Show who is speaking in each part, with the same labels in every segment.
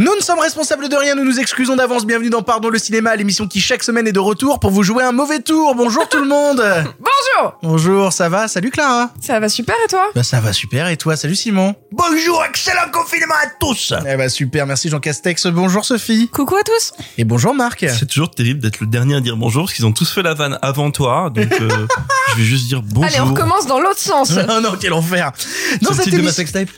Speaker 1: Nous ne sommes responsables de rien, nous nous excusons d'avance. Bienvenue dans Pardon le cinéma, l'émission qui chaque semaine est de retour pour vous jouer un mauvais tour. Bonjour tout le monde.
Speaker 2: Bonjour
Speaker 1: Bonjour, ça va? Salut Clara.
Speaker 2: Ça va super et toi?
Speaker 1: Bah ça va super et toi? Salut Simon.
Speaker 3: Bonjour, excellent confinement à tous
Speaker 1: Eh bah super, merci Jean Castex. Bonjour Sophie.
Speaker 2: Coucou à tous
Speaker 1: Et bonjour Marc.
Speaker 4: C'est toujours terrible d'être le dernier à dire bonjour parce qu'ils ont tous fait la vanne avant toi. Donc euh, je vais juste dire bonjour.
Speaker 2: Allez, on recommence dans l'autre sens
Speaker 1: Non non, quel enfer. Dans
Speaker 4: C'est le
Speaker 1: cette
Speaker 4: titre de ma sextape.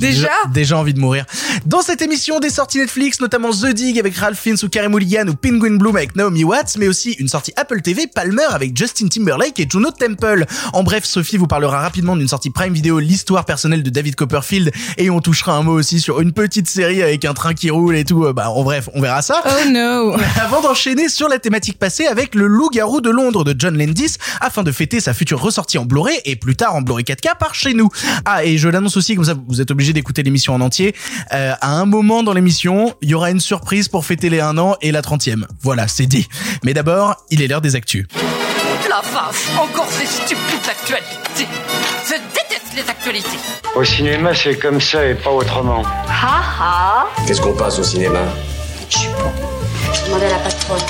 Speaker 2: Déjà
Speaker 1: Déjà envie de mourir. Dans cette émission, des sorties Netflix, notamment The Dig avec Ralph Fiennes ou Carey Mulligan ou Penguin Bloom avec Naomi Watts, mais aussi une sortie Apple TV Palmer avec Justin Timberlake et Juno Temple. En bref, Sophie vous parlera rapidement d'une sortie Prime Video, l'histoire personnelle de David Copperfield, et on touchera un mot aussi sur une petite série avec un train qui roule et tout. Euh, Bah, en bref, on verra ça.
Speaker 2: Oh no
Speaker 1: Avant d'enchaîner sur la thématique passée avec le loup-garou de Londres de John Landis afin de fêter sa future ressortie en Blu-ray et plus tard en Blu-ray 4K par chez nous. Ah et je l'annonce aussi comme ça vous êtes obligé d'écouter l'émission en entier. Euh, à un moment dans l'émission, il y aura une surprise pour fêter les 1 an et la 30e. Voilà, c'est dit. Mais d'abord, il est l'heure des actus.
Speaker 5: La vache, encore ces stupides actualités. Je déteste les actualités.
Speaker 6: Au cinéma, c'est comme ça et pas autrement.
Speaker 7: Ha ha
Speaker 8: Qu'est-ce qu'on passe au cinéma?
Speaker 7: Demandez à la patronne.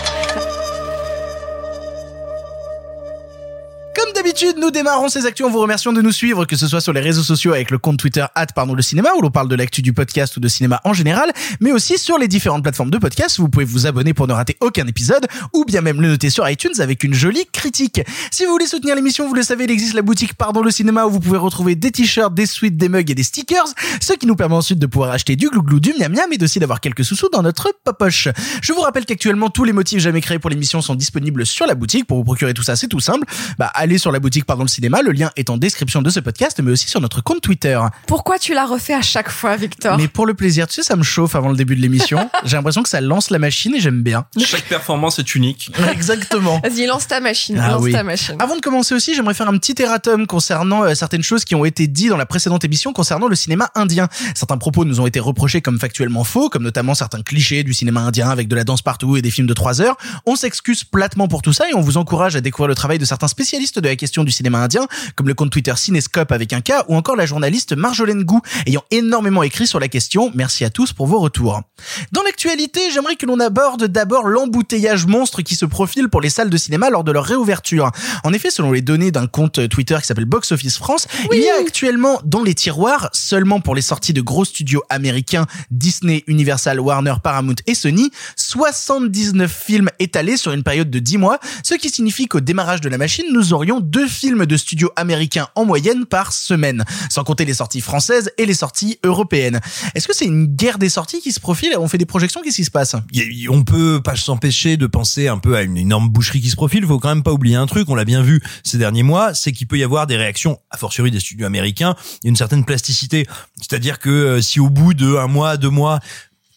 Speaker 1: D'habitude, nous démarrons ces actus en vous remerciant de nous suivre, que ce soit sur les réseaux sociaux avec le compte Twitter pardon le cinéma où l'on parle de l'actu du podcast ou de cinéma en général, mais aussi sur les différentes plateformes de podcast. Vous pouvez vous abonner pour ne rater aucun épisode ou bien même le noter sur iTunes avec une jolie critique. Si vous voulez soutenir l'émission, vous le savez, il existe la boutique Pardon le cinéma où vous pouvez retrouver des t-shirts, des suites, des mugs et des stickers, ce qui nous permet ensuite de pouvoir acheter du glouglou, du miam miam et aussi d'avoir quelques sous-sous dans notre poche. Je vous rappelle qu'actuellement tous les motifs jamais créés pour l'émission sont disponibles sur la boutique. Pour vous procurer tout ça, c'est tout simple. Bah, allez sur la boutique Pardon le cinéma, le lien est en description de ce podcast, mais aussi sur notre compte Twitter.
Speaker 2: Pourquoi tu l'as refait à chaque fois, Victor
Speaker 1: Mais pour le plaisir, tu sais, ça me chauffe avant le début de l'émission. J'ai l'impression que ça lance la machine et j'aime bien.
Speaker 4: Chaque performance est unique.
Speaker 1: Exactement.
Speaker 2: Vas-y, lance ta machine,
Speaker 1: Ah
Speaker 2: lance
Speaker 1: oui.
Speaker 2: ta machine.
Speaker 1: Avant de commencer aussi, j'aimerais faire un petit erratum concernant euh, certaines choses qui ont été dites dans la précédente émission concernant le cinéma indien. Certains propos nous ont été reprochés comme factuellement faux, comme notamment certains clichés du cinéma indien avec de la danse partout et des films de 3 heures. On s'excuse platement pour tout ça et on vous encourage à découvrir le travail de certains spécialistes de la question du cinéma indien, comme le compte Twitter Cinescope avec un K ou encore la journaliste Marjolaine Gou, ayant énormément écrit sur la question. Merci à tous pour vos retours. Dans l'actualité, j'aimerais que l'on aborde d'abord l'embouteillage monstre qui se profile pour les salles de cinéma lors de leur réouverture. En effet, selon les données d'un compte Twitter qui s'appelle Box Office France, il y a actuellement dans les tiroirs, seulement pour les sorties de gros studios américains, Disney, Universal, Warner, Paramount et Sony, 79 films étalés sur une période de 10 mois, ce qui signifie qu'au démarrage de la machine, nous aurions deux films de studios américains en moyenne par semaine, sans compter les sorties françaises et les sorties européennes. Est-ce que c'est une guerre des sorties qui se profile? On fait des projections, qu'est-ce qui se passe?
Speaker 3: On peut pas s'empêcher de penser un peu à une énorme boucherie qui se profile. Faut quand même pas oublier un truc. On l'a bien vu ces derniers mois, c'est qu'il peut y avoir des réactions, a fortiori des studios américains, une certaine plasticité. C'est-à-dire que euh, si au bout de un mois, deux mois,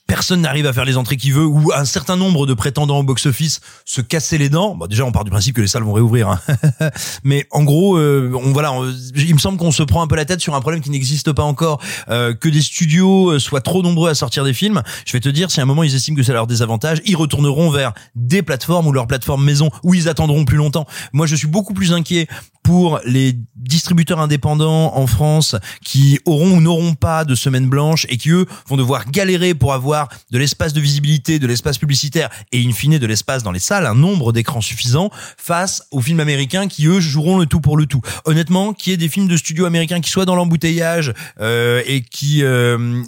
Speaker 3: personne n'arrive à faire les entrées qu'il veut ou un certain nombre de prétendants au box-office se casser les dents. Bon, déjà, on part du principe que les salles vont réouvrir. hein. Mais en gros, euh, on voilà, il me semble qu'on se prend un peu la tête sur un problème qui n'existe pas encore, euh, que des studios euh, soient trop nombreux à sortir des films. Je vais te dire, si à un moment ils estiment que c'est leur désavantage, ils retourneront vers des plateformes ou leur plateforme maison où ils attendront plus longtemps. Moi, je suis beaucoup plus inquiet pour les distributeurs indépendants en France qui auront ou n'auront pas de semaine blanche et qui eux vont devoir galérer pour avoir de l'espace de visibilité, de l'espace publicitaire et in fine de l'espace dans les salles, un nombre d'écrans suffisant face aux films américains qui eux joueront le tout pour le tout. Honnêtement, qu'il y ait des films de studio américains qui soient dans l'embouteillage euh, et qui euh,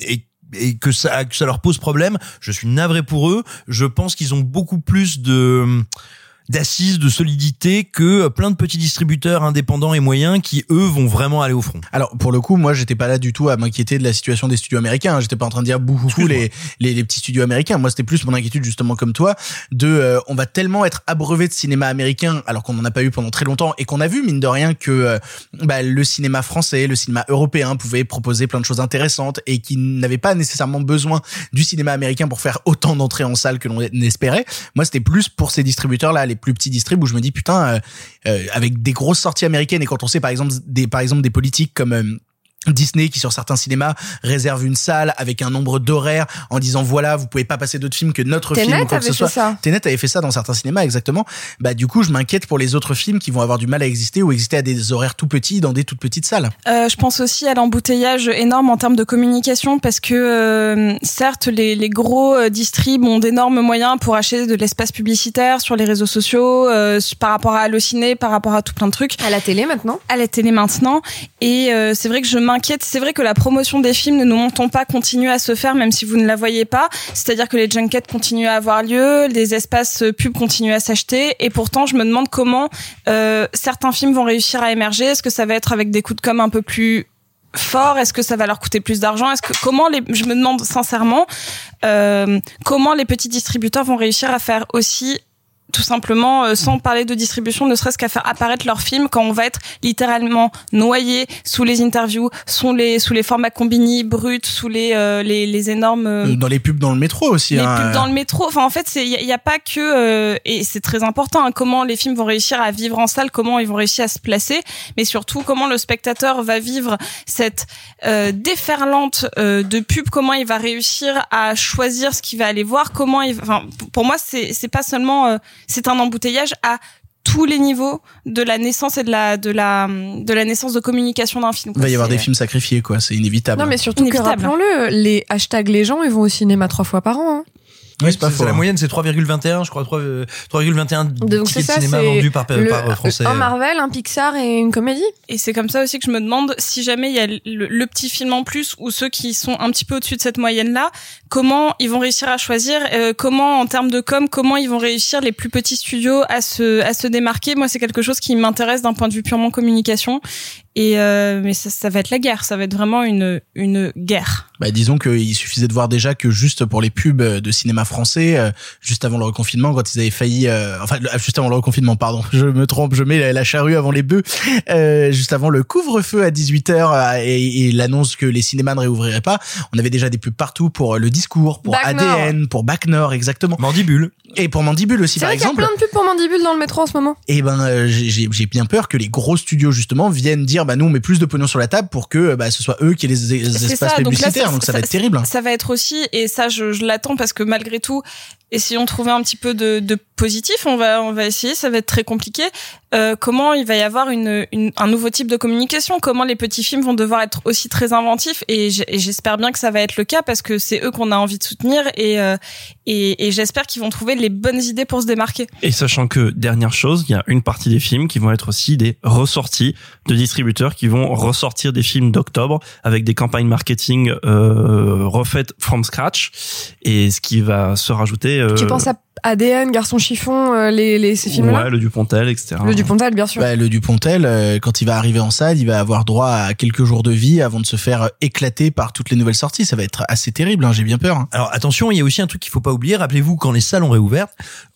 Speaker 3: et que ça, que ça leur pose problème, je suis navré pour eux. Je pense qu'ils ont beaucoup plus de d'assises, de solidité que plein de petits distributeurs indépendants et moyens qui eux vont vraiment aller au front.
Speaker 1: Alors pour le coup, moi j'étais pas là du tout à m'inquiéter de la situation des studios américains. J'étais pas en train de dire bouhou les, les les petits studios américains. Moi c'était plus mon inquiétude justement comme toi de euh, on va tellement être abreuvé de cinéma américain alors qu'on en a pas eu pendant très longtemps et qu'on a vu mine de rien que euh, bah, le cinéma français, le cinéma européen pouvait proposer plein de choses intéressantes et qui n'avaient pas nécessairement besoin du cinéma américain pour faire autant d'entrées en salle que l'on espérait. Moi c'était plus pour ces distributeurs là, les plus petits distribs où je me dis putain euh, euh, avec des grosses sorties américaines et quand on sait par exemple des par exemple des politiques comme euh, Disney qui sur certains cinémas réserve une salle avec un nombre d'horaires en disant voilà vous pouvez pas passer d'autres films que notre film ou quoi que
Speaker 2: avait
Speaker 1: ce
Speaker 2: fait
Speaker 1: soit.
Speaker 2: ça.
Speaker 1: Tenet avait fait ça dans certains cinémas exactement. Bah du coup je m'inquiète pour les autres films qui vont avoir du mal à exister ou exister à des horaires tout petits dans des toutes petites salles.
Speaker 8: Euh, je pense aussi à l'embouteillage énorme en termes de communication parce que euh, certes les, les gros euh, distribs ont d'énormes moyens pour acheter de l'espace publicitaire sur les réseaux sociaux euh, par rapport à Allociné, par rapport à tout plein de trucs.
Speaker 2: À la télé maintenant?
Speaker 8: À la télé maintenant. Et euh, c'est vrai que je m'inquiète. C'est vrai que la promotion des films, ne nous montons pas, continue à se faire même si vous ne la voyez pas. C'est-à-dire que les junkets continuent à avoir lieu, les espaces pubs continuent à s'acheter. Et pourtant, je me demande comment euh, certains films vont réussir à émerger. Est-ce que ça va être avec des coups de com un peu plus forts? Est-ce que ça va leur coûter plus d'argent? Est-ce que comment les Je me demande sincèrement euh, comment les petits distributeurs vont réussir à faire aussi tout simplement euh, sans parler de distribution ne serait-ce qu'à faire apparaître leurs films quand on va être littéralement noyé sous les interviews sous les sous les formats combini bruts sous les euh, les, les énormes euh,
Speaker 1: Euh, Dans les pubs dans le métro aussi.
Speaker 8: les
Speaker 1: hein.
Speaker 8: pubs dans le métro. Enfin, en fait, c'est il y, a- pas que euh, et c'est très important hein, comment les films vont réussir à vivre en salle, comment ils vont réussir à se placer, mais surtout comment le spectateur va vivre cette euh, déferlante euh, de pubs, comment il va réussir à choisir ce qu'il va aller voir, comment il. Enfin, pour moi, c'est c'est pas seulement euh, c'est un embouteillage à tous les niveaux de la naissance et de la de la de la naissance de communication d'un film.
Speaker 1: Il va y avoir des films sacrifiés quoi, c'est inévitable.
Speaker 2: Non, mais surtout que,
Speaker 8: Inévitable.
Speaker 2: rappelons-le, les hashtags les gens, ils vont au cinéma trois fois par an. hein.
Speaker 1: Oui, c'est pas faux.
Speaker 3: La
Speaker 1: hein.
Speaker 3: moyenne, c'est 3,21, je crois, 3, euh, 3,21
Speaker 2: Donc c'est ça,
Speaker 3: cinéma
Speaker 2: c'est
Speaker 3: vendus par,
Speaker 2: le-
Speaker 3: par français.
Speaker 2: un Marvel, un Pixar et une comédie.
Speaker 8: Et c'est comme ça aussi que je me demande si jamais il y a le, le petit film en plus ou ceux qui sont un petit peu au-dessus de cette moyenne-là, comment ils vont réussir à choisir, euh, comment en termes de com, comment ils vont réussir les plus petits studios à se à se démarquer. Moi, c'est quelque chose qui m'intéresse d'un point de vue purement communication. Et euh, mais ça, ça va être la guerre, ça va être vraiment une une guerre.
Speaker 1: Bah, disons qu'il suffisait de voir déjà que juste pour les pubs de cinéma français, euh, juste avant le reconfinement, quand ils avaient failli, euh, enfin juste avant le reconfinement, pardon, je me trompe, je mets la, charrue avant les bœufs, euh, juste avant le couvre-feu à 18h et, et l'annonce que les cinémas ne réouvriraient pas, on avait déjà des pubs partout pour le discours, pour
Speaker 2: Nord.
Speaker 1: ADN, pour Bac Nord, exactement.
Speaker 3: Mandibule.
Speaker 1: Et pour Mandibule aussi, par
Speaker 2: vrai qu'il y a
Speaker 1: exemple.
Speaker 2: plein de pubs pour Mandibule dans le métro en ce moment.
Speaker 1: Et ben euh, j'ai- bien peur que les gros studios justement viennent dire bah nous on met plus de pognon sur la table pour que bah ce soit eux qui aient les, espaces
Speaker 8: ça, donc là,
Speaker 1: publicitaires donc ça, va être terrible.
Speaker 8: Ça va être aussi, et ça je, je l'attends parce que malgré tout, essayons de trouver un petit peu de, de positif. On va on va essayer, ça va être très compliqué. Euh, comment il va y avoir une, une- un nouveau type de communication? Comment les petits films vont devoir être aussi très inventifs? Et j'espère bien que ça va être le cas parce que c'est eux qu'on a envie de soutenir et euh, et, et j'espère qu'ils vont trouver les bonnes idées pour se démarquer.
Speaker 4: Et sachant que, dernière chose, il y a une partie des films qui vont être aussi des ressorties de distributeurs qui vont ressortir des films d'octobre avec des campagnes marketing euh, refaites from scratch et ce qui va se rajouter... euh,
Speaker 2: Tu penses à ADN, Garçon Chiffon, euh, les, les, ces films-là
Speaker 4: Ouais, le Dupontel, etc.
Speaker 2: Le Dupontel, bien sûr.
Speaker 1: Bah, le Dupontel, euh, quand il va arriver en salle, il va avoir droit à quelques jours de vie avant de se faire euh, éclater par toutes les nouvelles sorties. Ça va être assez terrible, hein, j'ai bien peur. hein.
Speaker 3: Alors attention, il y a aussi un truc qu'il faut pas oublier. Rappelez-vous, quand les salles ont réouvert,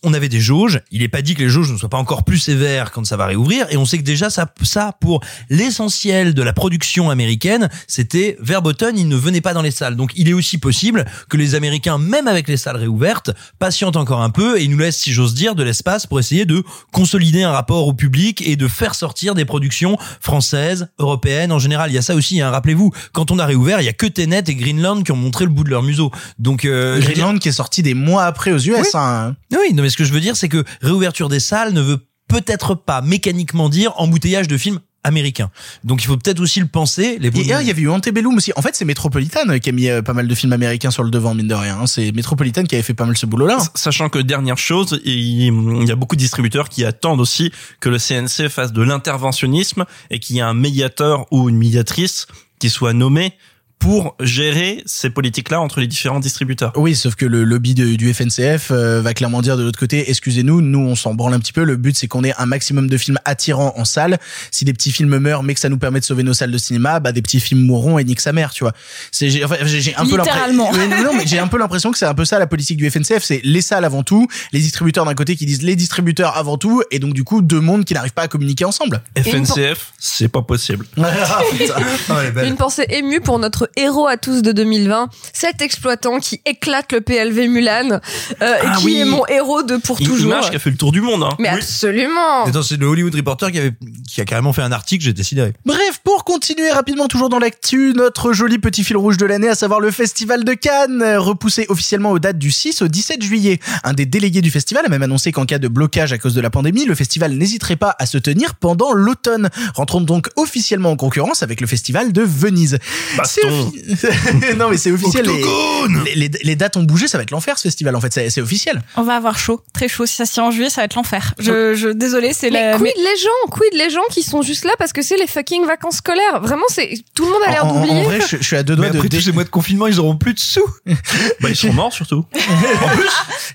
Speaker 3: on avait des jauges. Il est pas dit que les jauges ne soient pas encore plus sévères quand ça va réouvrir. Et on sait que déjà ça, ça pour l'essentiel de la production américaine, c'était Verboten. Il ne venait pas dans les salles. Donc il est aussi possible que les Américains, même avec les salles réouvertes, patientent encore un peu et nous laissent, si j'ose dire, de l'espace pour essayer de consolider un rapport au public et de faire sortir des productions françaises, européennes en général. Il y a ça aussi. Hein. Rappelez-vous, quand on a réouvert, il y a que Tenet et Greenland qui ont montré le bout de leur museau. Donc euh, dire-
Speaker 1: Greenland qui est sorti des mois après aux US.
Speaker 3: Oui.
Speaker 1: hein.
Speaker 3: oui, non, mais ce que je veux dire, c'est que réouverture des salles ne veut peut-être pas mécaniquement dire embouteillage de films américains. Donc il faut peut-être aussi le penser. Les
Speaker 1: Et hier, il y avait eu Antebellum aussi. En fait, c'est Metropolitan qui a mis euh, pas mal de films américains sur le devant, mine de rien. hein. C'est Metropolitan qui avait fait pas mal ce boulot-là. hein.
Speaker 4: Sachant que dernière chose, il il y a beaucoup de distributeurs qui attendent aussi que le CNC fasse de l'interventionnisme et qu'il y ait un médiateur ou une médiatrice qui soit nommé pour gérer ces politiques-là entre les différents distributeurs.
Speaker 1: Oui, sauf que le lobby de- du FNCF euh, va clairement dire de l'autre côté, excusez-nous, nous on s'en branle un petit peu. Le but c'est qu'on ait un maximum de films attirants en salle. Si des petits films meurent, mais que ça nous permet de sauver nos salles de cinéma, bah des petits films mourront et nique sa mère, tu vois. C'est j'ai enfin, j'ai- j'ai un peu l'impression. Oui, non, mais j'ai un peu l'impression que c'est un peu ça la politique du FNCF, c'est les salles avant tout, les distributeurs d'un côté qui disent les distributeurs avant tout, et donc du coup deux mondes qui n'arrivent pas à communiquer ensemble.
Speaker 4: FNCF, c'est pas possible.
Speaker 1: Ah.
Speaker 3: Ah.
Speaker 2: Une pensée émue pour notre héros à tous de 2020, cet exploitant qui éclate le PLV Mulan euh,
Speaker 4: Ah
Speaker 2: et qui
Speaker 4: oui.
Speaker 2: est mon héros de pour
Speaker 4: Une
Speaker 2: toujours.
Speaker 4: image qui a fait le tour du monde. Hein.
Speaker 2: Mais absolument.
Speaker 3: Attends, c'est le Hollywood Reporter qui avait qui a carrément fait un article, j'étais sidéré.
Speaker 1: Bref, pour continuer rapidement toujours dans l'actu, notre joli petit fil rouge de l'année, à savoir le Festival de Cannes, repoussé officiellement aux dates du 6 au 17 juillet. Un des délégués du festival a même annoncé qu'en cas de blocage à cause de la pandémie, le festival n'hésiterait pas à se tenir pendant l'automne. Rentrons donc officiellement en concurrence avec le Festival de Venise. C'est
Speaker 4: Baston.
Speaker 1: Offi- non mais c'est officiel. les-
Speaker 3: Octogone
Speaker 1: Les, les- les dates ont bougé, ça va être l'enfer ce festival en fait, c'est c'est officiel.
Speaker 8: On va avoir chaud, très chaud. Si ça se tient en juillet, ça va être l'enfer. Je, je, désolé, c'est
Speaker 2: Mais
Speaker 8: la.
Speaker 2: quid les gens, quid les gens qui sont juste là parce que c'est les fucking vacances scolaires? Vraiment, c'est tout le monde a l'air
Speaker 1: En, en- en
Speaker 2: d'oublier.
Speaker 1: vrai, je, je suis à deux
Speaker 3: Mais
Speaker 1: doigts de
Speaker 3: après
Speaker 1: dé-
Speaker 3: tous ces mois de confinement, ils auront plus de sous.
Speaker 4: Bah, ils sont morts surtout.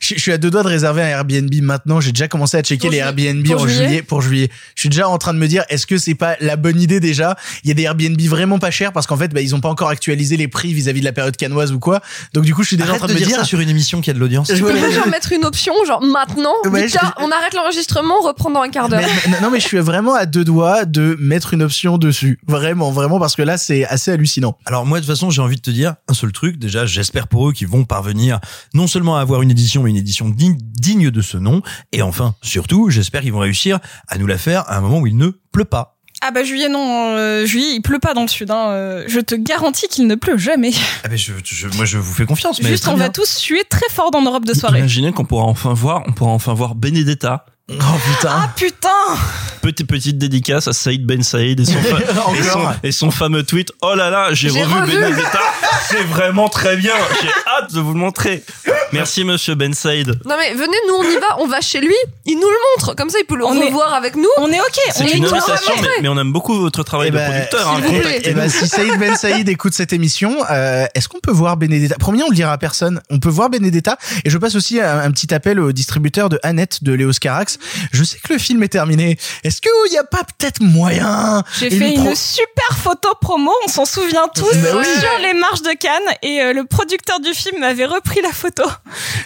Speaker 1: Je, je suis à deux doigts de réserver un Airbnb maintenant. J'ai déjà commencé à checker
Speaker 2: Pour
Speaker 1: les
Speaker 2: juillet-
Speaker 1: Airbnb
Speaker 2: pour
Speaker 1: en
Speaker 2: juillet
Speaker 1: juillet pour juillet. Je suis déjà en train de me dire est-ce que c'est pas la bonne idée déjà? Il y a des Airbnb vraiment pas chers parce qu'en fait bah, ils ont pas encore actualisé les prix vis-à-vis de la période canoise ou quoi. Donc du coup je suis déjà
Speaker 3: Arrête
Speaker 1: en
Speaker 3: de
Speaker 1: train de,
Speaker 3: dire
Speaker 1: me dire
Speaker 3: ça sur une émission qui a de l'audience.
Speaker 1: Je-
Speaker 2: peux genre mettre une option, genre maintenant,
Speaker 1: Ouais, je-
Speaker 2: on arrête l'enregistrement, on reprend dans un quart d'heure.
Speaker 1: Non mais je suis vraiment à deux doigts de mettre une option dessus. Vraiment, vraiment parce que là c'est assez hallucinant.
Speaker 3: Alors moi de toute façon j'ai envie de te dire un seul truc déjà j'espère pour eux qu'ils vont parvenir non seulement à avoir une édition mais une édition digne, digne de ce nom et enfin surtout j'espère qu'ils vont réussir à nous la faire à un moment où il ne pleut pas.
Speaker 8: Ah bah juillet non, euh, juillet il pleut pas dans le sud. Hein. euh, Je te garantis qu'il ne pleut jamais.
Speaker 3: Ah ben je, je- moi je vous fais confiance mais
Speaker 8: Juste
Speaker 3: très
Speaker 8: on
Speaker 3: bien.
Speaker 8: va tous suer très fort dans nos robes de soirée.
Speaker 4: Imaginez qu'on pourra enfin voir, on pourra enfin voir Benedetta.
Speaker 1: Oh putain.
Speaker 8: Ah putain
Speaker 4: Petite petite dédicace à Saïd Ben Saïd et son, fa- et son, et son fameux tweet. Oh là là, j'ai revu,
Speaker 2: revu.
Speaker 4: Benedetta. C'est vraiment très bien. J'ai hâte de vous le montrer. Merci monsieur Ben Saïd.
Speaker 2: Non mais venez, nous on y va, on va chez lui, il nous le montre, comme ça il peut le
Speaker 8: On est-
Speaker 2: revoir avec nous.
Speaker 8: On est ok. On
Speaker 4: C'est
Speaker 8: est
Speaker 4: une invitation, mais, mais on aime beaucoup votre travail
Speaker 1: Eh
Speaker 4: de
Speaker 1: ben,
Speaker 4: producteur. hein.
Speaker 1: Eh ben, si Saïd Ben Saïd écoute cette émission, euh, est-ce qu'on peut voir Benedetta? Premier, on le dira à personne. On peut voir Benedetta. Et je passe aussi un, un petit appel au distributeur de Annette de Léos Carax. Je sais que le film est terminé. Est-ce qu'il n'y a pas peut-être moyen
Speaker 8: J'ai fait une super photo promo, on s'en souvient tous,
Speaker 1: Bah oui.
Speaker 8: sur les marches de Cannes et euh, le producteur du film m'avait repris la photo.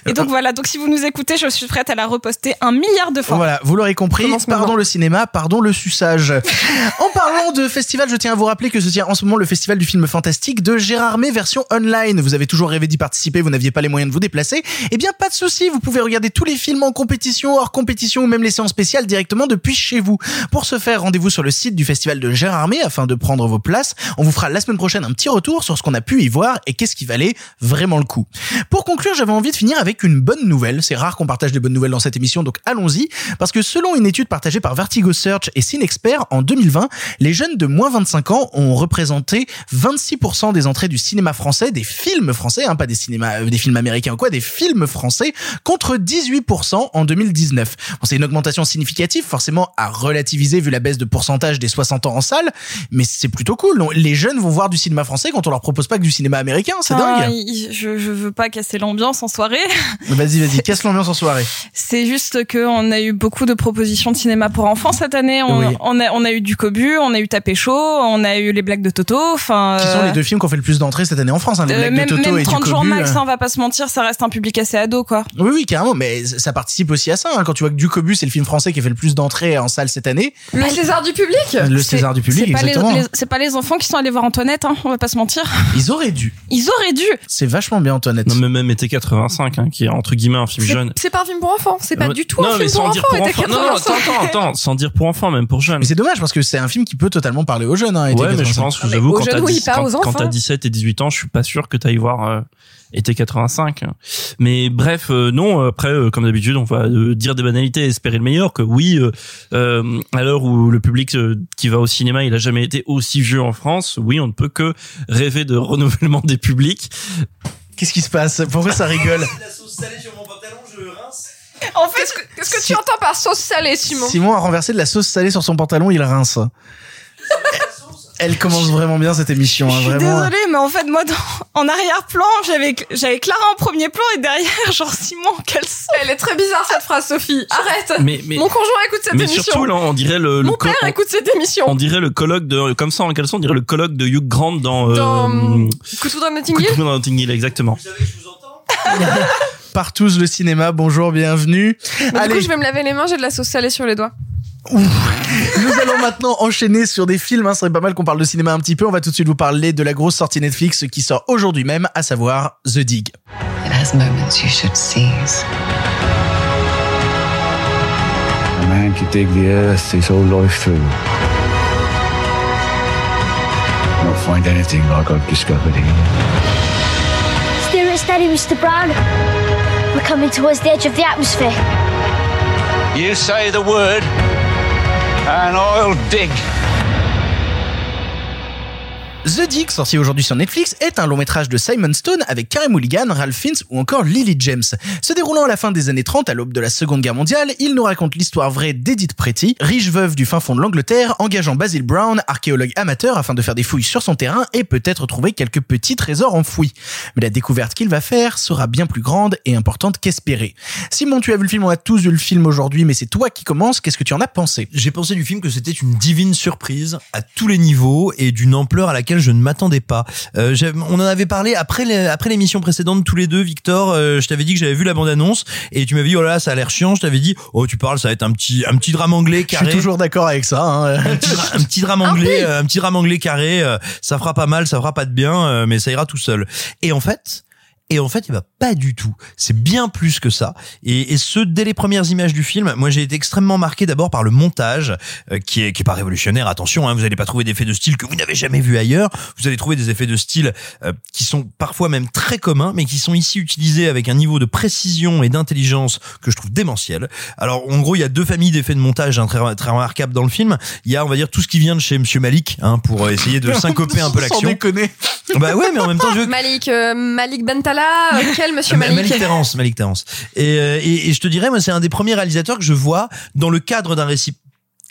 Speaker 8: Et donc voilà, donc si vous nous écoutez, je suis prête à la reposter un milliard de fois.
Speaker 1: Voilà, vous l'aurez compris.
Speaker 2: Commence
Speaker 1: Pardon
Speaker 2: maintenant.
Speaker 1: le cinéma, pardon le suçage. en parlant de festival, je tiens à vous rappeler que se tient en ce moment le festival du film fantastique de Gérard May version online. Vous avez toujours rêvé d'y participer, vous n'aviez pas les moyens de vous déplacer. Eh bien, pas de souci, vous pouvez regarder tous les films en compétition, hors compétition ou même les séances spéciales directement depuis chez vous. Pour ce faire, rendez-vous sur le site du festival de Gérard May afin de prendre vos places. On vous fera la semaine prochaine un petit retour sur ce qu'on a pu y voir et qu'est-ce qui valait vraiment le coup. Pour conclure, j'avais envie de finir avec une bonne nouvelle. C'est rare qu'on partage des bonnes nouvelles dans cette émission, donc allons-y. Parce que selon une étude partagée par Vertigo Search et Cinexpert en 2020, les jeunes de moins 25 ans ont représenté 26% des entrées du cinéma français, des films français, hein, pas des cinémas, euh, des films américains ou quoi, des films français, contre 18% en 2019. Bon, c'est une augmentation significative, forcément à relativiser vu la baisse de pourcentage des 60 ans en salle, mais c'est plutôt cool. Les jeunes vont voir du cinéma français quand on leur propose pas que du cinéma américain, c'est
Speaker 8: Ah,
Speaker 1: dingue.
Speaker 8: je, je veux pas casser l'ambiance en soirée.
Speaker 1: Vas-y, vas-y, casse l'ambiance en soirée.
Speaker 8: C'est juste que on a eu beaucoup de propositions de cinéma pour enfants cette année. On,
Speaker 1: Oui.
Speaker 8: on a, on a eu du Cobu, on a eu Tapé chaud, on a eu les blagues de Toto. Enfin,
Speaker 1: Qui sont
Speaker 8: euh,
Speaker 1: les deux films qui ont fait le plus d'entrées cette année en France, hein, les
Speaker 8: euh,
Speaker 1: blagues
Speaker 8: même,
Speaker 1: de Toto
Speaker 8: même
Speaker 1: et
Speaker 8: 30
Speaker 1: du
Speaker 8: jours
Speaker 1: Cobu.
Speaker 8: max,
Speaker 1: euh.
Speaker 8: hein, on va pas se mentir, ça reste un public assez ado, quoi.
Speaker 1: Oui, oui, carrément, mais ça participe aussi à ça. hein. Quand tu vois que du Cobu, c'est le film français qui a fait le plus d'entrées en salle cette année.
Speaker 2: Le César du public
Speaker 1: Le
Speaker 8: C'est-
Speaker 1: César du public,
Speaker 8: c'est pas les-
Speaker 1: exactement.
Speaker 8: C'est pas les enfants qui sont allés voir Antoinette, hein, on va pas se mentir.
Speaker 1: Ils auraient dû.
Speaker 8: Ils auraient dû.
Speaker 1: C'est vachement bien, Antoinette.
Speaker 4: Non, mais même été 85, hein, qui est entre guillemets un film jeune.
Speaker 2: C'est pas un film pour enfants, c'est pas du tout
Speaker 4: non,
Speaker 2: un
Speaker 4: mais
Speaker 2: film
Speaker 4: sans
Speaker 2: pour enfants.
Speaker 4: pour enfants. Non, non,
Speaker 2: 85.
Speaker 4: attends, attends, attends, sans dire pour enfants, même pour jeunes.
Speaker 1: Mais c'est dommage parce que c'est un film qui peut totalement parler aux jeunes. Hein,
Speaker 4: Ouais, mais je
Speaker 1: 85.
Speaker 4: pense que
Speaker 2: Ah,
Speaker 4: j'avoue, quand
Speaker 2: jeunes,
Speaker 4: t'as
Speaker 2: oui,
Speaker 4: 10
Speaker 2: pas aux
Speaker 4: quand, quand
Speaker 2: enfants.
Speaker 4: t'as 17 et 18 ans, je suis pas sûr que t'ailles voir euh, été 85. Mais bref, euh, non, après, euh, comme d'habitude, on va euh, dire des banalités et espérer le meilleur, que oui, euh, euh, à l'heure où le public euh, qui va au cinéma, il a jamais été aussi vieux en France, oui, on ne peut que rêver de renouvellement des publics.
Speaker 1: Qu'est-ce qui se passe? Pourquoi ça rigole?
Speaker 8: En fait,
Speaker 2: Qu'est-ce que, qu'est-ce que tu entends par sauce salée, Simon?
Speaker 1: Simon a renversé de la sauce salée sur son pantalon, il rince. Elle commence vraiment bien cette émission, hein,
Speaker 8: je suis
Speaker 1: vraiment.
Speaker 8: désolée, mais en fait, moi, dans- en arrière-plan, j'avais, j'avais Clara en premier plan et derrière, genre Simon, quel son.
Speaker 2: Elle est très bizarre cette phrase, Sophie. Arrête.
Speaker 4: Mais, mais,
Speaker 2: Mon conjoint écoute cette
Speaker 4: mais
Speaker 2: émission.
Speaker 4: surtout, là, on dirait le, le
Speaker 2: Mon père
Speaker 4: on-
Speaker 2: écoute cette émission.
Speaker 4: on dirait le colloque de, comme ça en caleçon, on dirait le colloque de Hugh Grant dans, euh,
Speaker 2: Dans Coup foudre à
Speaker 4: Coup
Speaker 2: Notting
Speaker 4: de
Speaker 2: Hill.
Speaker 4: foudre dans Notting Hill, exactement.
Speaker 1: Partous le cinéma, bonjour, bienvenue.
Speaker 2: Mais du
Speaker 1: Allez,
Speaker 2: coup, je vais me laver les mains, j'ai de la sauce salée sur les doigts.
Speaker 1: Nous allons maintenant enchaîner sur des films. Hein. Ce serait pas mal qu'on parle de cinéma un petit peu. On va tout de suite vous parler de la grosse sortie Netflix qui sort aujourd'hui même, à savoir The Dig.
Speaker 9: It has moments you should seize.
Speaker 10: A man could dig the earth his whole life through. Not find anything like I've discovered here.
Speaker 11: Steer it steady, Mr. Brown. We're coming towards the edge of the atmosphere.
Speaker 6: You say the word, and I'll dig.
Speaker 1: The Dig, sorti aujourd'hui sur Netflix, est un long métrage de Simon Stone avec Carey Mulligan, Ralph Fiennes ou encore Lily James. Se déroulant à la fin des années 30, à l'aube de la Seconde Guerre mondiale, il nous raconte l'histoire vraie d'Edith Pretty, riche veuve du fin fond de l'Angleterre, engageant Basil Brown, archéologue amateur, afin de faire des fouilles sur son terrain et peut-être trouver quelques petits trésors enfouis. Mais la découverte qu'il va faire sera bien plus grande et importante qu'espérée. Simon, tu as vu le film, on a tous vu le film aujourd'hui, mais c'est toi qui commences. Qu'est-ce que tu en as pensé?
Speaker 3: J'ai pensé du film que c'était une divine surprise à tous les niveaux et d'une ampleur à laquelle je ne m'attendais pas. Euh, on en avait parlé après les- après l'émission précédente tous les deux, Victor. euh, je t'avais dit que j'avais vu la bande annonce et tu m'avais dit oh là là ça a l'air chiant. Je t'avais dit oh tu parles ça va être un petit un petit drame anglais
Speaker 1: Je
Speaker 3: carré.
Speaker 1: suis toujours d'accord avec ça. Hein.
Speaker 3: un petit, dra- un petit drame anglais, euh, un petit drame anglais carré, euh, ça fera pas mal, ça fera pas de bien, euh, mais ça ira tout seul. Et en fait, et en fait, il va pas du tout. C'est bien plus que ça. Et, et ce, dès les premières images du film, moi j'ai été extrêmement marqué d'abord par le montage, euh, qui est qui est pas révolutionnaire. Attention, hein, vous allez pas trouver d'effets de style que vous n'avez jamais vu ailleurs. Vous allez trouver des effets de style euh, qui sont parfois même très communs, mais qui sont ici utilisés avec un niveau de précision et d'intelligence que je trouve démentiel. Alors, en gros, il y a deux familles d'effets de montage hein, très très remarquables dans le film. Il y a, on va dire, tout ce qui vient de chez Monsieur Malik, hein, pour essayer de syncoper un peu l'action. Bah ouais, mais en même temps, je
Speaker 2: Malik, euh, Malik Bentala, euh, quel monsieur
Speaker 3: Ma-
Speaker 2: Malik,
Speaker 3: Malik Terrence, Malik Terrence. Et, euh, et, et je te dirais, moi, c'est un des premiers réalisateurs que je vois dans le cadre d'un récit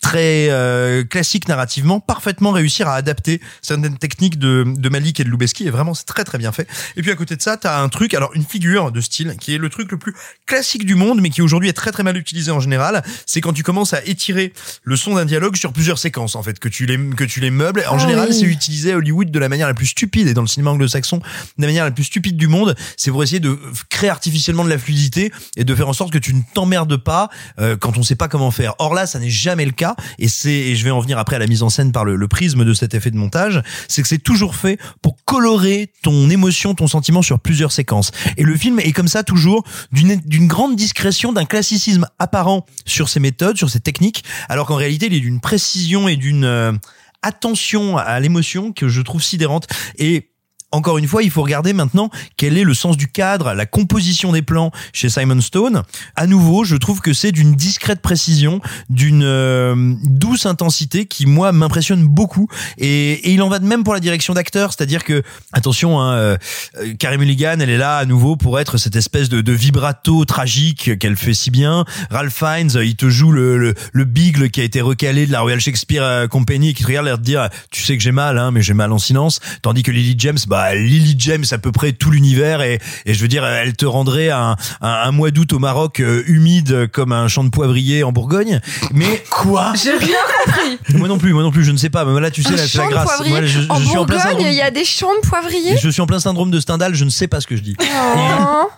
Speaker 3: très euh, classique narrativement, parfaitement réussir à adapter certaines techniques de, de Malik et de Lubeski, et vraiment c'est très très bien fait. Et puis à côté de ça, t'as un truc, alors une figure de style qui est le truc le plus classique du monde, mais qui aujourd'hui est très très mal utilisé en général. C'est quand tu commences à étirer le son d'un dialogue sur plusieurs séquences, en fait, que tu les que tu les meubles. En
Speaker 2: Ah
Speaker 3: général,
Speaker 2: oui.
Speaker 3: c'est utilisé à Hollywood de la manière la plus stupide et dans le cinéma anglo-saxon de la manière la plus stupide du monde. C'est pour essayer de créer artificiellement de la fluidité et de faire en sorte que tu ne t'emmerdes pas euh, quand on sait pas comment faire. Or là, ça n'est jamais le cas et c'est et je vais en venir après à la mise en scène par le, prisme de cet effet de montage, c'est que c'est toujours fait pour colorer ton émotion, ton sentiment sur plusieurs séquences. Et le film est comme ça toujours d'une d'une grande discrétion, d'un classicisme apparent sur ses méthodes, sur ses techniques, alors qu'en réalité, il est d'une précision et d'une euh, attention à l'émotion que je trouve sidérante et encore une fois, il faut regarder maintenant quel est le sens du cadre, la composition des plans chez Simon Stone. À nouveau, je trouve que c'est d'une discrète précision, d'une euh, douce intensité qui moi m'impressionne beaucoup. Et, il en va de même pour la direction d'acteur, c'est-à-dire que attention, hein, euh, euh, Mulligan, elle est là à nouveau pour être cette espèce de, vibrato tragique qu'elle fait si bien. Ralph Fiennes, il te joue le, le, le bigle qui a été recalé de la Royal Shakespeare Company et qui te regarde l'air de dire tu sais que j'ai mal hein, mais j'ai mal en silence tandis que Lily James bah Lily James à peu près tout l'univers et, et je veux dire elle te rendrait un, un, un mois d'août au Maroc euh, humide comme un champ de poivrier en Bourgogne mais quoi?
Speaker 2: J'ai rien compris.
Speaker 3: moi non plus moi non plus je ne sais pas mais là tu sais là c'est la grâce
Speaker 2: poivrier.
Speaker 3: Moi, je, je
Speaker 2: en
Speaker 3: suis en plein
Speaker 2: Bourgogne,
Speaker 3: syndrome
Speaker 2: il y a des champs de poivriers.
Speaker 3: je suis en plein syndrome de Stendhal je ne sais pas ce que je dis
Speaker 2: Oh.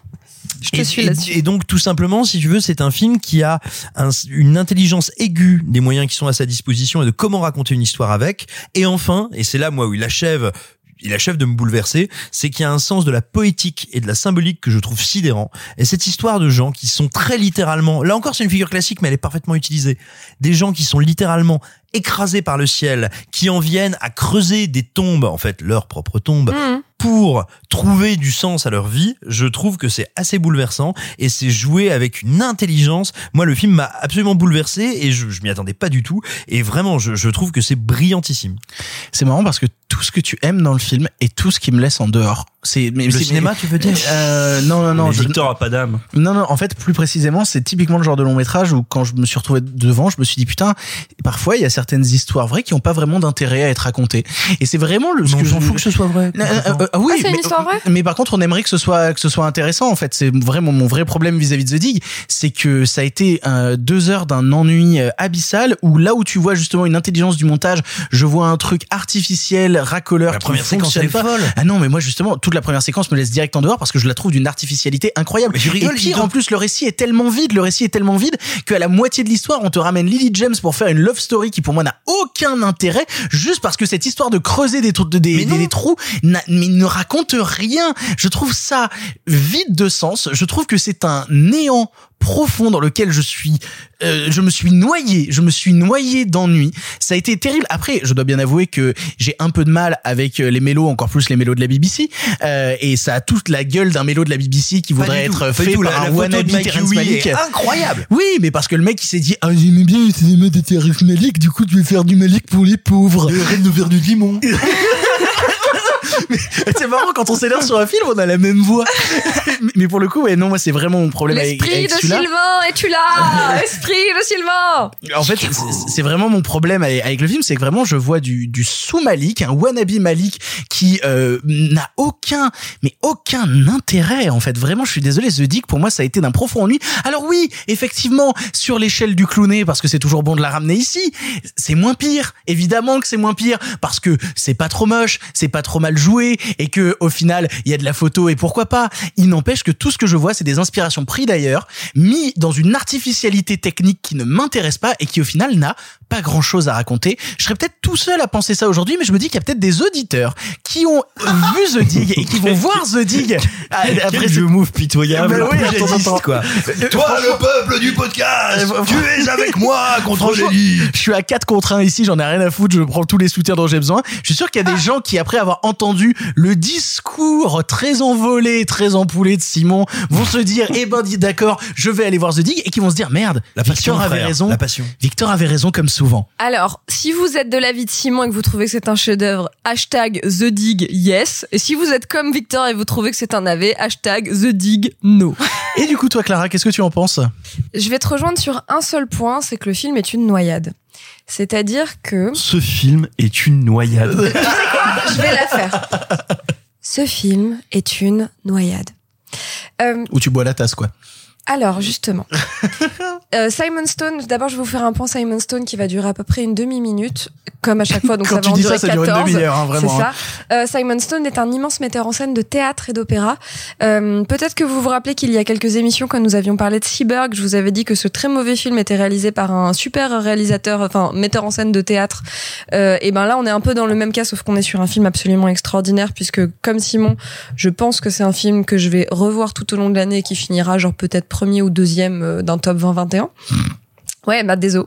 Speaker 2: Je te
Speaker 3: et,
Speaker 2: suis
Speaker 3: et-
Speaker 2: là-dessus.
Speaker 3: et donc tout simplement, si tu veux, c'est un film qui a un- une intelligence aiguë des moyens qui sont à sa disposition et de comment raconter une histoire avec. Et enfin, et c'est là moi où il achève il achève de me bouleverser, c'est qu'il y a un sens de la poétique et de la symbolique que je trouve sidérant. Et cette histoire de gens qui sont très littéralement, là encore c'est une figure classique mais elle est parfaitement utilisée, des gens qui sont littéralement écrasés par le ciel, qui en viennent à creuser des tombes, en fait leur propre tombe,
Speaker 2: Mhm.
Speaker 3: pour trouver du sens à leur vie, je trouve que c'est assez bouleversant et c'est joué avec une intelligence. Moi, le film m'a absolument bouleversé et je, je m'y attendais pas du tout. Et vraiment, je, je trouve que c'est brillantissime.
Speaker 1: C'est marrant parce que tout ce que tu aimes dans le film est tout ce qui me laisse en dehors. C'est mais
Speaker 3: Le
Speaker 1: c'est-
Speaker 3: cinéma, tu veux dire
Speaker 1: euh, Non, non, non.
Speaker 4: Mais
Speaker 1: je-
Speaker 4: Victor a pas d'âme.
Speaker 1: Non, non, en fait, plus précisément, c'est typiquement le genre de long métrage où quand je me suis retrouvé devant, je me suis dit, putain, parfois, il y a certaines histoires vraies qui n'ont pas vraiment d'intérêt à être racontées. Et c'est vraiment le... ce
Speaker 3: Mais on
Speaker 1: que
Speaker 3: s'en
Speaker 1: je-
Speaker 3: fout que ce soit vrai.
Speaker 1: Euh, euh, euh, oui,
Speaker 2: Ah, c'est une
Speaker 1: mais,
Speaker 2: histoire vraie
Speaker 1: mais par contre, on aimerait que ce soit que ce soit intéressant. En fait, c'est vraiment mon vrai problème vis-à-vis de The Dig, c'est que ça a été euh, deux heures d'un ennui euh, abyssal où là où tu vois justement une intelligence du montage, je vois un truc artificiel racoleur
Speaker 3: La première séquence,
Speaker 1: fonctionne pas.
Speaker 3: folle.
Speaker 1: Ah non, mais moi justement, toute la première séquence me laisse direct en dehors parce que je la trouve d'une artificialité incroyable.
Speaker 3: Mais tu rigoles,
Speaker 1: Et pire, en plus, le récit est tellement vide, le récit est tellement vide qu'à la moitié de l'histoire, on te ramène Lily James pour faire une love story qui pour moi n'a aucun intérêt, juste parce que cette histoire de creuser des, trous- de- des, trous mais ne raconte rien. Je trouve ça vide de sens. Je trouve que c'est un néant profond dans lequel je suis euh, je me suis noyé je me suis noyé d'ennui ça a été terrible après je dois bien avouer que j'ai un peu de mal avec euh, les mélos encore plus les mélos de la BBC euh, et ça a toute la gueule d'un mélo de la BBC qui voudrait
Speaker 3: tout,
Speaker 1: être fait
Speaker 3: tout.
Speaker 1: par
Speaker 3: La-
Speaker 1: un wannabe Terrence Malick
Speaker 3: est incroyable.
Speaker 1: oui mais parce que le mec il s'est dit ah j'aimais bien le cinéma de Terrence Malick du coup je vais faire du Malick pour les pauvres
Speaker 3: Le reine de verre du limon.
Speaker 1: c'est marrant quand on s'énerve sur un film on a la même voix mais pour le coup ouais non moi c'est vraiment mon problème avec,
Speaker 2: L'esprit
Speaker 1: avec
Speaker 2: de
Speaker 1: celui-là.
Speaker 2: Sylvain, es-tu là? Esprit de Sylvain
Speaker 1: En fait, c'est- c'est vraiment mon problème avec, avec le film, c'est que vraiment je vois du, du sous Malik, un wannabe Malik qui euh, n'a aucun, mais aucun intérêt en fait. Vraiment, je suis désolé, The Dick pour moi ça a été d'un profond ennui. Alors oui, effectivement, sur l'échelle du clowné, parce que c'est toujours bon de la ramener ici, c'est moins pire. Évidemment que c'est moins pire parce que c'est pas trop moche, c'est pas trop mal joué et que au final il y a de la photo et pourquoi pas. Il n'empêche que tout ce que je vois c'est des inspirations prises d'ailleurs, mis dans une artificialité technique qui ne m'intéresse pas et qui au final n'a pas grand chose à raconter. Je serais peut-être tout seul à penser ça aujourd'hui, mais je me dis qu'il y a peut-être des auditeurs qui ont vu The Dig et qui vont voir The Dig après
Speaker 4: jeu move pitoyable.
Speaker 1: Bah oui, temps.
Speaker 3: quoi. Toi, le peuple du podcast,
Speaker 1: Euh,
Speaker 3: tu es avec moi contre l'élite.
Speaker 1: Je suis à 4 contre 1 ici, j'en ai rien à foutre, je prends tous les soutiens dont j'ai besoin. Je suis sûr qu'il y a des gens qui, après avoir entendu le discours très envolé, très empoulé de Simon, vont se dire, eh ben, d'accord, je vais aller voir The Dig, et qui vont se dire, merde,
Speaker 3: La passion,
Speaker 1: Victor avait
Speaker 3: frère,
Speaker 1: raison.
Speaker 3: La passion.
Speaker 1: Victor avait raison comme souvent.
Speaker 2: Alors, si vous êtes de l'avis de Simon et que vous trouvez que c'est un chef-d'œuvre, hashtag The Dig yes. Et si vous êtes comme Victor et vous trouvez que c'est un navet, hashtag The Dig no.
Speaker 1: Et du coup, toi, Clara, qu'est-ce que tu en penses?
Speaker 2: Je vais te rejoindre sur un seul point, c'est que le film est une noyade. C'est-à-dire que
Speaker 4: Ce film est une noyade.
Speaker 2: je vais la faire. Ce film est une noyade. Euh,
Speaker 1: Ou tu bois la tasse, quoi.
Speaker 2: Alors justement, Euh, Simon Stone. D'abord, je vais vous faire un point Simon Stone qui va durer à peu près une demi-minute, comme à chaque fois. Donc
Speaker 1: Quand
Speaker 2: ça va en
Speaker 1: ça,
Speaker 2: durer
Speaker 1: ça dure une
Speaker 2: 14.
Speaker 1: demi-heure, hein, vraiment,
Speaker 2: C'est ça. Euh, Simon Stone est un immense metteur en scène de théâtre et d'opéra. Euh, Peut-être que vous vous rappelez qu'il y a quelques émissions, quand nous avions parlé de Seaberg, je vous avais dit que ce très mauvais film était réalisé par un super réalisateur, enfin metteur en scène de théâtre. Et ben là, on est un peu dans le même cas, sauf qu'on est sur un film absolument extraordinaire, puisque comme Simon, je pense que c'est un film que je vais revoir tout au long de l'année et qui finira genre peut-être premier ou deuxième euh, d'un top 20-21. Ouais, bah désolé.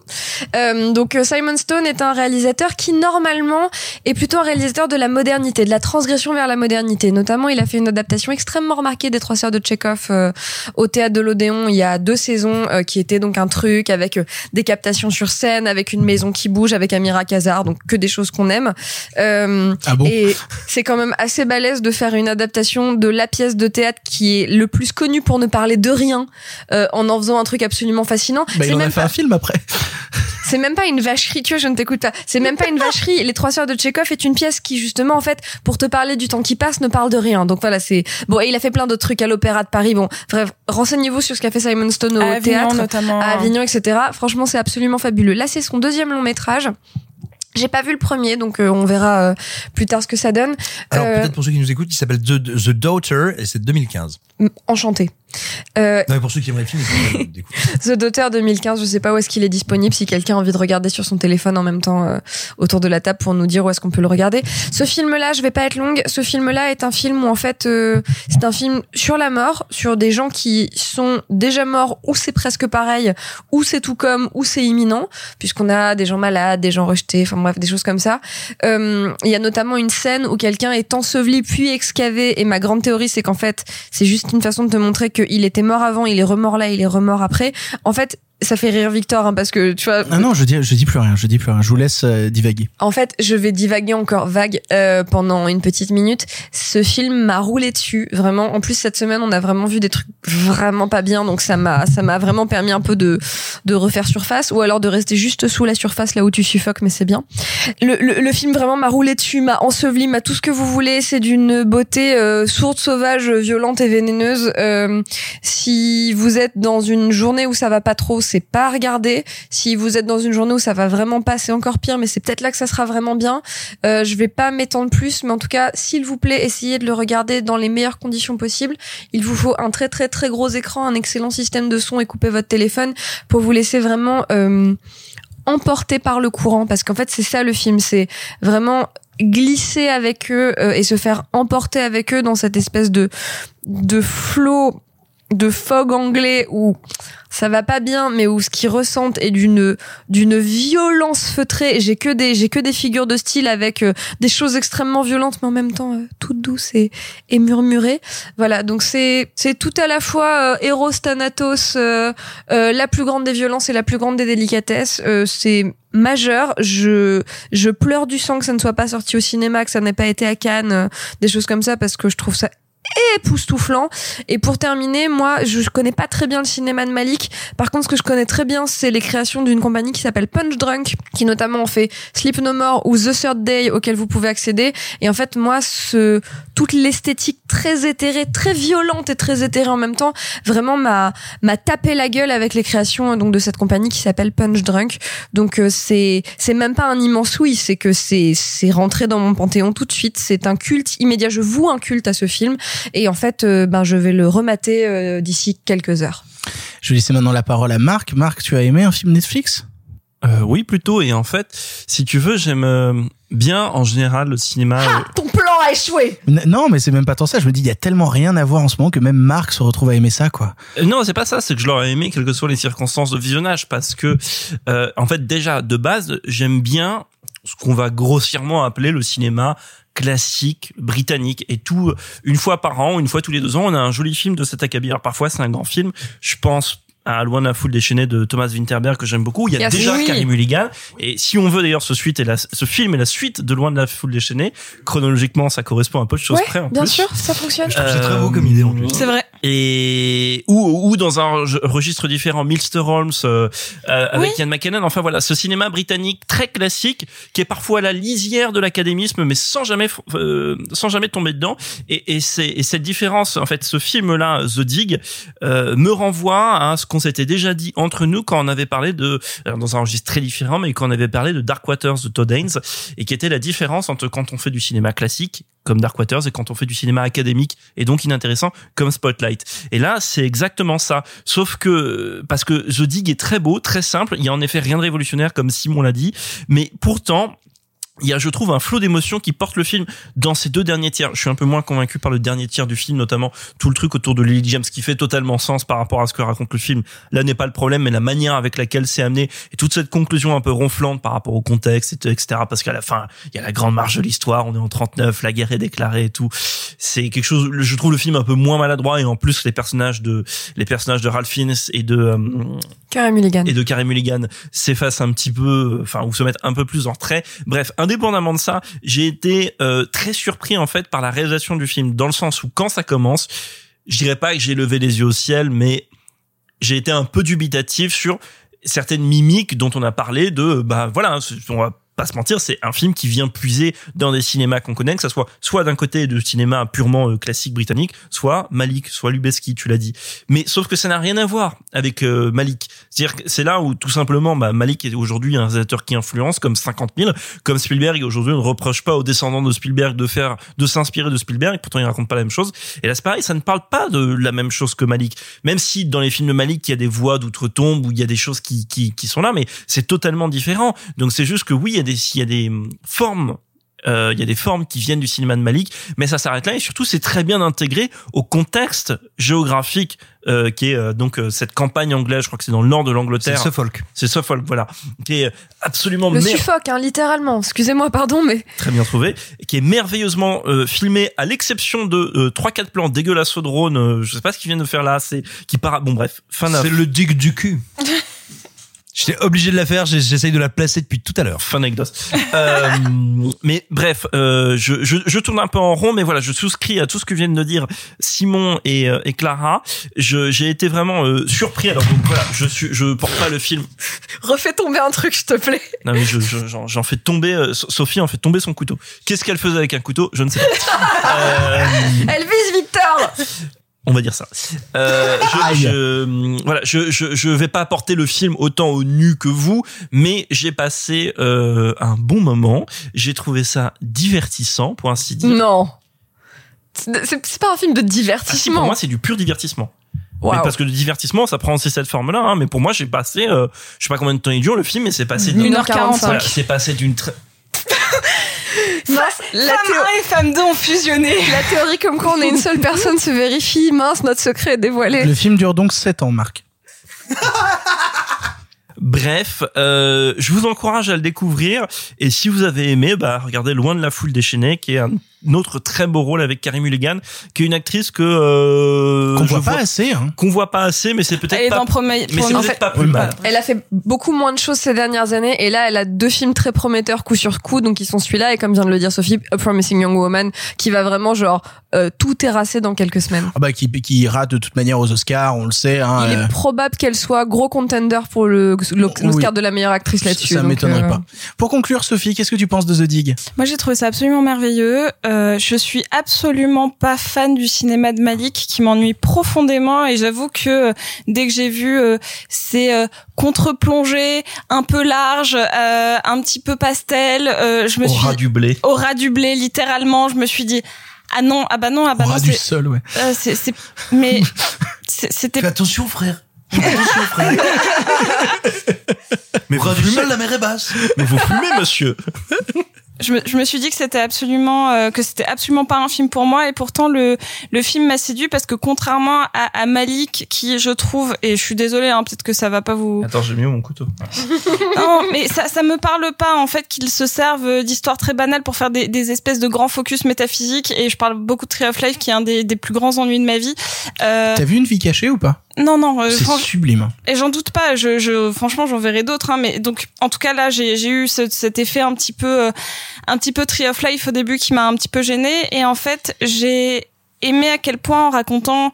Speaker 2: Euh, donc euh, Simon Stone est un réalisateur qui normalement est plutôt un réalisateur de la modernité, de la transgression vers la modernité. Notamment, il a fait une adaptation extrêmement remarquée des Trois Sœurs de Tchekhov euh, au théâtre de l'Odéon il y a deux saisons, euh, qui était donc un truc avec euh, des captations sur scène, avec une maison qui bouge, avec Amira Kazar, donc que des choses qu'on aime. Euh,
Speaker 1: Ah bon
Speaker 2: et c'est quand même assez balèze de faire une adaptation de la pièce de théâtre qui est le plus connue pour ne parler de rien, euh, en en faisant un truc absolument fascinant.
Speaker 1: Bah, il
Speaker 2: C'est
Speaker 1: en a
Speaker 2: même
Speaker 1: fait
Speaker 2: pas-
Speaker 1: un film après.
Speaker 2: c'est même pas une vacherie, tu vois, je ne t'écoute pas. C'est même pas une vacherie. Les Trois Sœurs de Tchekhov est une pièce qui, justement, en fait, pour te parler du temps qui passe, ne parle de rien. Donc voilà, c'est bon. Et il a fait plein d'autres trucs à l'Opéra de Paris. Bon, bref, renseignez-vous sur ce qu'a fait Simon Stone au
Speaker 8: À Avignon,
Speaker 2: théâtre,
Speaker 8: notamment.
Speaker 2: à Avignon, etc. Franchement, c'est absolument fabuleux. Là, c'est son deuxième long métrage. J'ai pas vu le premier, donc euh, on verra euh, plus tard ce que ça donne.
Speaker 3: Alors
Speaker 2: Euh,
Speaker 3: peut-être pour ceux qui nous écoutent, il s'appelle The, The Daughter et c'est 2015.
Speaker 2: enchanté. Euh,
Speaker 3: Non mais pour ceux qui aimeraient le film, ils peuvent l'écouter.
Speaker 2: The Daughter 2015, je sais pas où est-ce qu'il est disponible, si quelqu'un a envie de regarder sur son téléphone en même temps euh, autour de la table pour nous dire où est-ce qu'on peut le regarder. Ce film-là, je vais pas être longue, ce film-là est un film où en fait euh, c'est un film sur la mort, sur des gens qui sont déjà morts ou c'est presque pareil, ou c'est tout comme, ou c'est imminent, puisqu'on a des gens malades, des gens rejetés, enfin bref, des choses comme ça. Euh, Il y a notamment une scène où quelqu'un est enseveli puis excavé et ma grande théorie c'est qu'en fait c'est juste une façon de te montrer qu'il était mort avant, il est remort là, il est remort après. En fait, ça fait rire Victor hein, parce que tu vois.
Speaker 1: Ah non, je dis, je dis plus rien, je dis plus rien. Je vous laisse euh, divaguer.
Speaker 2: En fait, je vais divaguer encore vague euh, pendant une petite minute. Ce film m'a roulé dessus, vraiment. En plus, cette semaine, on a vraiment vu des trucs vraiment pas bien, donc ça m'a, ça m'a vraiment permis un peu de de refaire surface, ou alors de rester juste sous la surface là où tu suffoques, mais c'est bien. Le, le, le film vraiment m'a roulé dessus, m'a enseveli, m'a tout ce que vous voulez. C'est d'une beauté euh, sourde, sauvage, violente et vénéneuse. Euh, si vous êtes dans une journée où ça va pas trop, c'est pas à regarder. Si vous êtes dans une journée où ça va vraiment pas, c'est encore pire, mais c'est peut-être là que ça sera vraiment bien. Euh, je vais pas m'étendre plus, mais en tout cas, s'il vous plaît, essayez de le regarder dans les meilleures conditions possibles. Il vous faut un très très très gros écran, un excellent système de son et couper votre téléphone pour vous laisser vraiment euh, emporter par le courant, parce qu'en fait c'est ça le film, c'est vraiment glisser avec eux euh, et se faire emporter avec eux dans cette espèce de de flot de fog anglais où ça va pas bien mais où ce qu'ils ressentent est d'une d'une violence feutrée. J'ai que des j'ai que des figures de style avec euh, des choses extrêmement violentes mais en même temps euh, toutes douces et et murmurées. Voilà donc c'est c'est tout à la fois euh, Eros Thanatos euh, la plus grande des violences et la plus grande des délicatesses. C'est majeur. Je je pleure du sang que ça ne soit pas sorti au cinéma que ça n'ait pas été à Cannes euh, des choses comme ça parce que je trouve ça époustouflant. Et pour terminer, moi, je connais pas très bien le cinéma de Malik. Par contre, ce que je connais très bien, c'est les créations d'une compagnie qui s'appelle Punch Drunk, qui notamment fait Sleep No More ou The Third Day, auquel vous pouvez accéder. Et en fait, moi, ce, toute l'esthétique très éthérée, très violente et très éthérée en même temps, vraiment m'a, m'a tapé la gueule avec les créations, donc, de cette compagnie qui s'appelle Punch Drunk. Donc, euh, c'est, c'est même pas un immense oui, c'est que c'est, c'est rentré dans mon panthéon tout de suite. C'est un culte immédiat. Je voue un culte à ce film. Et en fait, euh, ben, je vais le remater euh, d'ici quelques heures.
Speaker 1: Je vais laisser maintenant la parole à Marc. Marc, tu as aimé un film Netflix?
Speaker 4: Euh, oui, plutôt. Et en fait, si tu veux, j'aime euh, bien en général le cinéma. euh,
Speaker 2: Ah, ton plan a échoué
Speaker 1: N- Non, mais c'est même pas tant ça. Je me dis, il y a tellement rien à voir en ce moment que même Marc se retrouve à aimer ça, quoi.
Speaker 4: Euh, Non, c'est pas ça. C'est que je l'aurais aimé, quelles que soient les circonstances de visionnage, parce que, euh, en fait, déjà de base, j'aime bien ce qu'on va grossièrement appeler le cinéma classique britannique. Et tout une fois par an une fois tous les deux ans on a un joli film de cet acabit parfois c'est un grand film. Je pense à Loin d'un foule déchaînée de Thomas Winterberg que j'aime beaucoup il y a
Speaker 2: Yes,
Speaker 4: déjà
Speaker 2: oui.
Speaker 4: Carey Mulligan et si on veut d'ailleurs ce suite et la, ce film la suite de Loin de la foule déchaînée chronologiquement ça correspond à peu de choses
Speaker 2: Ouais,
Speaker 4: près en
Speaker 2: bien
Speaker 4: plus
Speaker 2: sûr, ça fonctionne.
Speaker 3: Je trouve que c'est très beau comme idée en plus.
Speaker 2: C'est vrai.
Speaker 4: et ou ou dans un re- registre différent Milster Holmes euh, euh, avec
Speaker 2: Oui.
Speaker 4: Ian McKellen enfin voilà ce cinéma britannique très classique qui est parfois à la lisière de l'académisme mais sans jamais euh, sans jamais tomber dedans et et c'est et cette différence en fait ce film là The Dig euh, me renvoie à ce qu'on s'était déjà dit entre nous quand on avait parlé de dans un registre très différent mais quand on avait parlé de Dark Waters de Todd Haynes et qui était la différence entre quand on fait du cinéma classique comme Dark Waters et quand on fait du cinéma académique et donc inintéressant comme Spotlight. Et là, c'est exactement ça. Sauf que, parce que The Dig est très beau, très simple, il y a en effet rien de révolutionnaire comme Simon l'a dit, mais pourtant, il y a, je trouve, un flot d'émotions qui porte le film dans ces deux derniers tiers. Je suis un peu moins convaincu par le dernier tiers du film, notamment tout le truc autour de Lily James qui fait totalement sens par rapport à ce que raconte le film. Là n'est pas le problème, mais la manière avec laquelle c'est amené et toute cette conclusion un peu ronflante par rapport au contexte, et- etc. Parce qu'à la fin, il y a la grande marge de l'histoire, on est en 39, la guerre est déclarée et tout. C'est quelque chose, je trouve le film un peu moins maladroit et en plus les personnages de, les personnages de Ralph Fiennes et de, euh,
Speaker 2: Carey Mulligan.
Speaker 4: et de Carey Mulligan s'effacent un petit peu, enfin ou se mettent un peu plus en retrait. Bref, indépendamment de ça, j'ai été euh, très surpris en fait par la réalisation du film, dans le sens où quand ça commence, je dirais pas que j'ai levé les yeux au ciel, mais j'ai été un peu dubitatif sur certaines mimiques dont on a parlé de bah voilà on va pas se mentir c'est un film qui vient puiser dans des cinémas qu'on connaît que ça soit soit d'un côté de cinéma purement euh, classique britannique soit Malik soit Lubeski tu l'as dit. Mais sauf que ça n'a rien à voir avec euh, Malik. C'est-à-dire que c'est là où tout simplement bah, Malik est aujourd'hui un réalisateur qui influence comme 50 000 comme Spielberg aujourd'hui on ne reproche pas aux descendants de Spielberg de faire de s'inspirer de Spielberg pourtant il raconte pas la même chose. Et là c'est pareil ça ne parle pas de la même chose que Malik. Même si dans les films de Malik il y a des voix d'outre-tombe où il y a des choses qui, qui, qui sont là mais c'est totalement différent. Donc c'est juste que oui a des il y a des hum, formes euh, il y a des formes qui viennent du cinéma de Malik, mais ça s'arrête là et surtout c'est très bien intégré au contexte géographique euh, qui est euh, donc euh, cette campagne anglaise, je crois que c'est dans le nord de
Speaker 3: C'est
Speaker 4: l'Angleterre.
Speaker 3: Suffolk.
Speaker 4: C'est Suffolk, voilà, qui est absolument
Speaker 2: Le
Speaker 4: mer-
Speaker 2: suffoque, hein, littéralement. Excusez-moi, pardon, mais
Speaker 4: très bien trouvé, qui est merveilleusement euh, filmé, à l'exception de euh, trois quatre plans dégueulasses au drone. euh, je sais pas ce qu'ils viennent de faire là, c'est qui para. Bon bref, fin
Speaker 3: C'est le dig du cul. J'étais obligé de la faire, j'essaye de la placer depuis tout à l'heure.
Speaker 4: Fin anecdote. Euh, mais bref, euh, je, je, je tourne un peu en rond, mais voilà, je souscris à tout ce que viennent de dire Simon et, euh, et Clara. Je, j'ai été vraiment euh, surpris. Alors donc voilà, je suis, je porte pas le film.
Speaker 2: refais tomber un truc, s'il te plaît.
Speaker 4: Non mais je, je- j'en, j'en fais tomber. euh, So- Sophie en fait tomber son couteau. Qu'est-ce qu'elle faisait avec un couteau? Je ne sais pas. Euh,
Speaker 2: Elvis Victor
Speaker 4: On va dire ça. Euh, je, je- voilà, je, je, je vais pas apporter le film autant au nu que vous, mais j'ai passé euh, un bon moment. J'ai trouvé ça divertissant, pour ainsi dire.
Speaker 2: Non. C'est pas un film de
Speaker 4: Ah si,
Speaker 2: divertissement.
Speaker 4: pour moi, c'est du pur divertissement. Mais parce que le divertissement, ça prend aussi cette forme-là. Hein, mais pour moi, j'ai passé, euh, je sais pas combien de temps il dure le film, mais c'est passé. d'une-
Speaker 2: 1h45.
Speaker 4: Voilà, c'est passé d'une très.
Speaker 2: Mince, la,
Speaker 8: Femme
Speaker 2: théo-
Speaker 8: 1 et femme 2 ont fusionné.
Speaker 2: la théorie comme quoi on est une seule personne se vérifie. Mince, notre secret est dévoilé.
Speaker 1: Le film dure donc 7 ans, Marc.
Speaker 4: Bref, euh, je vous encourage à le découvrir. Et si vous avez aimé, bah, regardez Loin de la foule déchaînée, qui est un autre très beau rôle avec Carrie Mulligan, qui est une actrice que euh,
Speaker 1: Qu'on voit pas
Speaker 4: vois-
Speaker 1: assez, hein.
Speaker 4: qu'on voit pas assez, mais c'est
Speaker 8: Elle
Speaker 4: peut-être
Speaker 8: est
Speaker 4: pas, mais c'est peut-être pas plus mal.
Speaker 2: Elle a fait beaucoup moins de choses ces dernières années et là elle a deux films très prometteurs coup sur coup donc ils sont celui-là et comme vient de le dire Sophie A Promising Young Woman qui va vraiment genre euh, tout terrasser dans quelques semaines.
Speaker 1: Ah bah, qui, qui rate de toute manière aux Oscars, on le sait. Hein,
Speaker 2: Il
Speaker 1: euh,
Speaker 2: est probable qu'elle soit gros contender pour le l'Oscar
Speaker 1: Oui.
Speaker 2: de la meilleure actrice là-dessus.
Speaker 1: ça
Speaker 2: donc,
Speaker 1: m'étonnerait
Speaker 2: euh,
Speaker 1: pas. Pour conclure, Sophie, qu'est-ce que tu penses de The Dig?
Speaker 8: Moi, j'ai trouvé ça absolument merveilleux. Euh, je suis absolument pas fan du cinéma de Malik, qui m'ennuie profondément. Et j'avoue que euh, dès que j'ai vu euh, ces euh, contre-plongées un peu larges, euh, un petit peu pastel, euh, je me
Speaker 4: Au
Speaker 8: suis
Speaker 4: ras du blé.
Speaker 8: au ras du blé, littéralement. Je me suis dit ah non, ah bah non, ah bah
Speaker 1: On
Speaker 8: non,
Speaker 1: aura du
Speaker 8: c'est,
Speaker 1: sol, ouais.
Speaker 8: euh, c'est, c'est- mais c'était
Speaker 3: attention, frère. Attention, frère.
Speaker 4: Mais vous
Speaker 3: du
Speaker 4: fumez,
Speaker 3: sol, la mer est basse.
Speaker 4: mais vous fumez, monsieur.
Speaker 8: Je me, je me suis dit que c'était absolument euh, que c'était absolument pas un film pour moi et pourtant le le film m'a séduit parce que contrairement à, à Malik qui je trouve et je suis désolée hein, peut-être que ça va pas vous
Speaker 4: Attends, j'ai mis où mon couteau.
Speaker 8: non mais ça ça me parle pas en fait qu'ils se servent d'histoires très banales pour faire des, des espèces de grands focus métaphysiques et je parle beaucoup de Tree of Life qui est un des, des plus grands ennuis de ma vie euh,
Speaker 1: T'as vu une vie cachée ou pas?
Speaker 8: Non non euh,
Speaker 1: C'est sublime.
Speaker 8: et j'en doute pas, je, je franchement j'en verrai d'autres, hein, mais donc en tout cas là j'ai eu ce- cet effet un petit peu euh, un petit peu Tree of Life au début qui m'a un petit peu gênée et en fait j'ai aimé à quel point en racontant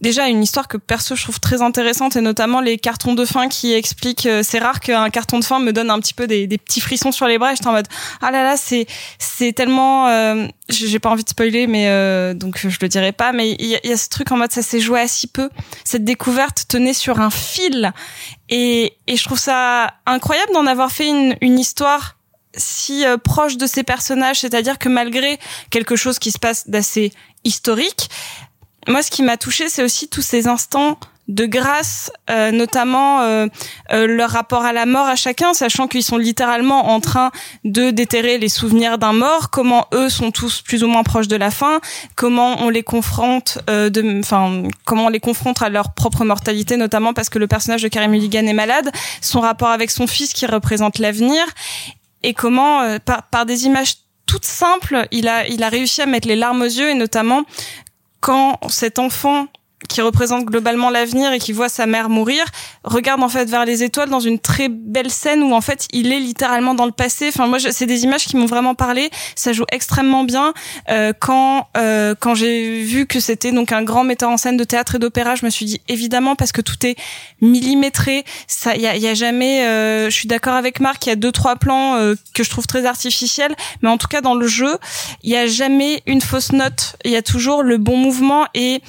Speaker 8: déjà une histoire que perso je trouve très intéressante et notamment les cartons de fin qui expliquent euh, c'est rare qu'un carton de fin me donne un petit peu des, des petits frissons sur les bras et j'étais en mode ah là là c'est c'est tellement euh, j'ai pas envie de spoiler mais euh, donc je le dirai pas mais il y, a- y a ce truc en mode ça s'est joué à si peu. Cette découverte tenait sur un fil. Et, et je trouve ça incroyable d'en avoir fait une, une histoire si euh, proche de ces personnages, c'est-à-dire que malgré quelque chose qui se passe d'assez historique, moi ce qui m'a touché c'est aussi tous ces instants de grâce, euh, notamment euh, euh, leur rapport à la mort à chacun, sachant qu'ils sont littéralement en train de déterrer les souvenirs d'un mort, comment eux sont tous plus ou moins proches de la fin, comment on les confronte, euh, de, enfin comment on les confronte à leur propre mortalité, notamment parce que le personnage de Carey Mulligan est malade, son rapport avec son fils qui représente l'avenir, et comment euh, par, par des images toutes simples, il a il a réussi à mettre les larmes aux yeux et notamment quand cet enfant qui représente globalement l'avenir et qui voit sa mère mourir, regarde en fait vers les étoiles dans une très belle scène où en fait il est littéralement dans le passé. Enfin moi c'est des images qui m'ont vraiment parlé. Ça joue extrêmement bien. Euh, quand euh, quand j'ai vu que c'était donc un grand metteur en scène de théâtre et d'opéra, je me suis dit évidemment parce que tout est millimétré. Ça y a, y a jamais. euh, je suis d'accord avec Marc. Il y a deux trois plans euh, que je trouve très artificiels, mais en tout cas dans le jeu il y a jamais une fausse note. Il y a toujours le bon mouvement et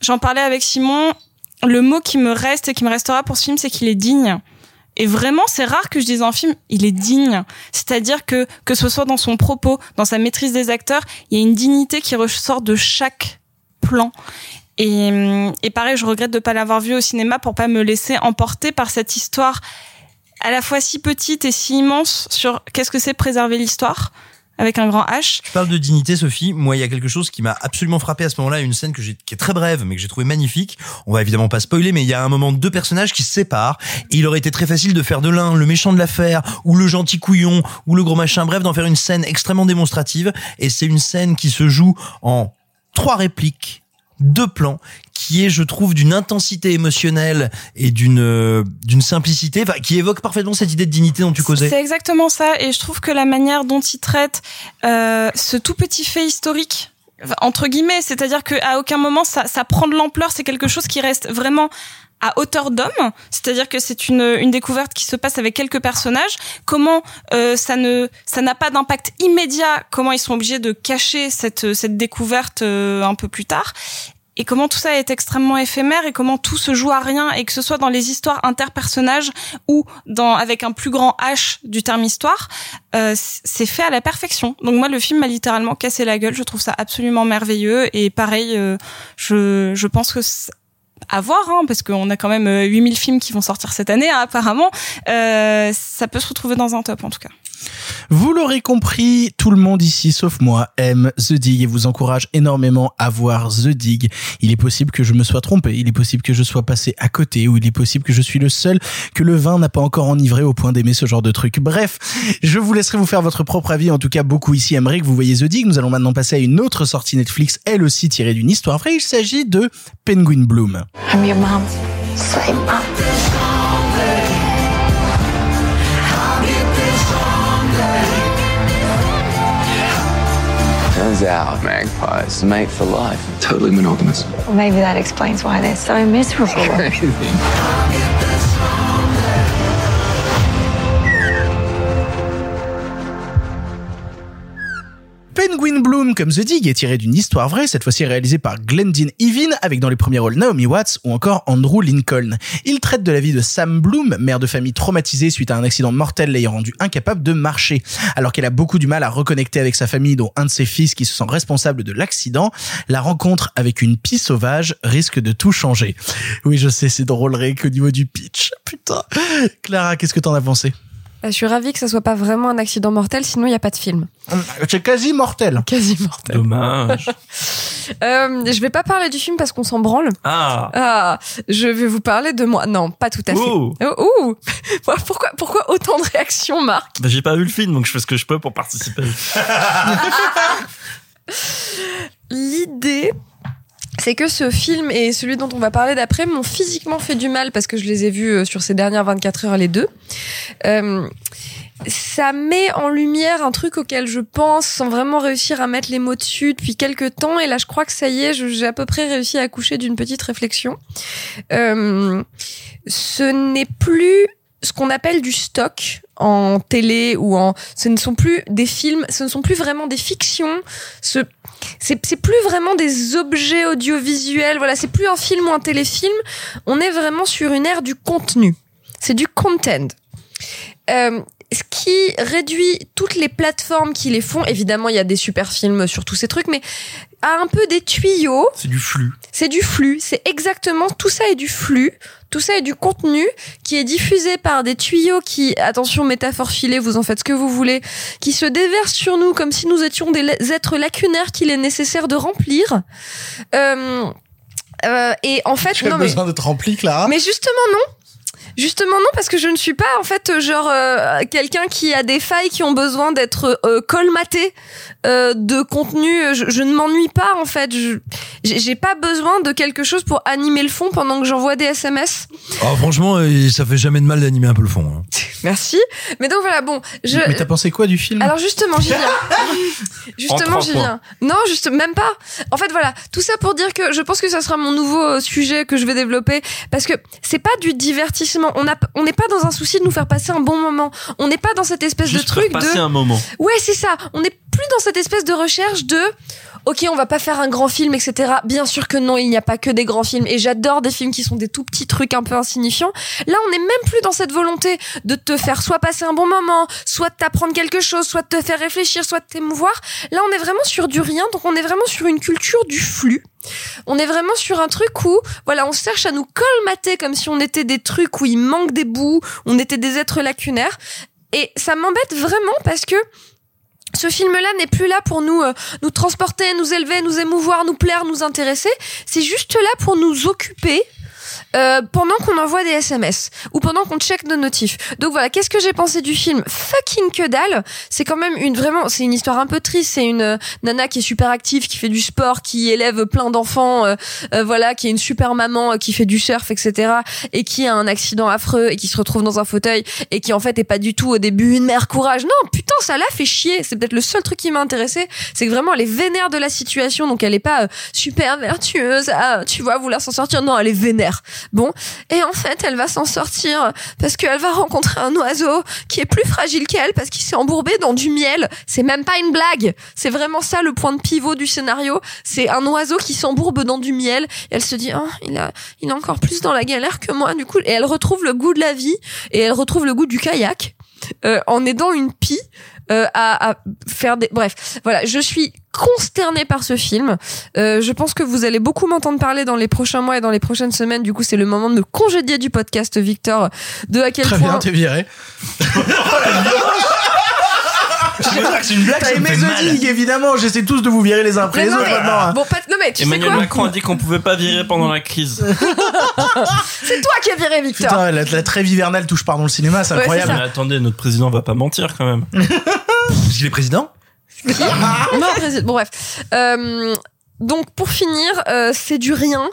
Speaker 8: j'en parlais avec Simon. Le mot qui me reste et qui me restera pour ce film, c'est qu'il est digne. Et vraiment, c'est rare que je dise un film, il est digne. C'est-à-dire que, que ce soit dans son propos, dans sa maîtrise des acteurs, il y a une dignité qui ressort de chaque plan. Et, hum, et pareil, je regrette de pas l'avoir vu au cinéma pour pas me laisser emporter par cette histoire à la fois si petite et si immense sur qu'est-ce que c'est préserver l'histoire avec un grand H.
Speaker 3: Tu parles de dignité, Sophie. Moi, il y a quelque chose qui m'a absolument frappé à ce moment-là, une scène que qui est très brève, mais que j'ai trouvé magnifique. On va évidemment pas spoiler, mais il y a un moment deux personnages qui se séparent. Il aurait été très facile de faire de l'un le méchant de l'affaire, ou le gentil couillon, ou le gros machin. Bref, d'en faire une scène extrêmement démonstrative. Et c'est une scène qui se joue en trois répliques, deux plans, qui est, je trouve, d'une intensité émotionnelle et d'une euh, d'une simplicité, enfin, qui évoque parfaitement cette idée de dignité dont tu causais.
Speaker 8: C'est exactement ça, et je trouve que la manière dont il traite euh, ce tout petit fait historique entre guillemets, c'est-à-dire qu'à aucun moment ça, ça prend de l'ampleur, c'est quelque chose qui reste vraiment à hauteur d'homme, c'est-à-dire que c'est une, une découverte qui se passe avec quelques personnages. Comment euh, ça ne ça n'a pas d'impact immédiat Comment ils sont obligés de cacher cette cette découverte euh, un peu plus tard et comment tout ça est extrêmement éphémère et comment tout se joue à rien et que ce soit dans les histoires interpersonnages ou dans avec un plus grand H du terme histoire, euh, c'est fait à la perfection. Donc moi le film m'a littéralement cassé la gueule. Je trouve ça absolument merveilleux et pareil, euh, je je pense que à voir, hein, parce qu'on a quand même euh, 8000 films qui vont sortir cette année, hein, apparemment. Euh, ça peut se retrouver dans un top, en tout cas.
Speaker 1: Vous l'aurez compris, tout le monde ici, sauf moi, aime The Dig et vous encourage énormément à voir The Dig. Il est possible que je me sois trompé, il est possible que je sois passé à côté, ou il est possible que je suis le seul que le vin n'a pas encore enivré au point d'aimer ce genre de truc. Bref, je vous laisserai vous faire votre propre avis. En tout cas, beaucoup ici aimeraient que vous voyez The Dig. Nous allons maintenant passer à une autre sortie Netflix, elle aussi tirée d'une histoire vraie. Il s'agit de Penguin Bloom.
Speaker 10: Turns out magpies mate for life. Totally monogamous.
Speaker 9: Well, maybe that explains why they're so miserable.
Speaker 1: Penguin Bloom comme The Dig est tiré d'une histoire vraie, cette fois-ci réalisée par Glendin Evin avec dans les premiers rôles Naomi Watts ou encore Andrew Lincoln. Il traite de la vie de Sam Bloom, mère de famille traumatisée suite à un accident mortel l'ayant rendue incapable de marcher. Alors qu'elle a beaucoup du mal à reconnecter avec sa famille dont un de ses fils qui se sent responsable de l'accident, la rencontre avec une pie sauvage risque de tout changer. Oui, je sais, c'est drôle rien qu'au niveau du pitch. Putain. Clara, qu'est-ce que t'en as pensé?
Speaker 2: Je suis ravie que ça soit pas vraiment un accident mortel, sinon il n'y a pas de film.
Speaker 1: C'est quasi mortel.
Speaker 2: Quasi mortel.
Speaker 4: Dommage.
Speaker 2: Euh, je vais pas parler du film parce qu'on s'en branle.
Speaker 4: Ah.
Speaker 2: Ah, je vais vous parler de moi. Non, pas tout à fait.
Speaker 4: Oh.
Speaker 2: Oh, ouh. pourquoi, pourquoi autant de réactions, Marc?
Speaker 4: Bah, j'ai pas vu le film, donc je fais ce que je peux pour participer.
Speaker 2: L'idée, c'est que ce film et celui dont on va parler d'après m'ont physiquement fait du mal parce que je les ai vus euh, sur ces dernières 24 heures les deux. Euh, ça met en lumière un truc auquel je pense sans vraiment réussir à mettre les mots dessus depuis quelques temps et là je crois que ça y est, j'ai à peu près réussi à accoucher d'une petite réflexion. Euh, ce n'est plus ce qu'on appelle du stock en télé ou en ce ne sont plus des films ce ne sont plus vraiment des fictions c'est plus vraiment des objets audiovisuels voilà c'est plus un film ou un téléfilm. On est vraiment sur une ère du contenu. C'est du content. Euh, ce qui réduit toutes les plateformes qui les font évidemment il y a des super films sur tous ces trucs mais à un peu des tuyaux
Speaker 4: C'est du flux.
Speaker 2: c'est du flux, c'est exactement tout ça est du flux, tout ça est du contenu qui est diffusé par des tuyaux qui, attention métaphore filée, vous en faites ce que vous voulez, qui se déversent sur nous comme si nous étions des êtres lacunaires qu'il est nécessaire de remplir. Euh, euh, et en fait,
Speaker 1: Tu as
Speaker 2: non mais,
Speaker 1: besoin d'être rempli, Clara
Speaker 2: mais justement non. Justement non parce que je ne suis pas en fait genre euh, quelqu'un qui a des failles qui ont besoin d'être euh, colmatées euh, de contenu. Je, je ne m'ennuie pas en fait. Je- J'ai pas besoin de quelque chose pour animer le fond pendant que j'envoie des SMS.
Speaker 3: Oh, franchement, euh, ça fait jamais de mal d'animer un peu le fond. hein.
Speaker 2: Merci. Mais donc voilà bon. Je...
Speaker 1: Mais t'as pensé quoi du film?
Speaker 2: Alors justement, j'y viens.
Speaker 1: En
Speaker 2: justement, j'y viens. Non, juste même pas. En fait, voilà, tout ça pour dire que je pense que ça sera mon nouveau sujet que je vais développer parce que c'est pas du divertissement. On a, on n'est pas dans un souci de nous faire passer un bon moment. On n'est pas dans cette espèce
Speaker 4: Juste
Speaker 2: de truc
Speaker 4: faire passer
Speaker 2: de.
Speaker 4: un moment.
Speaker 2: Ouais, c'est ça. On n'est plus dans cette espèce de recherche de. Ok, on va pas faire un grand film, etc. Bien sûr que non, il n'y a pas que des grands films. Et j'adore des films qui sont des tout petits trucs un peu insignifiants. Là, on n'est même plus dans cette volonté de te faire soit passer un bon moment, soit t'apprendre quelque chose, soit te faire réfléchir, soit t'émouvoir. Là, on est vraiment sur du rien. Donc, on est vraiment sur une culture du flux. On est vraiment sur un truc où, voilà, on cherche à nous colmater comme si on était des trucs où il manque des bouts, on était des êtres lacunaires. Et ça m'embête vraiment parce que ce film-là n'est plus là pour nous euh, nous transporter, nous élever, nous émouvoir, nous plaire, nous intéresser. C'est juste là pour nous occuper. Euh, pendant qu'on envoie des SMS ou pendant qu'on check nos notifs. Donc voilà, qu'est-ce que j'ai pensé du film Fucking que dalle. C'est quand même une vraiment, c'est une histoire un peu triste. C'est une euh, nana qui est super active, qui fait du sport, qui élève plein d'enfants, euh, euh, voilà, qui est une super maman, qui fait du surf, etc. Et qui a un accident affreux et qui se retrouve dans un fauteuil et qui en fait est pas du tout au début une mère courage. Non, putain, ça l'a fait chier. C'est peut-être le seul truc qui m'a intéressé, c'est que vraiment elle est vénère de la situation, donc elle est pas super vertueuse, ah, tu vois, vouloir s'en sortir. Non, elle est vénère. Bon, et en fait, elle va s'en sortir parce qu'elle va rencontrer un oiseau qui est plus fragile qu'elle parce qu'il s'est embourbé dans du miel. C'est même pas une blague. C'est vraiment ça le point de pivot du scénario. C'est un oiseau qui s'embourbe dans du miel. Et elle se dit, oh, il a, il est encore plus dans la galère que moi. Du coup, et elle retrouve le goût de la vie et elle retrouve le goût du kayak euh, en aidant une pie euh, à, à faire des. Bref, voilà, je suis consternée par ce film. Euh, je pense que vous allez beaucoup m'entendre parler dans les prochains mois et dans les prochaines semaines. Du coup, c'est le moment de me congédier du podcast, Victor. De à quel
Speaker 1: Très
Speaker 2: point.
Speaker 1: bien, t'es viré.
Speaker 3: c'est une blague,
Speaker 1: T'as aimé The évidemment. J'essaie tous de vous virer les uns après les
Speaker 2: non,
Speaker 1: autres
Speaker 2: mais-
Speaker 1: maintenant. hein.
Speaker 2: Bon, pas, non mais tu
Speaker 4: Emmanuel
Speaker 2: sais quoi
Speaker 4: Macron a dit qu'on pouvait pas virer pendant la crise.
Speaker 2: C'est toi qui as viré Victor.
Speaker 1: Putain, la, la trêve hivernale touche pardon le cinéma, c'est
Speaker 2: Ouais,
Speaker 1: incroyable.
Speaker 4: Mais attendez, notre président va pas mentir quand même.
Speaker 3: Parce qu'il est président?
Speaker 2: Non, président. Bon, bref. Euh, donc pour finir, euh, c'est du rien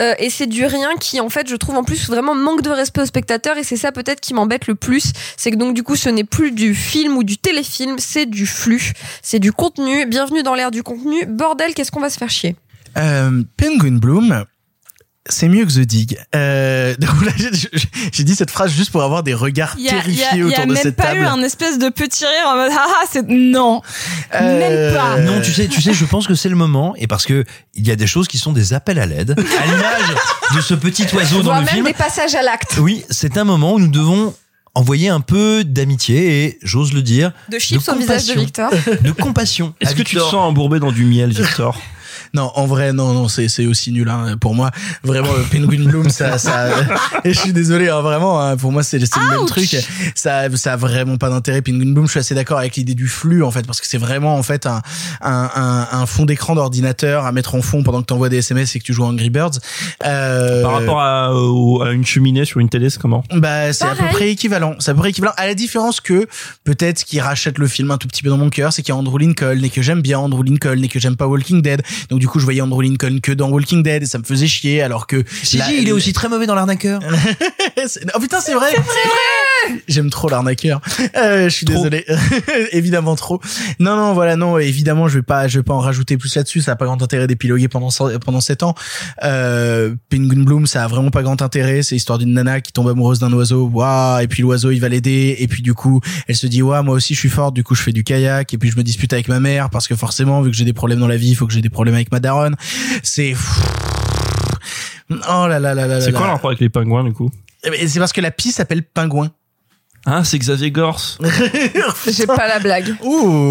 Speaker 2: euh, et c'est du rien qui en fait je trouve en plus vraiment manque de respect aux spectateurs et c'est ça peut-être qui m'embête le plus, c'est que donc du coup ce n'est plus du film ou du téléfilm, c'est du flux, c'est du contenu. Bienvenue dans l'ère du contenu. Bordel, qu'est-ce qu'on va se faire chier?
Speaker 1: Euh, Penguin Bloom, c'est mieux que The Dig. Euh, j'ai- dit cette phrase juste pour avoir des regards
Speaker 8: y a, il y a-
Speaker 1: terrifiés
Speaker 8: il y a
Speaker 1: autour de
Speaker 8: même
Speaker 1: cette
Speaker 8: pas
Speaker 1: table.
Speaker 8: eu un espèce de petit rire en mode ah ah c'est non
Speaker 1: Euh,
Speaker 8: même pas
Speaker 3: Non, tu sais, tu sais, je pense que c'est le moment, et parce que il y a des choses qui sont des appels à l'aide, à l'image de ce petit oiseau dans
Speaker 2: Voire
Speaker 3: le
Speaker 2: même
Speaker 3: film.
Speaker 2: des passages à l'acte.
Speaker 3: Oui, c'est un moment où nous devons envoyer un peu d'amitié et, j'ose le dire,
Speaker 2: De chips au visage de
Speaker 3: compassion.
Speaker 2: Victor.
Speaker 3: de compassion.
Speaker 4: Est-ce que tu te sens embourbé dans du miel, Victor?
Speaker 1: Non, en vrai, non, non, c'est c'est aussi nul hein, pour moi. Vraiment, euh, Penguin Bloom, ça, ça. et je suis désolé, hein, vraiment. hein, pour moi, c'est c'est le même truc. Ça, ça a vraiment pas d'intérêt. Penguin Bloom, je suis assez d'accord avec l'idée du flux en fait, parce que c'est vraiment en fait un un, un, un fond d'écran d'ordinateur à mettre en fond pendant que t'envoies des SMS et que tu joues à Angry Birds. Euh,
Speaker 4: Par rapport à, au- à une cheminée sur une télé, c'est comment?
Speaker 1: Bah, c'est à peu près équivalent. C'est à peu près équivalent. À la différence que, peut-être, ce qui rachète le film un tout petit peu dans mon cœur, c'est qu'il y a Andrew Lincoln et que j'aime bien Andrew Lincoln et que j'aime pas Walking Dead. Donc, du coup, je voyais Andrew Lincoln que dans Walking Dead et ça me faisait chier alors que.
Speaker 3: Si,
Speaker 1: la-
Speaker 3: si, il est aussi très mauvais dans l'arnaqueur.
Speaker 1: C'est- oh putain, c'est vrai! J'aime trop l'arnaqueur. Euh, je suis désolé. évidemment trop. Non, non, voilà, non, évidemment, je vais pas, je vais pas en rajouter plus là-dessus. Ça a pas grand intérêt d'épiloguer pendant, pendant sept ans. Euh, Penguin Bloom, ça a vraiment pas grand intérêt. C'est l'histoire d'une nana qui tombe amoureuse d'un oiseau. Waouh. Et puis l'oiseau, il va l'aider. Et puis du coup, elle se dit, waouh, moi aussi, je suis forte. Du coup, je fais du kayak. Et puis je me dispute avec ma mère parce que forcément, vu que j'ai des problèmes dans la vie, il faut que j'ai des problèmes avec ma daronne. C'est, oh là là là là
Speaker 4: C'est quoi le rapport avec les pingouins du coup
Speaker 1: Eh ben, C'est parce que la pie s'appelle pingouin.
Speaker 4: Ah, c'est Xavier Gors.
Speaker 2: J'ai pas la blague.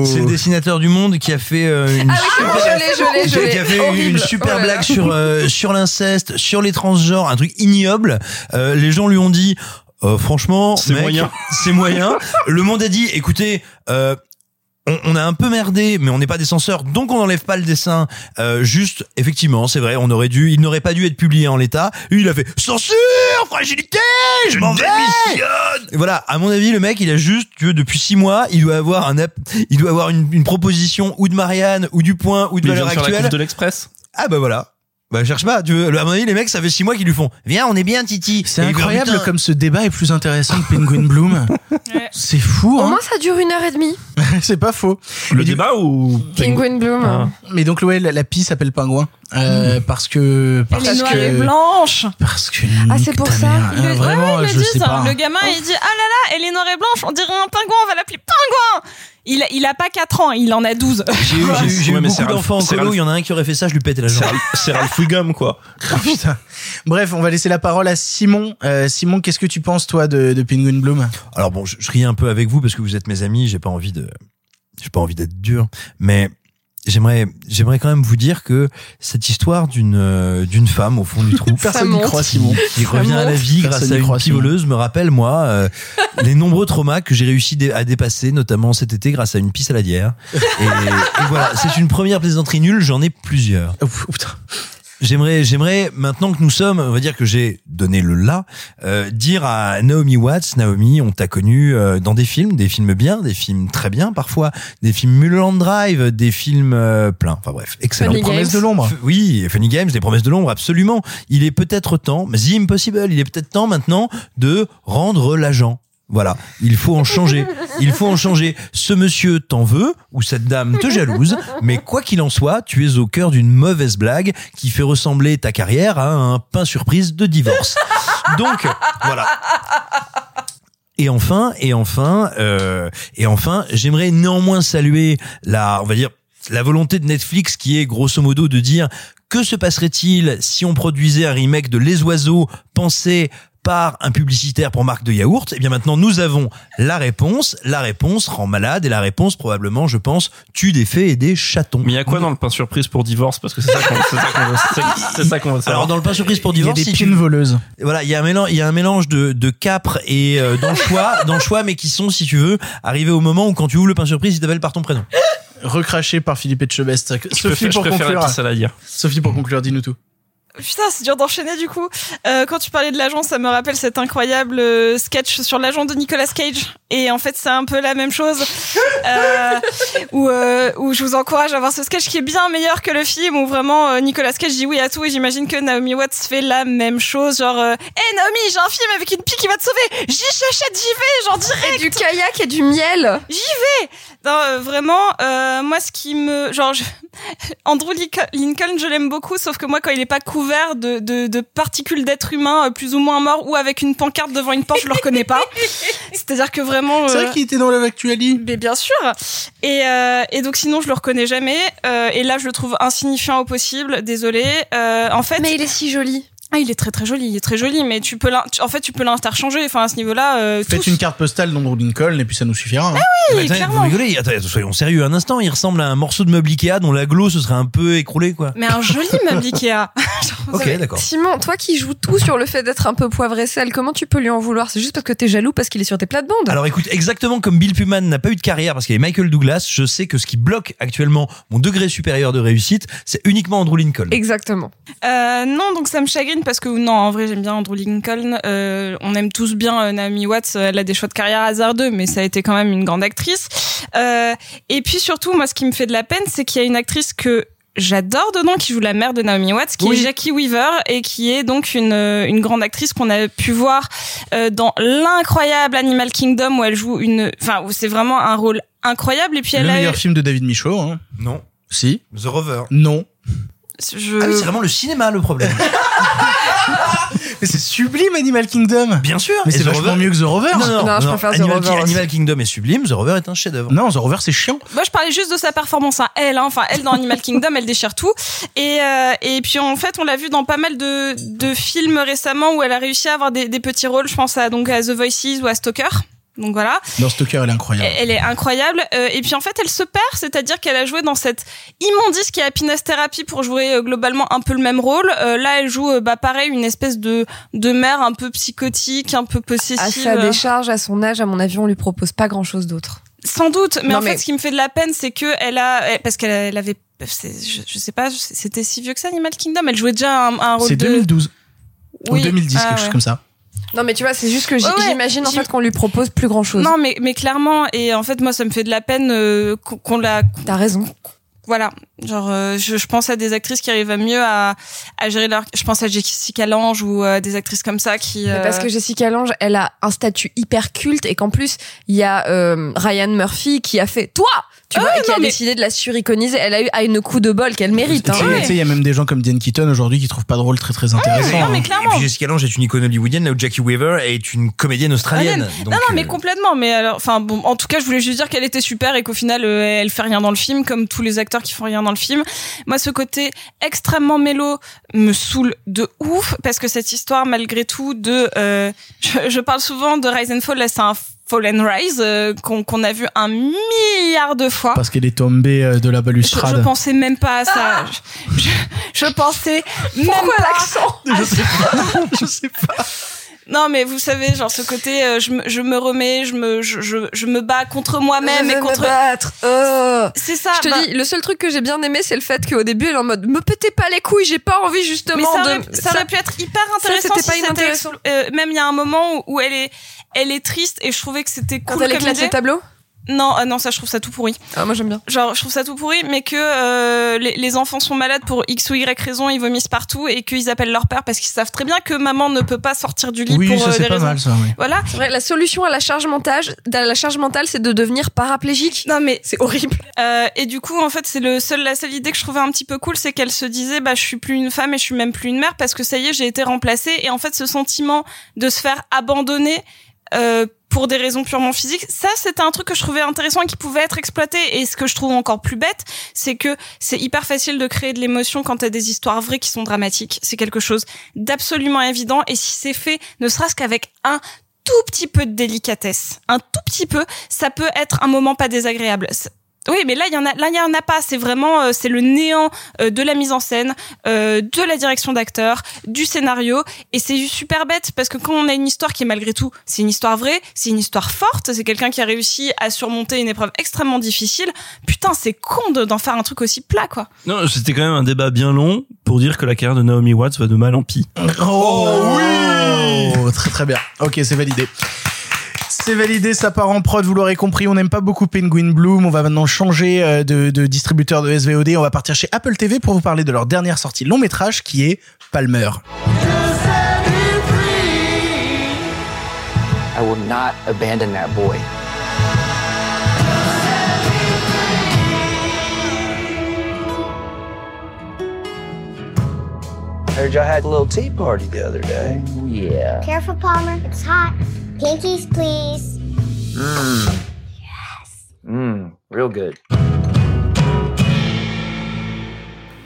Speaker 3: C'est le dessinateur du monde qui a fait euh, une
Speaker 2: Ah oui, c'est bon, je l'ai, je l'ai, je l'ai.
Speaker 3: qui a fait
Speaker 2: Horrible.
Speaker 3: une super
Speaker 2: Oh
Speaker 3: blague sur euh, sur l'inceste, sur les transgenres, un truc ignoble. Euh, les gens lui ont dit euh, franchement,
Speaker 4: C'est moyen.
Speaker 3: C'est moyen. Le monde a dit écoutez, euh, on, on a un peu merdé, mais on n'est pas des censeurs, donc on n'enlève pas le dessin. Euh, juste, effectivement, c'est vrai, on aurait dû, il n'aurait pas dû être publié en l'état. Il a fait censure, fragilité, je m'en vais. Et voilà, à mon avis, le mec, il a juste, tu veux, depuis six mois, il doit avoir un, app- il doit avoir une, une proposition ou de Marianne, ou du Point, ou de
Speaker 4: Il vient
Speaker 3: valeur
Speaker 4: sur la
Speaker 3: actuelle.
Speaker 4: de l'Express.
Speaker 3: Ah bah voilà. Bah cherche pas, tu veux. À mon avis, les mecs, ça fait six mois qu'ils lui font. Viens, on est bien, Titi.
Speaker 1: C'est
Speaker 3: Et
Speaker 1: incroyable
Speaker 3: Putain.
Speaker 1: comme ce débat est plus intéressant que Penguin Bloom. C'est fou,
Speaker 2: Au
Speaker 1: hein
Speaker 2: moins ça dure une heure et demie.
Speaker 1: C'est pas faux.
Speaker 4: Le
Speaker 1: du-
Speaker 4: débat ou
Speaker 2: Penguin Bloom.
Speaker 4: Ah.
Speaker 1: Mais donc ouais, la, la pie s'appelle pingouin euh, parce que parce
Speaker 8: elle est noire
Speaker 1: que
Speaker 8: et blanche
Speaker 1: parce que
Speaker 2: Ah, c'est pour ça.
Speaker 1: mère, euh,
Speaker 8: le-
Speaker 1: vraiment,
Speaker 8: ouais,
Speaker 1: je
Speaker 8: le
Speaker 1: sais pas.
Speaker 8: Le gamin, il dit Ah là là, elle est noire et blanche, on dirait un pingouin, on va l'appeler pingouin. Il a, il a pas 4 ans, il en a 12.
Speaker 3: J'ai eu, j'ai eu- j'ai eu
Speaker 4: Ouais,
Speaker 3: beaucoup d'enfants en
Speaker 4: c'est
Speaker 3: colo, il y en a un qui aurait fait ça, je lui pétais la jambe.
Speaker 4: C'est Ralph Wiggum, quoi.
Speaker 1: Oh, putain. Bref, on va laisser la parole à Simon. Euh, Simon, qu'est-ce que tu penses toi de, de Penguin Bloom?
Speaker 3: Alors bon, je, je ris un peu avec vous parce que vous êtes mes amis, j'ai pas envie de, j'ai pas envie d'être dur, mais j'aimerais, j'aimerais quand même vous dire que cette histoire d'une, euh, d'une femme au fond du trou.
Speaker 1: Personne n'y croit, Simon.
Speaker 3: qui revient à la vie grâce à une pivoleuse me rappelle moi euh, les nombreux traumas que j'ai réussi à dépasser notamment cet été grâce à une pisse saladière et, et voilà c'est une première plaisanterie nulle j'en ai plusieurs
Speaker 1: Oh, putain.
Speaker 3: J'aimerais, j'aimerais maintenant que nous sommes, on va dire que j'ai donné le là, euh, dire à Naomi Watts, Naomi, on t'a connu euh, dans des films, des films bien, des films très bien parfois, des films Mulholland Drive, des films euh, pleins. Enfin bref, excellent.
Speaker 2: Funny
Speaker 1: Promesse
Speaker 2: Games.
Speaker 1: de l'ombre.
Speaker 3: F- Oui, Funny Games, des promesses de l'ombre, absolument. Il est peut-être temps, mais The Impossible, il est peut-être temps maintenant de rendre l'agent. Voilà, il faut en changer. Il faut en changer. Ce monsieur t'en veut ou cette dame te jalouse, mais quoi qu'il en soit, tu es au cœur d'une mauvaise blague qui fait ressembler ta carrière à un pain surprise de divorce. Donc voilà. Et enfin, et enfin, euh, et enfin, j'aimerais néanmoins saluer la, on va dire, la volonté de Netflix qui est grosso modo de dire que se passerait-il si on produisait un remake de Les Oiseaux pensé par un publicitaire pour marque de yaourt Eh bien maintenant nous avons la réponse. La réponse rend malade et la réponse probablement, je pense, tue des fées et des chatons.
Speaker 4: Mais il y a quoi dans le pain surprise pour divorce? Parce que c'est ça qu'on c'est ça qu'on veut- c'est ça- c'est ça qu'on veut savoir.
Speaker 3: Alors dans le pain surprise pour
Speaker 1: Il y a
Speaker 3: divorce,
Speaker 1: des
Speaker 3: si tu-
Speaker 1: pines voleuses.
Speaker 3: voilà, il y a un mélange, il y a un mélange de, de capre et euh, d'anchois, d'anchois, mais qui sont, si tu veux, arrivés au moment où quand tu ouvres le pain surprise, ils t'appellent par ton prénom.
Speaker 1: Recraché par Philippe Etchebest. Sophie
Speaker 4: préfère, je
Speaker 1: pour
Speaker 4: préfère la
Speaker 1: conclure. Sophie pour conclure, dis-nous tout.
Speaker 8: Putain, c'est dur d'enchaîner du coup. Euh, quand tu parlais de l'agent, ça me rappelle cet incroyable euh, sketch sur l'agent de Nicolas Cage. Et en fait, c'est un peu la même chose. Euh, où, euh, où je vous encourage à voir ce sketch qui est bien meilleur que le film. Où vraiment euh, Nicolas Cage dit oui à tout. Et j'imagine que Naomi Watts fait la même chose. Genre, euh, hey Naomi, j'ai un film avec une pie qui va te sauver. J'y j'achète, j'y vais, genre direct.
Speaker 2: Et du kayak et du miel.
Speaker 8: J'y vais. Non, euh, vraiment, euh, moi, ce qui me, genre, je- Andrew Lincoln, Lincoln, je l'aime beaucoup, sauf que moi, quand il est pas couvert de, de, de particules d'êtres humains euh, plus ou moins morts ou avec une pancarte devant une porte, je le reconnais pas. C'est-à-dire que vraiment.
Speaker 1: C'est
Speaker 8: euh,
Speaker 1: vrai qu'il était dans Love Actually.
Speaker 8: mais bien sûr. Et, euh, et donc sinon je le reconnais jamais. Euh, et là je le trouve insignifiant au possible. Désolé. Euh, en fait.
Speaker 2: Mais il est si joli.
Speaker 8: Ah, il est très très joli. Il est très joli. Mais tu peux en fait tu peux l'interchanger. Enfin à ce niveau-là. Euh,
Speaker 1: Faites
Speaker 8: tous.
Speaker 1: une carte postale d'Andrew Lincoln et puis ça nous suffira. hein.
Speaker 8: Oui,
Speaker 3: Mais attendez,
Speaker 8: clairement.
Speaker 3: vous rigolez Attends, soyons sérieux un instant. Il ressemble à un morceau de meuble Ikea dont la glo se serait un peu écroulée, quoi.
Speaker 8: Mais un joli meuble Ikea.
Speaker 3: Ok, d'accord.
Speaker 2: Simon, toi qui joues tout sur le fait d'être un peu poivre et sel, comment tu peux lui en vouloir? C'est juste parce que t'es jaloux parce qu'il est sur tes plates-bandes.
Speaker 3: Alors écoute, exactement comme Bill Pullman n'a pas eu de carrière parce qu'il y avait Michael Douglas, je sais que ce qui bloque actuellement mon degré supérieur de réussite, c'est uniquement Andrew Lincoln.
Speaker 2: Exactement.
Speaker 8: Euh, non, donc ça me chagrine parce que non, en vrai, j'aime bien Andrew Lincoln. Euh, on aime tous bien euh, Naomi Watts. Elle a des choix de carrière hasardeux, mais ça a été quand même une grande actrice. Euh, et puis surtout, moi, ce qui me fait de la peine, c'est qu'il y a une actrice que j'adore dedans qui joue la mère de Naomi Watts, qui
Speaker 3: Oui.
Speaker 8: est Jackie Weaver et qui est donc une une grande actrice qu'on a pu voir dans l'incroyable Animal Kingdom où elle joue une, enfin, où c'est vraiment un rôle incroyable. Et puis
Speaker 1: Le
Speaker 8: elle a
Speaker 1: meilleur
Speaker 8: eu-
Speaker 1: film de David Michaud. Hein.
Speaker 3: Non.
Speaker 1: Si.
Speaker 3: The Rover.
Speaker 1: Non.
Speaker 8: je...
Speaker 3: Ah oui, c'est vraiment le cinéma le problème.
Speaker 1: Mais c'est sublime Animal Kingdom.
Speaker 3: Bien sûr.
Speaker 1: Mais c'est
Speaker 3: The
Speaker 1: vachement
Speaker 3: Rover-
Speaker 1: mieux que The Rover.
Speaker 3: Non, non,
Speaker 2: Non, je
Speaker 3: non,
Speaker 2: préfère The
Speaker 3: Animal,
Speaker 2: Rover.
Speaker 3: Animal Kingdom est sublime, The Rover est un chef-d'œuvre.
Speaker 1: Non, The Rover c'est chiant.
Speaker 8: Moi, je parlais juste de sa performance à elle. Hein. Enfin, elle dans Animal Kingdom, elle déchire tout. Et euh, et puis en fait, on l'a vu dans pas mal de de films récemment où elle a réussi à avoir des, des petits rôles. Je pense à donc à The Voices ou à Stalker. Donc voilà,
Speaker 1: Dans Stalker, elle est incroyable.
Speaker 8: elle est incroyable. Euh, et puis en fait, elle se perd, c'est-à-dire qu'elle a joué dans cette immondice qui est Happiness Therapy pour jouer euh, globalement un peu le même rôle. Euh, là, elle joue, euh, bah pareil, une espèce de de mère un peu psychotique, un peu possessive.
Speaker 2: À sa décharge, à son âge, à mon avis, on lui propose pas grand-chose d'autre.
Speaker 8: Sans doute, mais
Speaker 2: Non,
Speaker 8: en
Speaker 2: mais-
Speaker 8: fait, ce qui me fait de la peine, c'est que elle a, parce qu'elle elle avait, je, je sais pas, c'était si vieux que ça, Animal Kingdom. Elle jouait déjà un, un rôle
Speaker 1: C'est
Speaker 8: de.
Speaker 1: 2012.
Speaker 8: Oui.
Speaker 1: Ou 2010,
Speaker 8: Ah,
Speaker 1: quelque
Speaker 8: ouais.
Speaker 1: chose comme ça.
Speaker 2: Non, mais tu vois, c'est juste que
Speaker 8: Ouais,
Speaker 2: j'imagine en fait qu'on lui propose plus grand-chose.
Speaker 8: Non, mais mais clairement, et en fait, moi, ça me fait de la peine euh, qu'on la.
Speaker 2: T'as raison.
Speaker 8: Voilà, genre, euh, je, je pense à des actrices qui arrivent à mieux à, à gérer leur. Je pense à Jessica Lange ou euh, des actrices comme ça qui.
Speaker 2: Mais
Speaker 8: euh,
Speaker 2: Parce que Jessica Lange, elle a un statut hyper culte et qu'en plus, il y a euh, Ryan Murphy qui a fait toi, tu
Speaker 8: Ah
Speaker 2: vois,
Speaker 8: ouais,
Speaker 2: et qui
Speaker 8: non,
Speaker 2: a
Speaker 8: mais-
Speaker 2: décidé de la suriconiser. Elle a eu à une coup de bol qu'elle mérite. Hein.
Speaker 1: tu sais, il y a même des gens comme Diane Keaton aujourd'hui qui trouvent pas de rôle très très intéressant.
Speaker 8: non, mais
Speaker 1: hein.
Speaker 8: clairement.
Speaker 3: Et puis Jessica Lange est une icône hollywoodienne, là où Jackie Weaver est une comédienne australienne. Donc,
Speaker 8: non, non, mais
Speaker 3: euh,
Speaker 8: complètement. Mais alors, enfin, bon, en tout cas, je voulais juste dire qu'elle était super et qu'au final, euh, elle fait rien dans le film, comme tous les acteurs qui font rien dans le film. Moi, ce côté extrêmement mélo me saoule de ouf parce que cette histoire, malgré tout, de, euh, je, je parle souvent de Rise and Fall. Là, c'est un Fall and Rise euh, qu'on qu'on a vu un milliard de fois.
Speaker 1: Parce qu'elle est tombée euh, de la balustrade.
Speaker 8: je pensais même pas à ça. Je, je, je pensais même
Speaker 2: Pourquoi
Speaker 8: pas.
Speaker 2: l'accent
Speaker 1: Je sais pas. je sais pas.
Speaker 8: Non, mais vous savez, genre ce côté, euh, je, me, je me remets, je me, je, je, je me bats contre moi-même et
Speaker 2: veux me
Speaker 8: contre.
Speaker 2: battre. Oh.
Speaker 8: C'est ça.
Speaker 2: Je te
Speaker 8: bah-
Speaker 2: dis, le seul truc que j'ai bien aimé, c'est le fait qu'au début, elle est en mode, me pétez pas les couilles, j'ai pas envie justement
Speaker 8: Mais ça
Speaker 2: de.
Speaker 8: aurait, ça aurait pu être hyper intéressant. si
Speaker 2: pas
Speaker 8: explo- euh, même il y a un moment où, où elle est, elle est triste et je trouvais que c'était
Speaker 2: Quand
Speaker 8: cool
Speaker 2: elle
Speaker 8: comme
Speaker 2: éclate
Speaker 8: idée.
Speaker 2: les tableaux
Speaker 8: Non, ah non, ça je trouve ça tout pourri.
Speaker 2: Ah, moi j'aime bien.
Speaker 8: Genre, je trouve ça tout pourri, mais que euh, les, les enfants sont malades pour X ou Y raison, ils vomissent partout et qu'ils appellent leur père parce qu'ils savent très bien que maman ne peut pas sortir du lit
Speaker 1: Oui,
Speaker 8: pour
Speaker 1: ça
Speaker 8: euh,
Speaker 1: c'est
Speaker 8: des
Speaker 1: pas
Speaker 8: raisons.
Speaker 1: mal ça. Oui.
Speaker 8: Voilà.
Speaker 2: C'est vrai, la solution à la charge mentale, à la charge mentale, c'est de devenir paraplégique.
Speaker 8: Non mais
Speaker 2: C'est horrible.
Speaker 8: Euh, et du coup, en fait, c'est le seul, la seule idée que je trouvais un petit peu cool, c'est qu'elle se disait, bah, je suis plus une femme et je suis même plus une mère parce que ça y est, j'ai été remplacée. Et en fait, ce sentiment de se faire abandonner euh, pour des raisons purement physiques, ça, c'était un truc que je trouvais intéressant et qui pouvait être exploité. Et ce que je trouve encore plus bête, c'est que c'est hyper facile de créer de l'émotion quand t'as des histoires vraies qui sont dramatiques. C'est quelque chose d'absolument évident. Et si c'est fait, ne serait-ce qu'avec un tout petit peu de délicatesse, un tout petit peu, ça peut être un moment pas désagréable. Oui, mais là il y en a, là il y en a pas. C'est vraiment, euh, c'est le néant euh, de la mise en scène, euh, de la direction d'acteur, du scénario, et c'est super bête parce que quand on a une histoire qui est malgré tout, c'est une histoire vraie, c'est une histoire forte, c'est quelqu'un qui a réussi à surmonter une épreuve extrêmement difficile. Putain, c'est con de- d'en faire un truc aussi plat, quoi.
Speaker 4: Non, c'était quand même un débat bien long pour dire que la carrière de Naomi Watts va de mal en pis.
Speaker 1: Oh, oui Très très bien. Ok, c'est validé. C'est validé, ça part en prod, vous l'aurez compris, on n'aime pas beaucoup Penguin Bloom, on va maintenant changer euh, de, de distributeur de SVOD, on va partir chez Apple TV pour vous parler de leur dernière sortie long métrage qui est Palmer.
Speaker 12: I will not abandon that boy. Heard y'all had a little tea party the other day. Yeah.
Speaker 11: Careful, Palmer. It's hot. Pinkies, please.
Speaker 12: Mmm. Yes. Mmm. Real good.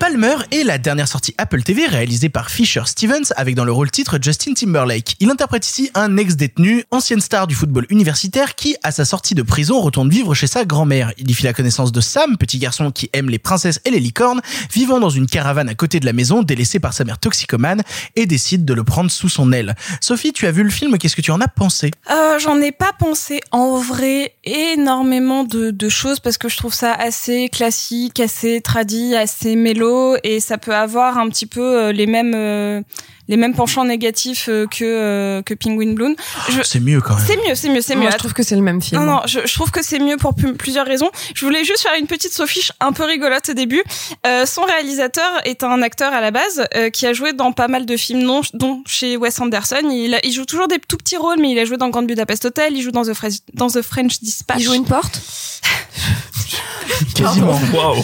Speaker 1: Palmer est la dernière sortie Apple TV réalisée par Fisher Stevens avec dans le rôle titre Justin Timberlake. Il interprète ici un ex-détenu, ancienne star du football universitaire qui, à sa sortie de prison, retourne vivre chez sa grand-mère. Il y fit la connaissance de Sam, petit garçon qui aime les princesses et les licornes, vivant dans une caravane à côté de la maison, délaissée par sa mère toxicomane, et décide de le prendre sous son aile. Sophie, tu as vu le film, qu'est-ce que tu en as pensé?
Speaker 8: Euh, J'en ai pas pensé en vrai énormément de, choses parce que je trouve ça assez classique, assez tradit, assez mélo et ça peut avoir un petit peu euh, les mêmes euh, les mêmes penchants négatifs euh, que euh, que Penguin Bloom. Je-
Speaker 1: C'est mieux quand même.
Speaker 8: C'est mieux, c'est mieux, c'est mieux.
Speaker 2: Moi, je trouve que c'est le même film.
Speaker 8: Non, non, je, je trouve que c'est mieux pour plusieurs raisons. Je voulais juste faire une petite sophiche un peu rigolote au début. Euh, son réalisateur est un acteur à la base euh, qui a joué dans pas mal de films, non, dont chez Wes Anderson. Il, a- il joue toujours des tout petits rôles, mais il a joué dans Grand Budapest Hotel, il joue dans The, French- dans The French Dispatch.
Speaker 2: Il joue une porte
Speaker 1: Quasiment.
Speaker 4: Waouh.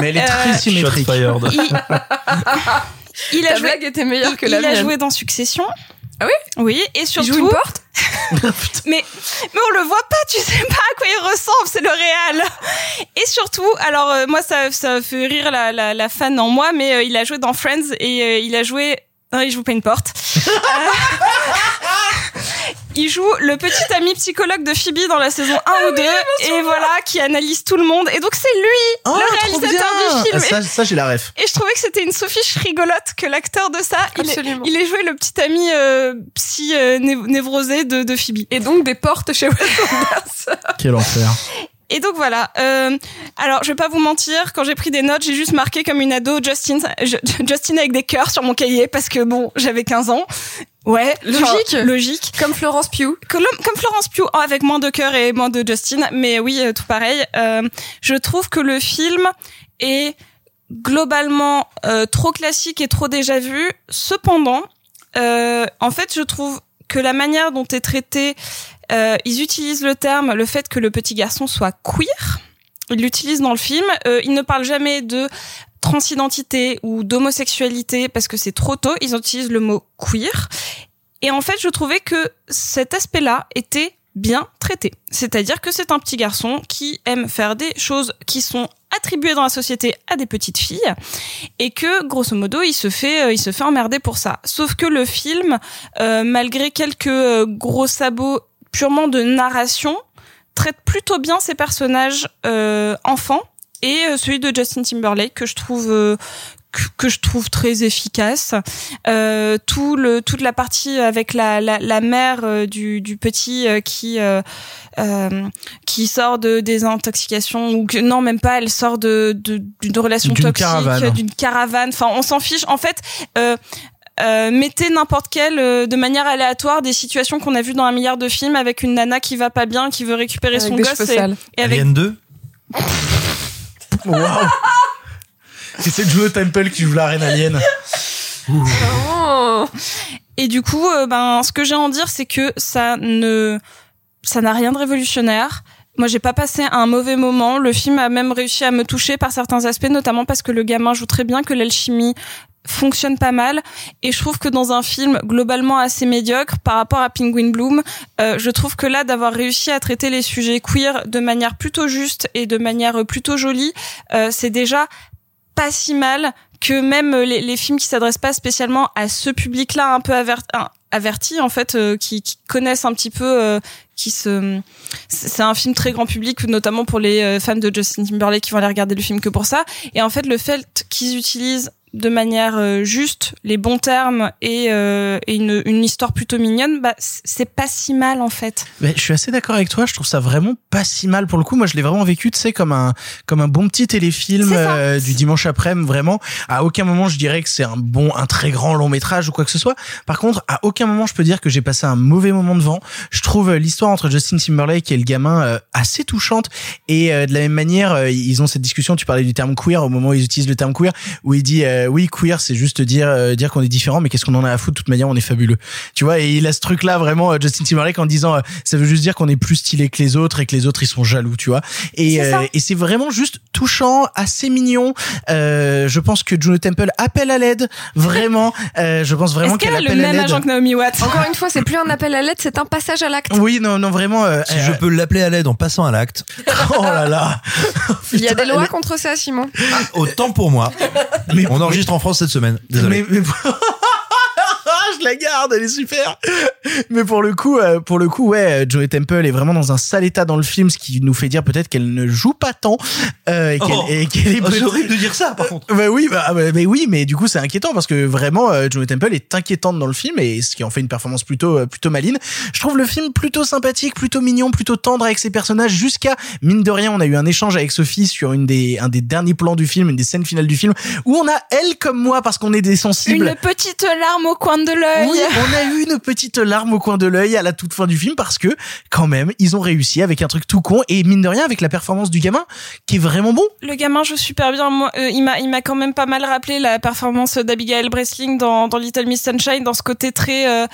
Speaker 1: Mais elle est très
Speaker 8: Euh,
Speaker 1: symétrique.
Speaker 4: Shot fired.
Speaker 8: Il, il a
Speaker 2: Ta
Speaker 8: joué,
Speaker 2: blague était meilleure que
Speaker 8: il, il a joué dans Succession.
Speaker 2: Ah oui?
Speaker 8: Oui, et
Speaker 2: Il
Speaker 8: surtout.
Speaker 2: joue une porte?
Speaker 8: Mais mais on le voit pas, tu sais pas à quoi il ressemble, c'est le réel. Et surtout, alors euh, moi ça ça fait rire la la, la fan en moi, mais euh, il a joué dans Friends et euh, il a joué non, il joue pas une porte. Il joue le petit ami psychologue de Phoebe dans la saison 1 ou 2 et voilà qui analyse tout le monde et donc c'est lui
Speaker 1: Oh,
Speaker 8: le réalisateur du film.
Speaker 1: Ça, ça j'ai la ref.
Speaker 8: Et je trouvais que c'était une Sophiche rigolote que l'acteur de ça, il, est-
Speaker 2: Absolument.
Speaker 8: il est joué le petit ami euh, psy euh, név- névrosé de, de Phoebe.
Speaker 2: Et donc des portes chez Wes Anderson.
Speaker 1: Quel enfer.
Speaker 8: Et donc voilà. Euh, alors je vais pas vous mentir, quand j'ai pris des notes, j'ai juste marqué comme une ado Justin, Justin avec des cœurs sur mon cahier parce que bon, j'avais 15 ans. Ouais,
Speaker 2: Logique.
Speaker 8: genre, logique.
Speaker 2: Comme Florence Pugh.
Speaker 8: Comme, comme Florence Pugh, oh, avec moins de cœur et moins de Justin, mais oui, euh, tout pareil. Euh, je trouve que le film est globalement euh, trop classique et trop déjà vu. Cependant, euh, en fait, je trouve que la manière dont est traité, euh, ils utilisent le terme, le fait que le petit garçon soit queer. Ils l'utilisent dans le film. Euh, ils ne parlent jamais de transidentité ou d'homosexualité parce que c'est trop tôt. Ils utilisent le mot queer. Et en fait, je trouvais que cet aspect-là était bien traité. C'est-à-dire que c'est un petit garçon qui aime faire des choses qui sont attribuées dans la société à des petites filles et que grosso modo il se fait euh, il se fait emmerder pour ça. Sauf que le film euh, malgré quelques euh, gros sabots purement de narration traite plutôt bien ses personnages euh, enfants et euh, celui de Justin Timberlake que je trouve euh, que, je trouve très efficace. Euh, tout le toute la partie avec la la, la mère euh, du du petit euh, qui euh, euh, qui sort de des intoxications ou que non même pas elle sort de de- d'une relation toxique d'une caravane. Enfin on s'en fiche. En fait euh, euh, mettez n'importe quelle euh, de manière aléatoire des situations qu'on a vues dans un milliard de films avec une nana qui va pas bien, qui veut récupérer
Speaker 2: Avec
Speaker 8: son
Speaker 2: des
Speaker 8: gosse
Speaker 2: cheveux
Speaker 8: et,
Speaker 2: sales.
Speaker 8: et avec
Speaker 3: Alien 2
Speaker 1: Waouh. C'est Joe Temple qui joue la reine alien.
Speaker 2: Oh.
Speaker 8: Et du coup, euh, ben, ce que j'ai à en dire, c'est que ça ne, ça n'a rien de révolutionnaire. Moi, j'ai pas passé un mauvais moment. Le film a même réussi à me toucher par certains aspects, notamment parce que le gamin joue très bien, que l'alchimie fonctionne pas mal. Et je trouve que dans un film globalement assez médiocre par rapport à Penguin Bloom, euh, je trouve que là, d'avoir réussi à traiter les sujets queer de manière plutôt juste et de manière plutôt jolie, euh, c'est déjà pas si mal que même les, les films qui s'adressent pas spécialement à ce public-là un peu aver- un- averti en fait euh, qui, qui connaissent un petit peu euh, qui se c'est un film très grand public notamment pour les euh, fans de Justin Timberlake qui vont aller regarder le film que pour ça et en fait le fait qu'ils utilisent de manière euh, juste les bons termes et, euh, et une, une histoire plutôt mignonne bah c'est pas si mal en fait
Speaker 1: Mais je suis assez d'accord avec toi. Je trouve ça vraiment pas si mal pour le coup. Moi, je l'ai vraiment vécu, tu sais, comme un comme un bon petit téléfilm euh, du dimanche après-midi. Vraiment, à aucun moment je dirais que c'est un bon, un très grand long métrage ou quoi que ce soit. Par contre, à aucun moment je peux dire que j'ai passé un mauvais moment devant. Je trouve euh, l'histoire entre Justin Timberlake et le gamin euh, assez touchante. Et euh, de la même manière, euh, ils ont cette discussion. Tu parlais du terme queer au moment où ils utilisent le terme queer, où il dit euh, oui queer, c'est juste dire euh, dire qu'on est différent, mais qu'est-ce qu'on en a à foutre? De toute manière, on est fabuleux. Tu vois, et il a ce truc là vraiment euh, Justin Timberlake en disant euh, ça veut juste dire qu'on est plus stylé que les autres et que les autres ils sont jaloux, tu vois. Et
Speaker 8: C'est ça.
Speaker 1: euh, et c'est vraiment juste touchant, assez mignon. Euh, je pense que Juno Temple appelle à l'aide, vraiment. Euh, je pense vraiment
Speaker 8: est-ce qu'elle a le
Speaker 1: à
Speaker 8: même
Speaker 1: l'aide.
Speaker 8: agent que Naomi Watts?
Speaker 2: Encore une fois, c'est plus un appel à l'aide, c'est un passage à l'acte.
Speaker 1: Oui, non, non, vraiment. euh,
Speaker 3: Si
Speaker 1: euh,
Speaker 3: je peux l'appeler à l'aide en passant à l'acte,
Speaker 1: oh là là.
Speaker 2: Il y a des lois
Speaker 1: elle-
Speaker 2: contre ça, Simon.
Speaker 3: autant pour moi.
Speaker 1: Mais-
Speaker 3: On enregistre en France cette semaine. Désolé.
Speaker 1: Mais, mais- je la garde, elle est super. Mais pour le coup, euh, pour le coup, ouais, Joey Temple est vraiment dans un sale état dans le film, ce qui nous fait dire peut-être qu'elle ne joue pas tant euh, et qu'elle
Speaker 3: Oh.
Speaker 1: et qu'elle est
Speaker 3: Oh, c'est horrible de dire ça, par contre.
Speaker 1: Bah oui, bah, bah, mais oui, mais du coup c'est inquiétant parce que vraiment euh, Joey Temple est inquiétante dans le film et ce qui en fait une performance plutôt euh, plutôt maline. Je trouve le film plutôt sympathique, plutôt mignon, plutôt tendre avec ses personnages jusqu'à mine de rien, on a eu un échange avec Sophie sur une des un des derniers plans du film, une des scènes finales du film où on a elle comme moi parce qu'on est des sensibles.
Speaker 8: une petite larme au coin de l'œil
Speaker 1: Oui, on a eu une petite larme au coin de l'œil à la toute fin du film parce que quand même ils ont réussi avec un truc tout con et mine de rien avec la performance du gamin qui est vraiment bon.
Speaker 8: Le gamin joue super bien. Moi, euh, il m'a, il m'a quand même pas mal rappelé la performance d'Abigail Breslin dans, dans Little Miss Sunshine, dans ce côté très, euh,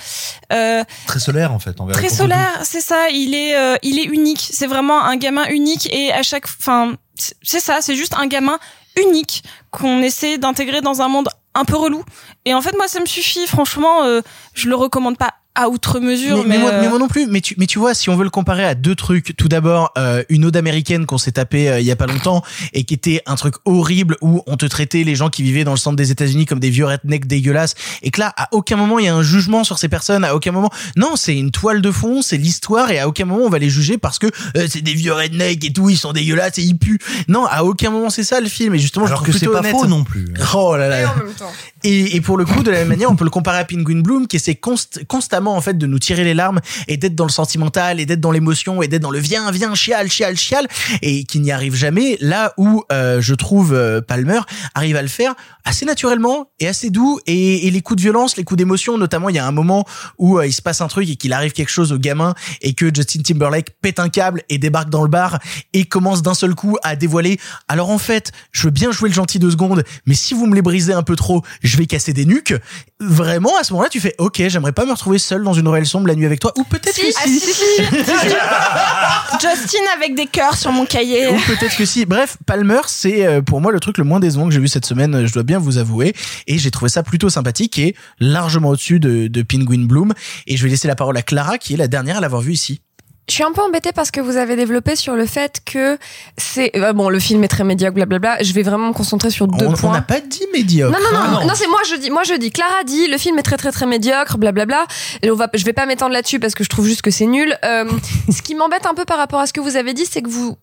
Speaker 8: euh,
Speaker 3: Très solaire, en fait.
Speaker 8: très solaire. C'est ça. Il est, euh, il est unique. C'est vraiment un gamin unique et à chaque, enfin, c'est ça. C'est juste un gamin unique qu'on essaie d'intégrer dans un monde un peu relou. Et en fait, moi, ça me suffit. Franchement, euh, je le recommande pas à outre mesure.
Speaker 1: mais,
Speaker 8: Mais,
Speaker 1: mais moi,
Speaker 8: euh,
Speaker 1: mais moi non plus. Mais tu, mais tu vois, si on veut le comparer à deux trucs, tout d'abord euh, une ode américaine qu'on s'est tapé euh, il y a pas longtemps et qui était un truc horrible où on te traitait les gens qui vivaient dans le centre des États-Unis comme des vieux rednecks dégueulasses et que là, à aucun moment il y a un jugement sur ces personnes. À aucun moment, non, c'est une toile de fond, c'est l'histoire et à aucun moment on va les juger parce que euh, c'est des vieux rednecks et tout, ils sont dégueulasses et ils puent. Non, à aucun moment c'est ça le film. Et justement,
Speaker 3: Alors
Speaker 1: je
Speaker 3: que
Speaker 1: trouve
Speaker 3: c'est
Speaker 1: plutôt
Speaker 3: pas
Speaker 1: honnête.
Speaker 3: faux non plus.
Speaker 1: Oh là là.
Speaker 2: Et en même temps.
Speaker 1: Et, et pour le coup, de la même manière, on peut le comparer à Penguin Bloom, qui essaie const- constamment en fait de nous tirer les larmes et d'être dans le sentimental et d'être dans l'émotion et d'être dans le viens, viens, chial, chial, chial, et qui n'y arrive jamais. Là où euh, je trouve euh, Palmer arrive à le faire assez naturellement et assez doux. Et, et les coups de violence, les coups d'émotion, notamment, il y a un moment où euh, il se passe un truc et qu'il arrive quelque chose au gamin et que Justin Timberlake pète un câble et débarque dans le bar et commence d'un seul coup à dévoiler. Alors en fait, je veux bien jouer le gentil deux secondes, mais si vous me les brisez un peu trop, je vais casser des nuques. Vraiment, à ce moment-là, tu fais OK, j'aimerais pas me retrouver seul dans une ruelle sombre la nuit avec toi, ou peut-être
Speaker 8: Si,
Speaker 1: que
Speaker 8: ah,
Speaker 1: si.
Speaker 8: si, si. Justin avec des cœurs sur mon cahier.
Speaker 1: Ou peut-être que si. Bref, Palmer, c'est euh, pour moi le truc le moins décevant que j'ai vu cette semaine, euh, je dois bien vous avouer. Et j'ai trouvé ça plutôt sympathique et largement au-dessus de, de Penguin Bloom. Et je vais laisser la parole à Clara, qui est la dernière à l'avoir vu ici.
Speaker 2: Je suis un peu embêtée parce que vous avez développé sur le fait que c'est euh, bon le film est très médiocre blablabla. Je vais vraiment me concentrer sur deux
Speaker 1: On on
Speaker 2: points.
Speaker 1: n'a pas dit médiocre.
Speaker 2: Non non non
Speaker 1: hein.
Speaker 2: non, c'est moi je dis moi je dis Clara dit le film est très très très médiocre blablabla et on va je vais pas m'étendre là-dessus parce que je trouve juste que c'est nul. Euh, ce qui m'embête un peu par rapport à ce que vous avez dit c'est que vous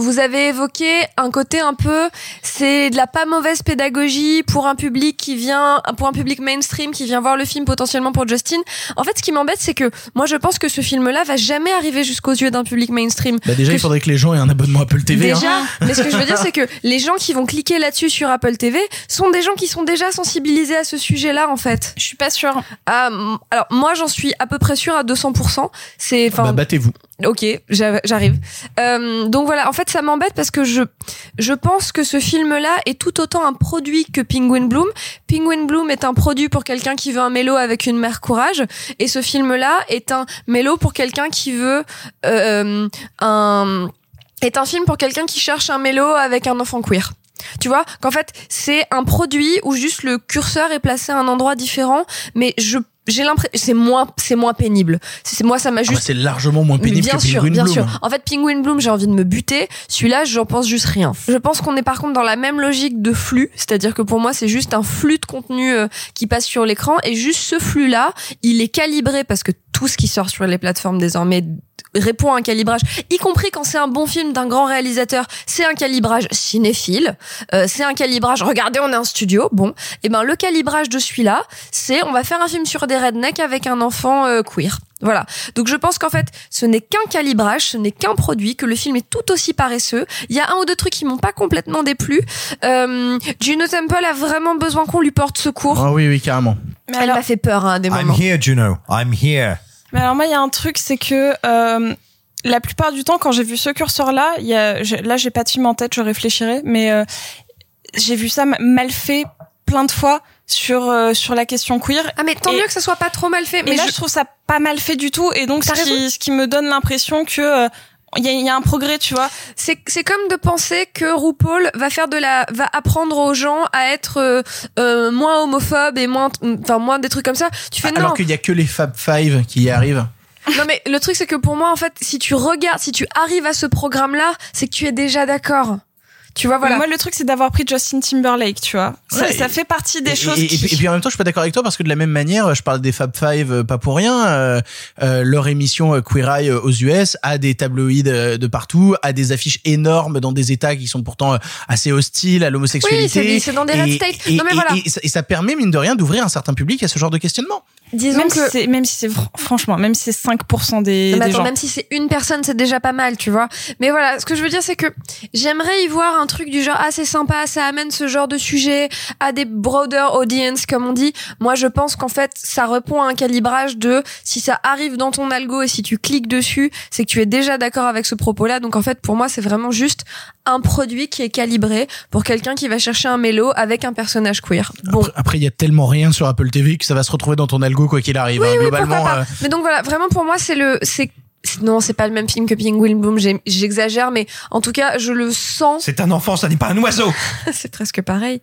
Speaker 2: vous avez évoqué un côté un peu, c'est de la pas mauvaise pédagogie pour un public qui vient, pour un public mainstream qui vient voir le film potentiellement pour Justin. En fait, ce qui m'embête, c'est que moi, je pense que ce film-là va jamais arriver jusqu'aux yeux d'un public mainstream.
Speaker 1: Bah déjà,
Speaker 2: Que
Speaker 1: il faudrait que les gens aient un abonnement Apple TV.
Speaker 2: Déjà,
Speaker 1: hein.
Speaker 2: mais ce que je veux dire, c'est que les gens qui vont cliquer là-dessus sur Apple TV sont des gens qui sont déjà sensibilisés à ce sujet-là, en fait.
Speaker 8: Je suis pas sûre.
Speaker 2: alors, moi, j'en suis à peu près sûre à 200%. C'est, enfin,
Speaker 1: Bah battez-vous.
Speaker 2: Ok, j'a- j'arrive. Euh, donc voilà, en fait, ça m'embête parce que je je pense que ce film-là est tout autant un produit que Penguin Bloom. Penguin Bloom est un produit pour quelqu'un qui veut un mélo avec une mère courage, et ce film-là est un mélo pour quelqu'un qui veut euh, un est un film pour quelqu'un qui cherche un mélo avec un enfant queer. Tu vois qu'en fait c'est un produit où juste le curseur est placé à un endroit différent, mais je j'ai l'impression c'est moins c'est moins pénible. C'est moi ça m'a
Speaker 1: Ah bah, c'est largement moins pénible
Speaker 2: bien
Speaker 1: que
Speaker 2: sûr,
Speaker 1: Penguin
Speaker 2: bien
Speaker 1: Bloom.
Speaker 2: sûr. En fait, Penguin Bloom, j'ai envie de me buter. Celui-là, j'en pense juste rien. Je pense qu'on est par contre dans la même logique de flux, c'est-à-dire que pour moi, c'est juste un flux de contenu euh, qui passe sur l'écran et juste ce flux-là, il est calibré parce que tout ce qui sort sur les plateformes désormais répond à un calibrage, y compris quand c'est un bon film d'un grand réalisateur, c'est un calibrage cinéphile, euh, c'est un calibrage, regardez, on est un studio, bon, et ben le calibrage de celui-là, c'est on va faire un film sur des rednecks avec un enfant euh, queer. Voilà. Donc je pense qu'en fait, ce n'est qu'un calibrage, ce n'est qu'un produit, que le film est tout aussi paresseux. Il y a un ou deux trucs qui m'ont pas complètement déplu. Euh, Juno Temple a vraiment besoin qu'on lui porte secours.
Speaker 1: Ah oui, oui, carrément.
Speaker 2: Elle m'a fait peur hein, à des
Speaker 3: I'm
Speaker 2: moments.
Speaker 3: here, Juno. I'm here.
Speaker 8: Mais alors moi, il y a un truc, c'est que euh, la plupart du temps, quand j'ai vu ce curseur-là, il y a, j'ai- là, j'ai pas de film en tête, je réfléchirai, mais euh, j'ai vu ça mal fait plein de fois sur euh, sur la question queer.
Speaker 2: Ah mais tant
Speaker 8: Et-
Speaker 2: mieux que ça soit pas trop mal fait.
Speaker 8: Mais là,
Speaker 2: je-
Speaker 8: je... trouve ça pas mal fait du tout, et donc ce qui, ce qui me donne l'impression que euh, il y, a, il y a un progrès, tu vois.
Speaker 2: C'est c'est comme de penser que RuPaul va faire de la va apprendre aux gens à être euh, euh, moins homophobes et moins enfin moins des trucs comme ça. Tu fais non.
Speaker 1: Alors qu'il y a que les Fab Five qui y arrivent.
Speaker 2: Non mais le truc c'est que pour moi en fait si tu regardes si tu arrives à ce programme là c'est que tu es déjà d'accord. Tu vois voilà.
Speaker 8: Moi, le truc, c'est d'avoir pris Justin Timberlake, tu vois. Ça,
Speaker 1: Ouais,
Speaker 8: ça
Speaker 1: et-
Speaker 8: fait partie des
Speaker 1: et,
Speaker 8: choses
Speaker 1: et- puis, et puis en même temps, je suis pas d'accord avec toi parce que de la même manière, je parle des Fab Five euh, pas pour rien. euh, euh, leur émission Queer Eye aux US a des tabloïds de partout, a des affiches énormes dans des États qui sont pourtant assez hostiles à l'homosexualité.
Speaker 2: Oui, c'est- dans des red
Speaker 1: Et-
Speaker 2: states.
Speaker 1: Et,
Speaker 2: Non, mais
Speaker 1: et-
Speaker 2: voilà.
Speaker 1: et ça, et ça permet mine de rien d'ouvrir un certain public à ce genre de questionnement.
Speaker 2: Disons
Speaker 8: même
Speaker 2: que
Speaker 8: si c'est, même si c'est fr- franchement, même si c'est 5% des,
Speaker 2: Non, mais
Speaker 8: des gens.
Speaker 2: même si c'est une personne, c'est déjà pas mal, tu vois. Mais voilà, ce que je veux dire, c'est que j'aimerais y voir un truc du genre, ah, c'est sympa, ça amène ce genre de sujet à des broader audience, comme on dit. Moi, je pense qu'en fait, ça répond à un calibrage de, si ça arrive dans ton algo et si tu cliques dessus, c'est que tu es déjà d'accord avec ce propos-là. Donc, en fait, pour moi, c'est vraiment juste un produit qui est calibré pour quelqu'un qui va chercher un mélo avec un personnage queer. Bon.
Speaker 1: Après- il y a tellement rien sur Apple TV que ça va se retrouver dans ton algo quoi qu'il arrive.
Speaker 2: Oui,
Speaker 1: hein.
Speaker 2: oui,
Speaker 1: Globalement,
Speaker 2: pas.
Speaker 1: euh,
Speaker 2: Mais donc voilà, vraiment pour moi, c'est le, c'est- non, c'est pas le même film que Penguin Bloom. J'exagère, mais en tout cas, je le sens.
Speaker 3: C'est un enfant, ça n'est pas un oiseau.
Speaker 2: c'est presque pareil.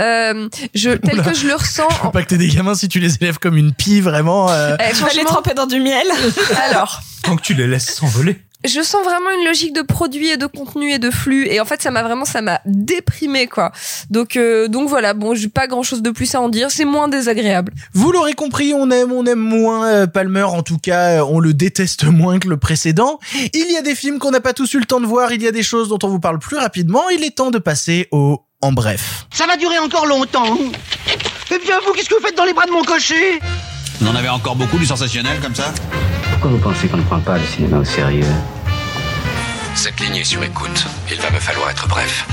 Speaker 2: Euh, je, tel que je le ressens.
Speaker 1: faut pas que t'aies des gamins si tu les élèves comme une pie vraiment. euh,
Speaker 2: Eh,
Speaker 8: Tu vas les tremper dans du miel.
Speaker 2: alors.
Speaker 3: Tant que tu les laisses s'envoler.
Speaker 2: Je sens vraiment une logique de produit et de contenu et de flux et en fait ça m'a vraiment ça m'a déprimé quoi donc euh, donc voilà bon j'ai pas grand chose de plus à en dire c'est moins désagréable
Speaker 1: Vous l'aurez compris, on aime, on aime moins euh, Palmer. En tout cas, euh, on le déteste moins que le précédent. Il y a des films qu'on n'a pas tous eu le temps de voir. Il y a des choses dont on vous parle plus rapidement. Il est temps de passer au en bref.
Speaker 13: Ça va durer encore longtemps. Eh bien, vous, qu'est-ce que vous faites dans les bras de mon cocher?
Speaker 14: Vous en avez encore beaucoup du sensationnel comme ça
Speaker 15: Pourquoi vous pensez qu'on ne prend pas le cinéma au sérieux?
Speaker 16: Cette ligne est sur écoute. Il va me falloir être bref.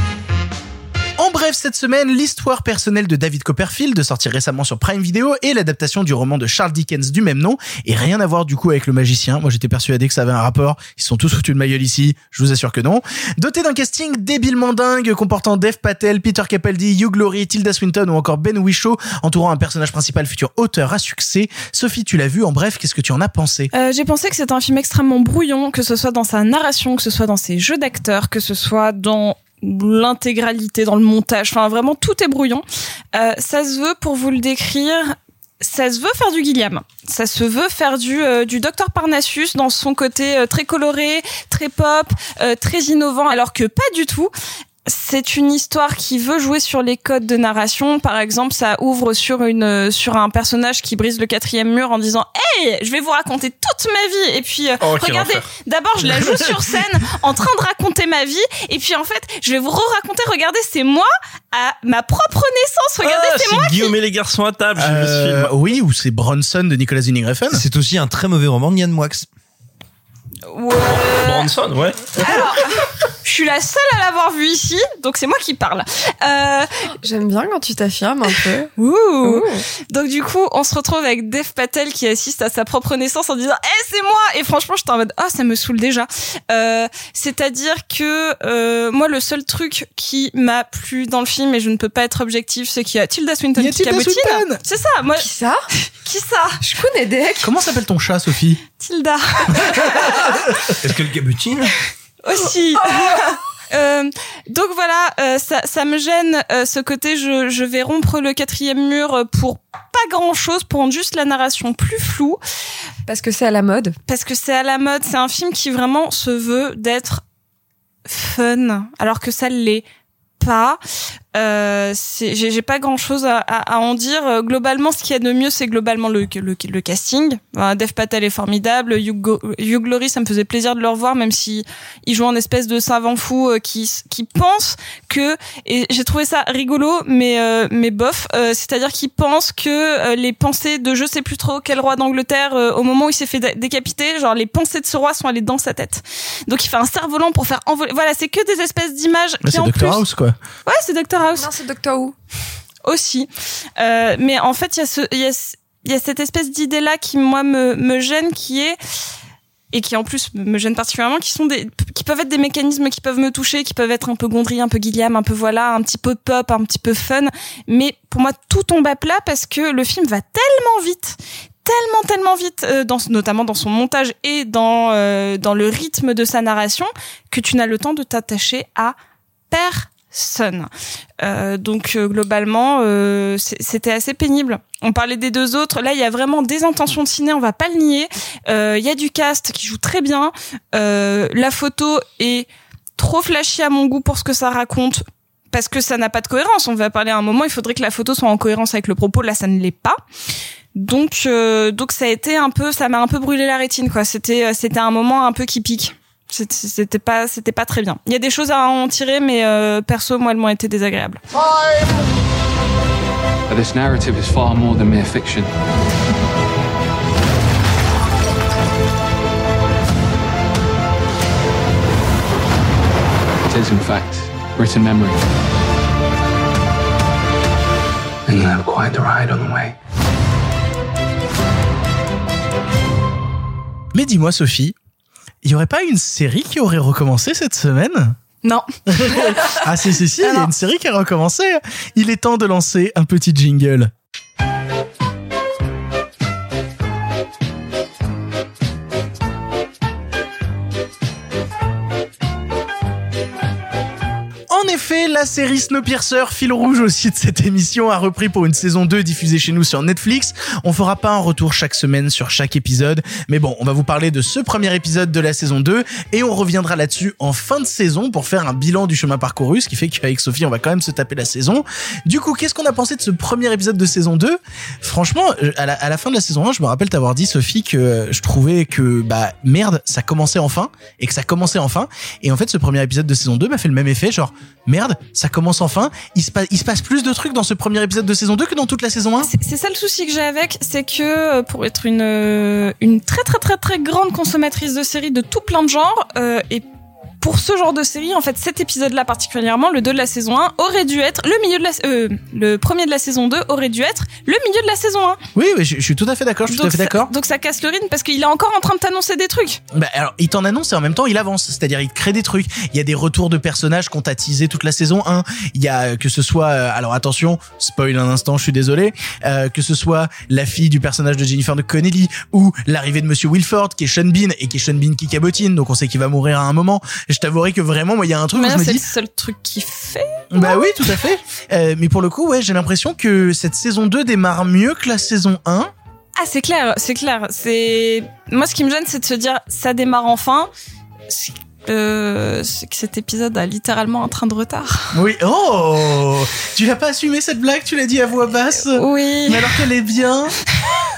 Speaker 1: En bref, cette semaine, l'histoire personnelle de David Copperfield, sortie récemment sur Prime Video, et l'adaptation du roman de Charles Dickens du même nom, et rien à voir du coup avec le magicien. Moi, j'étais persuadé que ça avait un rapport. Ils sont tous foutus de ma gueule ici. Je vous assure que non. Doté d'un casting débilement dingue, comportant Dev Patel, Peter Capaldi, Hugh Laurie, Tilda Swinton ou encore Ben Whishaw, entourant un personnage principal futur auteur à succès. Sophie, tu l'as vu. En bref, qu'est-ce que tu en as pensé?
Speaker 8: Euh, j'ai pensé que c'était un film extrêmement brouillon, que ce soit dans sa narration, que ce soit dans ses jeux d'acteurs, que ce soit dans l'intégralité, dans le montage. Enfin, vraiment, tout est brouillon. Euh, ça se veut, pour vous le décrire, ça se veut faire du Gilliam. Ça se veut faire du euh, du Docteur Parnassus dans son côté euh, très coloré, très pop, euh, très innovant, alors que pas du tout. C'est une histoire qui veut jouer sur les codes de narration. Par exemple, ça ouvre sur une sur un personnage qui brise le quatrième mur en disant "Hey, je vais vous raconter toute ma vie." Et puis euh,
Speaker 4: Oh,
Speaker 8: regardez, d'abord je la joue sur scène en train de raconter ma vie, et puis en fait je vais vous re-raconter. Regardez, c'est moi à ma propre naissance. Regardez,
Speaker 4: Ah,
Speaker 8: c'est moi.
Speaker 4: c'est Guillaume et les garçons à table,
Speaker 1: Euh, oui, ou c'est Bronson de Nicolas Winding Refn.
Speaker 3: C'est aussi un très mauvais roman de Yann Moix.
Speaker 8: Ouais.
Speaker 4: Bronson, ouais.
Speaker 8: Alors, je suis la seule à l'avoir vu ici, donc c'est moi qui parle. Euh,
Speaker 2: J'aime bien quand tu t'affirmes un peu.
Speaker 8: Ouh. Donc du coup, on se retrouve avec Dev Patel qui assiste à sa propre naissance en disant "Eh, c'est moi." Et franchement, j'étais en mode "Ah, ça me saoule déjà." Euh, c'est-à-dire que euh, moi le seul truc qui m'a plu dans le film et je ne peux pas être objectif, c'est qu'il y a Tilda Swinton
Speaker 1: y a
Speaker 8: qui
Speaker 1: Tilda
Speaker 8: cabotine.
Speaker 1: Swinton
Speaker 8: C'est ça, moi
Speaker 2: Qui ça?
Speaker 8: Qui ça?
Speaker 2: Je connais Deck.
Speaker 1: Comment s'appelle ton chat, Sophie?
Speaker 8: Tilda
Speaker 3: Est-ce que le cabutine
Speaker 8: aussi. Euh, donc voilà, euh, ça, ça me gêne euh, ce côté. Je, je vais rompre le quatrième mur pour pas grand chose, pour rendre juste la narration plus floue.
Speaker 2: Parce que c'est à la mode.
Speaker 8: Parce que c'est à la mode. C'est un film qui vraiment se veut d'être fun, alors que ça l'est pas. Euh, j'ai pas grand chose à, à, à en dire. Euh, Globalement, ce qu'il y a de mieux, c'est globalement le, le, le casting. Euh, Dev Patel est formidable. Hugh, Laurie, ça me faisait plaisir de le revoir, même si il joue en espèce de savant fou euh, qui qui pense que et j'ai trouvé ça rigolo, mais euh, mais bof. Euh, C'est-à-dire qu'il pense que euh, les pensées de je sais plus trop quel roi d'Angleterre euh, au moment où il s'est fait dé- décapiter, genre les pensées de ce roi sont allées dans sa tête. Donc il fait un cerf-volant pour faire envoler. Voilà, c'est que des espèces d'images
Speaker 1: c'est
Speaker 8: plus.
Speaker 1: House, quoi.
Speaker 8: Ouais, c'est Dr House
Speaker 2: Non, c'est Doctor Who.
Speaker 8: aussi. Euh, mais en fait, il y a ce, il y a, ce- il y a cette espèce d'idée là qui moi me me gêne, qui est et qui en plus me gêne particulièrement, qui sont des, qui peuvent être des mécanismes qui peuvent me toucher, qui peuvent être un peu Gondry, un peu Gilliam, un peu voilà, un petit peu pop, un petit peu fun. Mais pour moi, tout tombe à plat parce que le film va tellement vite, tellement tellement vite, euh, dans, notamment dans son montage et dans euh, dans le rythme de sa narration, que tu n'as le temps de t'attacher à personne. Euh, donc euh, globalement, euh, c'était assez pénible. On parlait des deux autres. Là, il y a vraiment des intentions de ciné, on va pas le nier. Euh, Il y a du cast qui joue très bien. Euh, la photo est trop flashy à mon goût pour ce que ça raconte. Parce que ça n'a pas de cohérence. On va parler à un moment, il faudrait que la photo soit en cohérence avec le propos. Là, ça ne l'est pas. Donc, euh, donc ça a été un peu, ça m'a un peu brûlé la rétine, quoi. C'était, c'était un moment un peu qui pique. C'était- pas, c'était pas très bien. Il y a des choses à en tirer, mais euh, perso, moi, elles m'ont été désagréables.
Speaker 15: But this narrative is far more than mere fiction. It is, in fact, written memory. And you'll have quite the ride on the way.
Speaker 1: Mais dis-moi, Sophie, il y aurait pas une série qui aurait recommencé cette semaine?
Speaker 8: Non.
Speaker 1: Ah si, si, si, il y a une série qui a recommencé. Il est temps de lancer un petit jingle. Effet, la série Snowpiercer, fil rouge aussi de cette émission, a repris pour une saison 2 diffusée chez nous sur Netflix. On fera pas un retour chaque semaine sur chaque épisode, mais bon, on va vous parler de ce premier épisode de la saison 2 et on reviendra là-dessus en fin de saison pour faire un bilan du chemin parcouru, ce qui fait qu'avec Sophie, on va quand même se taper la saison. Du coup, qu'est-ce qu'on a pensé de ce premier épisode de saison 2 Franchement, euh, à la, à la fin de la saison 1, je me rappelle t'avoir dit, Sophie, que euh, je trouvais que, bah, merde, ça commençait enfin, et que ça commençait enfin. Et en fait, ce premier épisode de saison 2 m'a fait le même effet, genre, merde, ça commence enfin. Il se, passe, plus de trucs dans ce premier épisode de saison 2 que dans toute la saison 1.
Speaker 8: C'est ça le souci que j'ai avec, c'est que euh, pour être une euh, une très très très très grande consommatrice de séries de tout plein de genres euh, et pour ce genre de série, en fait, cet épisode-là particulièrement, le 2 de la saison 1, aurait dû être le milieu de la, euh, le premier de la saison 2 aurait dû être le milieu de la saison 1.
Speaker 1: Oui, oui, je, je suis tout à fait d'accord, je suis tout à fait d'accord.
Speaker 8: donc ça casse le rythme parce qu'il est encore en train de t'annoncer des trucs.
Speaker 1: Bah alors, il t'en annonce et en même temps il avance, c'est-à-dire il crée des trucs. Il y a des retours de personnages qu'on t'a teasé toute la saison 1. Il y a euh, que ce soit, euh, alors attention, spoil un instant, je suis désolé, euh, que ce soit la fille du personnage de Jennifer de Connelly ou l'arrivée de Monsieur Wilford qui est Sean Bean et qui est Sean Bean qui cabotine, donc on sait qu'il va mourir à un moment. Je t'avouerai que vraiment, moi il y a un truc
Speaker 8: Mais
Speaker 1: où
Speaker 8: là,
Speaker 1: je me
Speaker 8: c'est le seul truc qu'il fait.
Speaker 1: bah oui, tout à fait. Euh, mais pour le coup, ouais, j'ai l'impression que cette saison 2 démarre mieux que la saison 1.
Speaker 8: Ah, c'est clair, c'est clair. C'est moi ce qui me gêne, c'est de se dire ça démarre enfin. C'est- euh, c'est que cet épisode a littéralement un train de retard.
Speaker 1: Oui. Oh Tu l'as pas assumé cette blague, tu l'as dit à voix basse?
Speaker 8: Oui.
Speaker 1: Mais alors qu'elle est bien.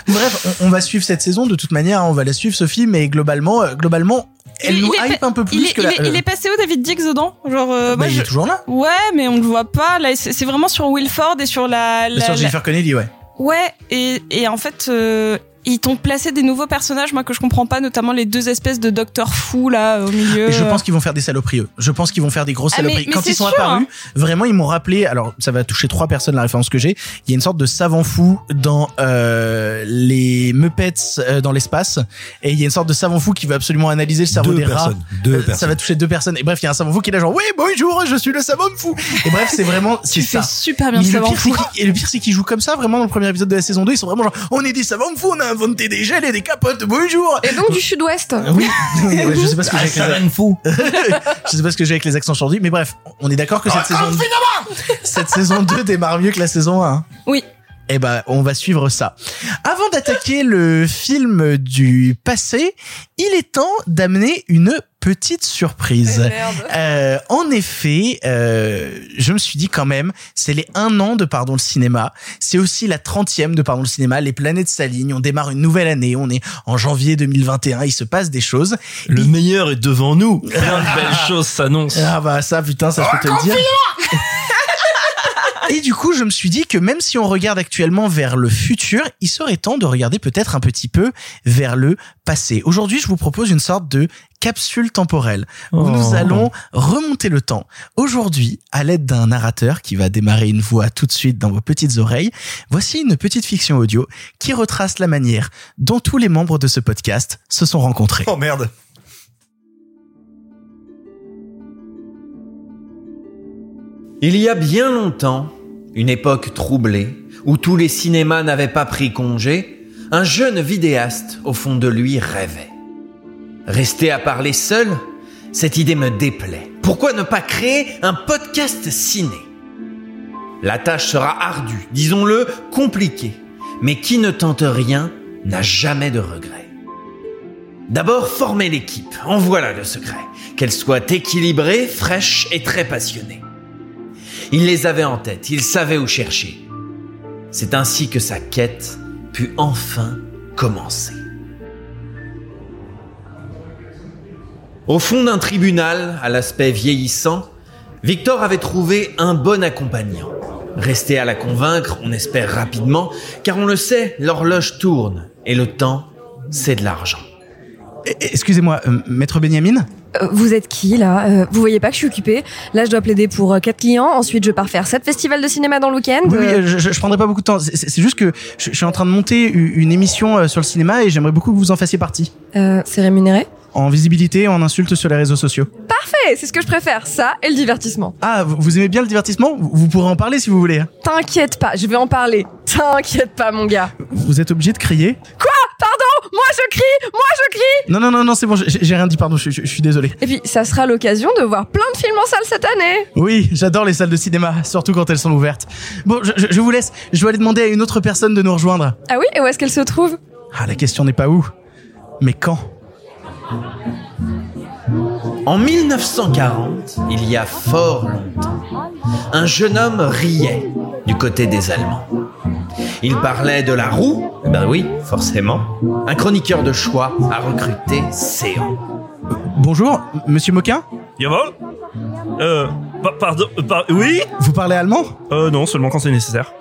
Speaker 1: Bref, on, on va suivre cette saison de toute manière, on va la suivre Sophie, mais globalement, euh, globalement, elle nous
Speaker 8: est
Speaker 1: hype
Speaker 8: pa-
Speaker 1: un peu plus
Speaker 8: il est,
Speaker 1: que
Speaker 8: il
Speaker 1: la.
Speaker 8: est- il est passé où David Dix dedans Genre, euh,
Speaker 1: bah,
Speaker 8: moi,
Speaker 1: il
Speaker 8: je-
Speaker 1: est toujours là.
Speaker 8: Ouais, mais on le voit pas. Là, c'est vraiment sur Wilford et sur la. la-
Speaker 1: sur
Speaker 8: la-
Speaker 1: Jennifer Connelly, ouais.
Speaker 8: Ouais, et, et en fait, euh, ils t'ont placé des nouveaux personnages, moi que je comprends pas, notamment les deux espèces de docteurs fous là au milieu.
Speaker 1: Et je pense qu'ils vont faire des saloperies, eux. Je pense qu'ils vont faire des grosses
Speaker 8: Ah, mais-
Speaker 1: saloperies.
Speaker 8: mais
Speaker 1: Quand ils sont
Speaker 8: sûr,
Speaker 1: apparus,
Speaker 8: hein.
Speaker 1: vraiment, ils m'ont rappelé. Alors, ça va toucher trois personnes la référence que j'ai. Il y a une sorte de savant fou dans euh, les Muppets euh, dans l'espace, et il y a une sorte de savant fou qui veut absolument analyser le cerveau
Speaker 3: Deux
Speaker 1: des rats.
Speaker 3: personnes, deux
Speaker 1: Euh, Ça
Speaker 3: personnes.
Speaker 1: va toucher deux personnes. Et bref, il y a un savant fou qui est là genre, oui, bonjour, je suis le savant fou. Et bref, c'est vraiment, c'est
Speaker 8: Tu
Speaker 1: ça.
Speaker 8: fais super bien
Speaker 1: Mais
Speaker 8: le savant fou.
Speaker 1: et le pire, c'est qu'ils jouent comme ça, vraiment, dans le premier épisode de la saison 2. Ils sont vraiment genre, on est des savants fous, on a inventé des gels et des capotes, bonjour.
Speaker 2: Et donc du sud-ouest.
Speaker 1: Oui, Ouais, je sais pas ce que j'ai avec les
Speaker 3: fou.
Speaker 1: je sais pas ce que j'ai avec les accents aujourd'hui, mais bref, on est d'accord que cette saison cette saison 2 démarre mieux que la saison 1.
Speaker 8: Oui.
Speaker 1: Eh ben, on va suivre ça. Avant d'attaquer le film du passé, il est temps d'amener une petite surprise. Euh, en effet, euh, je me suis dit quand même, c'est les un an de Pardon le cinéma. C'est aussi la trentième de Pardon le cinéma. Les planètes s'alignent. On démarre une nouvelle année. On est en janvier 2021. Il se passe des choses.
Speaker 4: Le meilleur est devant nous. Plein de belles choses s'annoncent.
Speaker 1: Ah bah ça, putain, ça je peux te le dire. Et du coup, je me suis dit que même si on regarde actuellement vers le futur, il serait temps de regarder peut-être un petit peu vers le passé. Aujourd'hui, je vous propose une sorte de capsule temporelle où
Speaker 4: Oh.
Speaker 1: nous allons remonter le temps. Aujourd'hui, à l'aide d'un narrateur qui va démarrer une voix tout de suite dans vos petites oreilles, voici une petite fiction audio qui retrace la manière dont tous les membres de ce podcast se sont rencontrés.
Speaker 3: Oh merde.
Speaker 17: Il y a bien longtemps, une époque troublée, où tous les cinémas n'avaient pas pris congé, un jeune vidéaste au fond de lui rêvait. Rester à parler seul, cette idée me déplaît. Pourquoi ne pas créer un podcast ciné? La tâche sera ardue, disons-le, compliquée, mais qui ne tente rien n'a jamais de regrets. D'abord, former l'équipe, en voilà le secret. Qu'elle soit équilibrée, fraîche et très passionnée. Il les avait en tête, il savait où chercher. C'est ainsi que sa quête put enfin commencer. Au fond d'un tribunal, à l'aspect vieillissant, Victor avait trouvé un bon accompagnant. Resté à la convaincre, on espère rapidement, car on le sait, l'horloge tourne, et le temps, c'est de l'argent.
Speaker 1: Eh, Excusez-moi, euh, maître Benjamin?
Speaker 2: Euh, vous êtes qui là Euh, Vous voyez pas que je suis occupée Là, je dois plaider pour euh, quatre clients. Ensuite, je pars faire sept festivals de cinéma dans le week-end.
Speaker 1: Oui, oui,
Speaker 2: Euh,
Speaker 1: je, je, je prendrai pas beaucoup de temps. C'est- juste que je, je suis en train de monter une émission sur le cinéma et j'aimerais beaucoup que vous en fassiez partie.
Speaker 2: euh, c'est rémunéré
Speaker 1: En visibilité, en insulte sur les réseaux sociaux.
Speaker 2: Parfait, c'est ce que je préfère, ça et le divertissement.
Speaker 1: Ah, vous, aimez bien le divertissement vous, pourrez en parler si vous voulez. hein.
Speaker 2: T'inquiète pas, je vais en parler. T'inquiète pas, mon gars.
Speaker 1: Vous êtes obligé de crier
Speaker 2: Quoi? Moi je crie Moi je crie
Speaker 1: Non, non, non, non, c'est bon, j'ai rien dit, pardon, je, je- je suis désolé.
Speaker 2: Et puis, ça sera l'occasion de voir plein de films en salle cette année.
Speaker 1: Oui, j'adore les salles de cinéma, surtout quand elles sont ouvertes. Bon, je, je- je vous laisse, je vais aller demander à une autre personne de nous rejoindre.
Speaker 2: Ah oui Et où est-ce qu'elle se trouve?
Speaker 1: Ah, la question n'est pas où, mais quand?
Speaker 17: En 1940, il y a fort longtemps, un jeune homme riait du côté des Allemands. Il parlait de la roue, eh ben oui, forcément. Un chroniqueur de choix a recruté Séan.
Speaker 1: Bonjour, monsieur Moquin?
Speaker 4: Jawohl Euh, pa- pardon, euh, par- oui?
Speaker 1: Vous parlez allemand?
Speaker 4: Euh, non, seulement quand c'est nécessaire.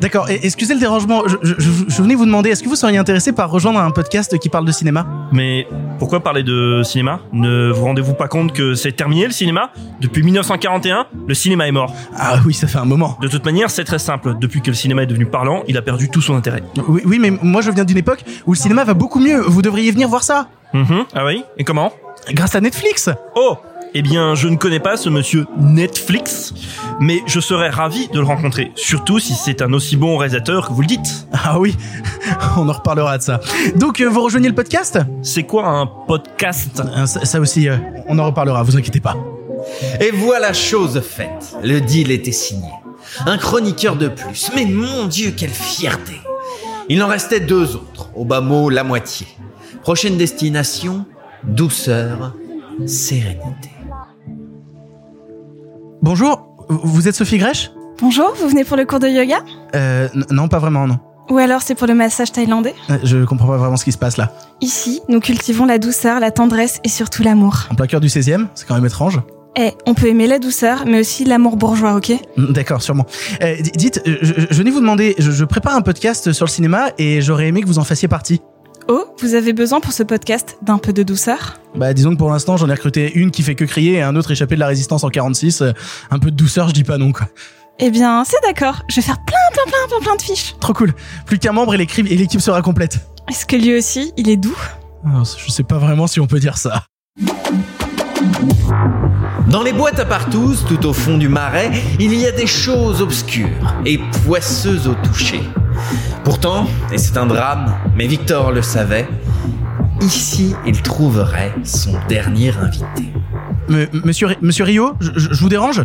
Speaker 1: D'accord, et excusez le dérangement, je, je- je- je venais vous demander, est-ce que vous seriez intéressé par rejoindre un podcast qui parle de cinéma?
Speaker 4: Mais pourquoi parler de cinéma? Ne vous rendez-vous pas compte que c'est terminé le cinéma? Depuis 1941, le cinéma est mort.
Speaker 1: Ah oui, ça fait un moment.
Speaker 4: De toute manière, c'est très simple. Depuis que le cinéma est devenu parlant, il a perdu tout son intérêt.
Speaker 1: Oui, oui, mais moi je viens d'une époque où le cinéma va beaucoup mieux, vous devriez venir voir ça.
Speaker 4: Mhm, Ah oui? Et comment?
Speaker 1: Grâce à Netflix.
Speaker 4: Oh eh bien, je ne connais pas ce monsieur Netflix, mais je serais ravi de le rencontrer, surtout si c'est un aussi bon réalisateur que vous le dites.
Speaker 1: Ah oui, on en reparlera de ça. Donc, euh, vous rejoignez le podcast?
Speaker 4: C'est quoi un podcast?
Speaker 1: Euh, ça, ça aussi, euh, on en reparlera, vous inquiétez pas.
Speaker 17: Et voilà chose faite. Le deal était signé. Un chroniqueur de plus. Mais mon Dieu, quelle fierté. Il en restait deux autres. Au bas mot, la moitié. Prochaine destination, douceur, sérénité.
Speaker 1: Bonjour, vous êtes Sophie Grèche
Speaker 8: Bonjour, vous venez pour le cours de yoga?
Speaker 1: Euh, n- non, pas vraiment, non.
Speaker 8: Ou alors c'est pour le massage thaïlandais?
Speaker 1: Euh, Je comprends pas vraiment ce qui se passe là.
Speaker 8: Ici, nous cultivons la douceur, la tendresse et surtout l'amour.
Speaker 1: En plein cœur du 16e, c'est quand même étrange.
Speaker 8: Eh, on peut aimer la douceur, mais aussi l'amour bourgeois, ok?
Speaker 1: Mm, D'accord, sûrement. Euh, d- dites, je, je venais vous demander, je, je prépare un podcast sur le cinéma et j'aurais aimé que vous en fassiez partie.
Speaker 8: Oh, vous avez besoin pour ce podcast d'un peu de douceur?
Speaker 1: Bah disons que pour l'instant j'en ai recruté une qui fait que crier et un autre échappé de la résistance en 46. Euh, un peu de douceur, je dis pas non quoi.
Speaker 8: Eh bien, c'est d'accord, je vais faire plein, plein, plein, plein, plein de fiches.
Speaker 1: Trop cool. Plus qu'un membre et l'équipe et l'équipe sera complète.
Speaker 8: Est-ce que lui aussi, il est doux?
Speaker 1: Alors, je sais pas vraiment si on peut dire ça.
Speaker 17: Dans les boîtes à partous, tout au fond du marais, il y a des choses obscures et poisseuses au toucher. Pourtant, et c'est un drame, mais Victor le savait, ici il trouverait son dernier invité.
Speaker 1: Me- monsieur, monsieur Rio, je vous dérange?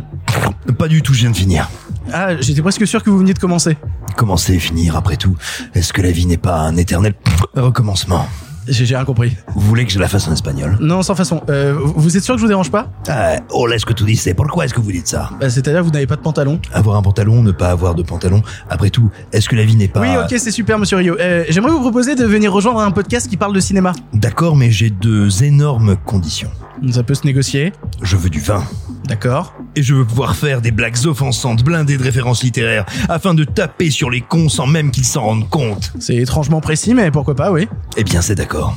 Speaker 3: Pas du tout, je viens de finir.
Speaker 1: Ah, j'étais presque sûr que vous veniez de commencer.
Speaker 3: Commencer et finir après tout. Est-ce que la vie n'est pas un éternel recommencement?
Speaker 1: J'ai rien compris.
Speaker 3: Vous voulez que je la fasse en espagnol
Speaker 1: Non, sans façon. Euh, vous- êtes sûr que je vous dérange pas?
Speaker 3: Oh, là, ce que tu dis, c'est pourquoi est-ce que vous dites ça?
Speaker 1: Bah, C'est-à-dire que vous n'avez pas de pantalon
Speaker 3: Avoir un pantalon, ne pas avoir de pantalon. Après tout, est-ce que la vie n'est pas...
Speaker 1: Oui, ok, c'est super, monsieur Rio. Euh, J'aimerais vous proposer de venir rejoindre un podcast qui parle de cinéma.
Speaker 3: D'accord, mais j'ai deux énormes conditions.
Speaker 1: Ça peut se négocier.
Speaker 3: Je veux du vin.
Speaker 1: D'accord.
Speaker 3: Et je veux pouvoir faire des blagues offensantes blindées de références littéraires afin de taper sur les cons sans même qu'ils s'en rendent compte.
Speaker 1: C'est étrangement précis, mais pourquoi pas, oui.
Speaker 3: Eh bien, c'est d'accord.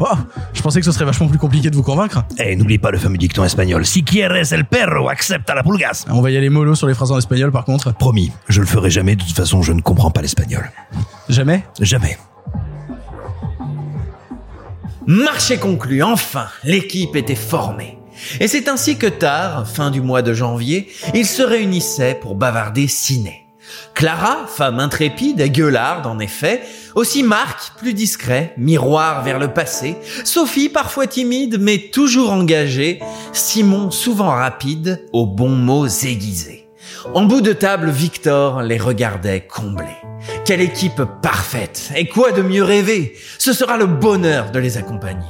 Speaker 1: Oh, je pensais que ce serait vachement plus compliqué de vous convaincre.
Speaker 3: Eh, n'oublie pas le fameux dicton espagnol. Si quieres el perro, accepta la pulgas.
Speaker 1: On va y aller mollo sur les phrases en espagnol, par contre.
Speaker 3: Promis, je le ferai jamais. De toute façon, je ne comprends pas l'espagnol.
Speaker 1: Jamais?
Speaker 3: Jamais.
Speaker 17: Marché conclu, enfin, l'équipe était formée. Et c'est ainsi que tard, fin du mois de janvier, ils se réunissaient pour bavarder ciné. Clara, femme intrépide et gueularde en effet, aussi Marc, plus discret, miroir vers le passé, Sophie, parfois timide mais toujours engagée, Simon, souvent rapide, aux bons mots aiguisés. En bout de table, Victor les regardait comblés. Quelle équipe parfaite Et quoi de mieux rêver Ce sera le bonheur de les accompagner.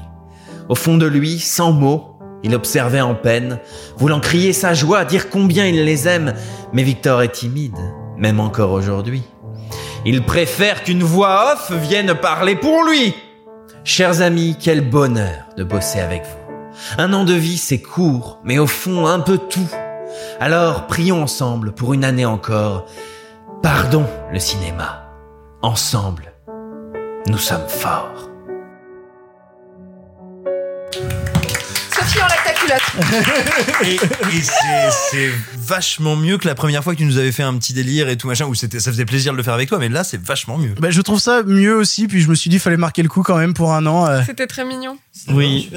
Speaker 17: Au fond de lui, sans mots, il observait en peine, voulant crier sa joie, dire combien il les aime, mais Victor est timide, même encore aujourd'hui. Il préfère qu'une voix off vienne parler pour lui. Chers amis, quel bonheur de bosser avec vous. Un an de vie, c'est court, mais au fond, un peu tout. Alors, prions ensemble pour une année encore. Pardon le cinéma. Ensemble, nous sommes forts.
Speaker 2: Culotte.
Speaker 3: Et, et c'est, vachement mieux que la première fois que tu nous avais fait un petit délire et tout machin où c'était, ça faisait plaisir de le faire avec toi, mais là c'est vachement mieux.
Speaker 1: Bah, je trouve ça mieux aussi, puis je me suis dit, fallait marquer le coup quand même pour un an. euh.
Speaker 2: C'était très mignon.
Speaker 4: Oui.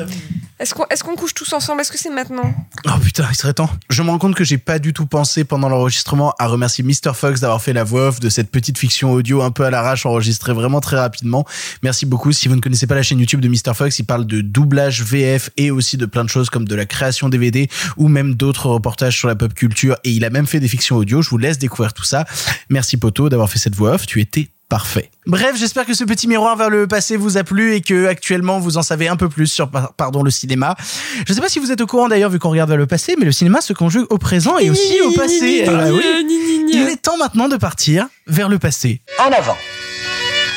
Speaker 2: Est-ce qu'on est qu'on couche tous ensemble? Est-ce que c'est maintenant?
Speaker 1: Oh putain, il serait temps. Je me rends compte que j'ai pas du tout pensé pendant l'enregistrement à remercier Mr. Fox d'avoir fait la voix off de cette petite fiction audio un peu à l'arrache enregistrée vraiment très rapidement. Merci beaucoup. Si vous ne connaissez pas la chaîne YouTube de Mr. Fox, il parle de doublage VF et aussi de plein de choses comme de la création DVD ou même d'autres reportages sur la pop culture et il a même fait des fictions audio. Je vous laisse découvrir tout ça. Merci Poto d'avoir fait cette voix off. Tu étais Parfait. Bref, j'espère que ce petit miroir vers le passé vous a plu et que actuellement vous en savez un peu plus sur par- pardon le cinéma. Je sais pas si vous êtes au courant d'ailleurs vu qu'on regarde vers le passé, mais le cinéma se conjugue au présent et aussi au passé. Oui. Il est temps maintenant de partir vers le passé.
Speaker 18: En avant.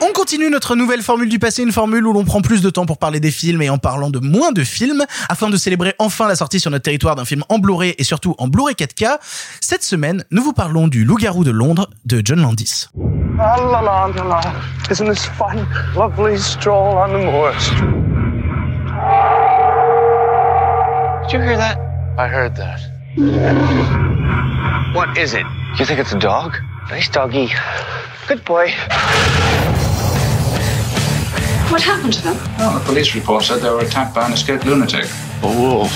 Speaker 1: On continue notre nouvelle formule du passé, une formule où l'on prend plus de temps pour parler des films et en parlant de moins de films, afin de célébrer enfin la sortie sur notre territoire d'un film en Blu-ray et surtout en Blu-ray 4K. Cette semaine, nous vous parlons du Loup-garou de Londres de John Landis.
Speaker 19: Ah la la la la. Isn't this fun? Lovely stroll on the moors. Did you hear that? I heard that. What is it? You think it's a dog? Nice doggy. Good boy.
Speaker 15: What happened to them?
Speaker 10: Well, the police report said they were attacked by an escaped lunatic.
Speaker 19: A wolf.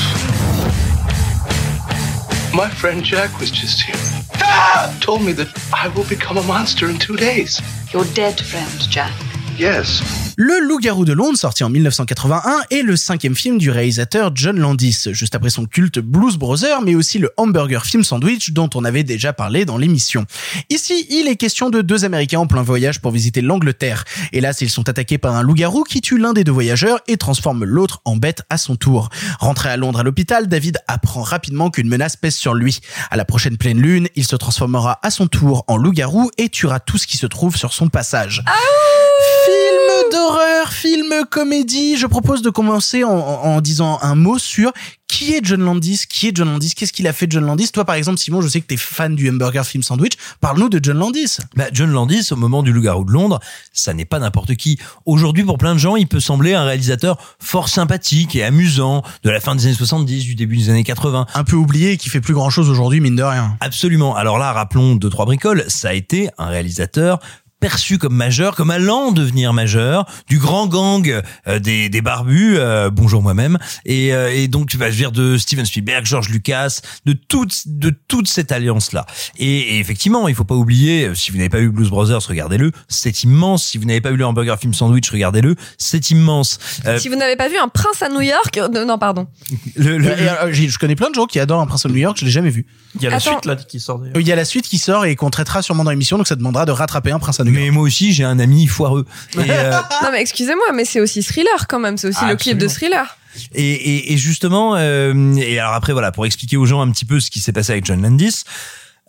Speaker 19: My friend Jack was just here. Ah! Told me that I will become a monster in two days.
Speaker 15: Your dead friend, Jack.
Speaker 12: Yes.
Speaker 1: Le Loup-garou de Londres, sorti en 1981, est le cinquième film du réalisateur John Landis, juste après son culte Blues Brothers, mais aussi le hamburger film sandwich dont on avait déjà parlé dans l'émission. Ici, il est question de deux Américains en plein voyage pour visiter l'Angleterre. Hélas, ils sont attaqués par un loup-garou qui tue l'un des deux voyageurs et transforme l'autre en bête à son tour. Rentré à Londres à l'hôpital, David apprend rapidement qu'une menace pèse sur lui. À la prochaine pleine lune, il se transformera à son tour en loup-garou et tuera tout ce qui se trouve sur son passage. Film d'horreur, film comédie. Je propose de commencer en, disant un mot sur qui est John Landis, qui est John Landis, qu'est-ce qu'il a fait John Landis. Toi, par exemple, Simon, je sais que t'es fan du hamburger film sandwich. Parle-nous de John Landis.
Speaker 3: Bah, John Landis, au moment du Loup-garou de Londres, ça n'est pas n'importe qui. Aujourd'hui, pour plein de gens, il peut sembler un réalisateur fort sympathique et amusant de la fin des années 70, du début des années 80.
Speaker 1: Un peu oublié et qui fait plus grand chose aujourd'hui, mine de rien.
Speaker 3: Absolument. Alors là, rappelons deux, trois bricoles. Ça a été un réalisateur perçu comme majeur, comme allant devenir majeur, du grand gang euh, des, des barbus, euh, bonjour moi-même, et, euh, et donc tu vas dire de Steven Spielberg, George Lucas, de toute de toute cette alliance là. Et, et effectivement, il faut pas oublier, euh, si vous n'avez pas vu Blues Brothers, regardez-le, c'est immense. Si vous n'avez pas vu le Hamburger Film Sandwich, regardez-le, c'est immense. Euh,
Speaker 2: Si vous n'avez pas vu un prince à New York, euh, non pardon.
Speaker 3: le- le-
Speaker 1: je connais plein de gens qui adorent Un Prince of New York, je l'ai jamais vu.
Speaker 4: Il y a la suite là qui sort d'ailleurs.
Speaker 1: Il y a la suite qui sort et qu'on traitera sûrement dans l'émission, donc ça demandera de rattraper Un Prince of New York.
Speaker 3: Mais moi aussi, j'ai un ami foireux. Et, euh,
Speaker 2: Non mais excusez-moi, mais c'est aussi thriller quand même, c'est aussi le clip de thriller.
Speaker 3: Et, et, et justement, euh, et alors après voilà, pour expliquer aux gens un petit peu ce qui s'est passé avec John Landis,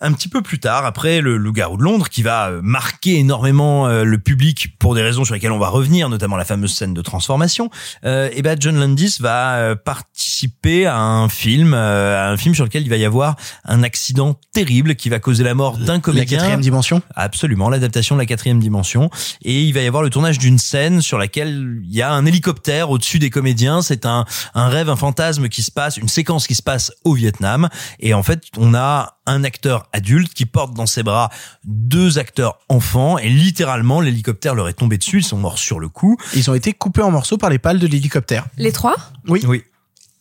Speaker 3: un petit peu plus tard, après le Loup-garou de Londres, qui va euh, marquer énormément euh, le public pour des raisons sur lesquelles on va revenir, notamment la fameuse scène de transformation, euh, et ben John Landis va euh, participer à un film, à un film sur lequel il va y avoir un accident terrible qui va causer la mort d'un
Speaker 1: La
Speaker 3: comédien.
Speaker 1: quatrième dimension.
Speaker 3: Absolument, l'adaptation de la quatrième dimension. Et il va y avoir le tournage d'une scène sur laquelle il y a un hélicoptère au-dessus des comédiens. C'est un, un rêve, un fantasme qui se passe, une séquence qui se passe au Vietnam. Et en fait, on a un acteur adulte qui porte dans ses bras deux acteurs enfants. Et littéralement, l'hélicoptère leur est tombé dessus. Ils sont morts sur le coup.
Speaker 1: Ils ont été coupés en morceaux par les pales de l'hélicoptère.
Speaker 2: Les trois?
Speaker 1: Oui.
Speaker 3: Oui.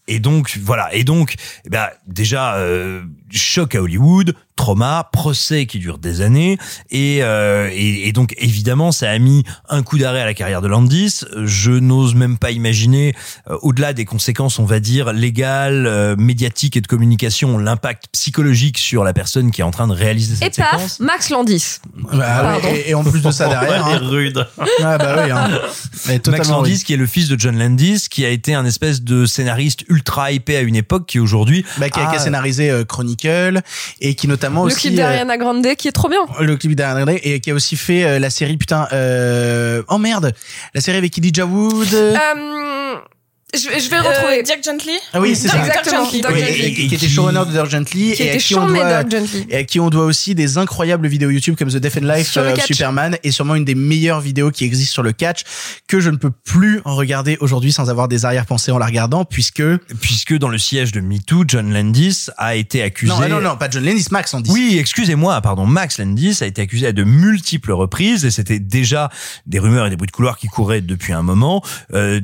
Speaker 3: Et donc voilà. Et donc, eh ben déjà euh, choc à Hollywood, trauma, procès qui dure des années, et, euh, et et donc évidemment ça a mis un coup d'arrêt à la carrière de Landis. Je n'ose même pas imaginer, euh, au-delà des conséquences, on va dire légales, euh, médiatiques et de communication, l'impact psychologique sur la personne qui est en train de réaliser
Speaker 2: Et
Speaker 3: cette
Speaker 2: paf,
Speaker 3: séquence.
Speaker 2: Max Landis.
Speaker 1: Bah, ouais, et, et en plus de ça derrière. Hein.
Speaker 4: rude.
Speaker 1: Ah bah oui. Hein.
Speaker 3: Max Landis,
Speaker 1: rude.
Speaker 3: qui est le fils de John Landis, qui a été un espèce de scénariste ultra hypé à une époque, qui aujourd'hui
Speaker 1: Bah, qui, a, qui a
Speaker 3: a-
Speaker 1: scénarisé euh, Chronicle et qui notamment
Speaker 2: Le
Speaker 1: aussi
Speaker 2: clip
Speaker 1: euh,
Speaker 2: d'Ariana Grande qui est trop bien.
Speaker 1: le clip d'Ariana Grande et qui a aussi fait euh, la série putain euh, oh merde la série avec Elijah Wood
Speaker 2: Euh, je, vais- je vais le retrouver.
Speaker 8: Euh, Dirk Gently
Speaker 1: ah oui c'est ça
Speaker 2: Exactement.
Speaker 8: Dirk
Speaker 2: Dirk
Speaker 1: Oui,
Speaker 2: Gently.
Speaker 1: et, et qui était showrunner de Dirk Gently
Speaker 2: Qui
Speaker 1: et à qui on doit
Speaker 2: Dirk Gently.
Speaker 1: et à qui on doit aussi des incroyables vidéos YouTube comme The Death and Life
Speaker 2: Sur le
Speaker 1: euh. Superman et sûrement une des meilleures vidéos qui existent sur le catch que je ne peux plus en regarder aujourd'hui sans avoir des arrière-pensées en la regardant puisque
Speaker 3: puisque dans le siège de MeToo, John Landis a été accusé.
Speaker 1: non ah non non pas John Landis Max Landis
Speaker 3: Oui, excusez-moi, pardon, Max Landis a été accusé à de multiples reprises et c'était déjà des rumeurs et des bruits de couloir qui couraient depuis un moment. euh,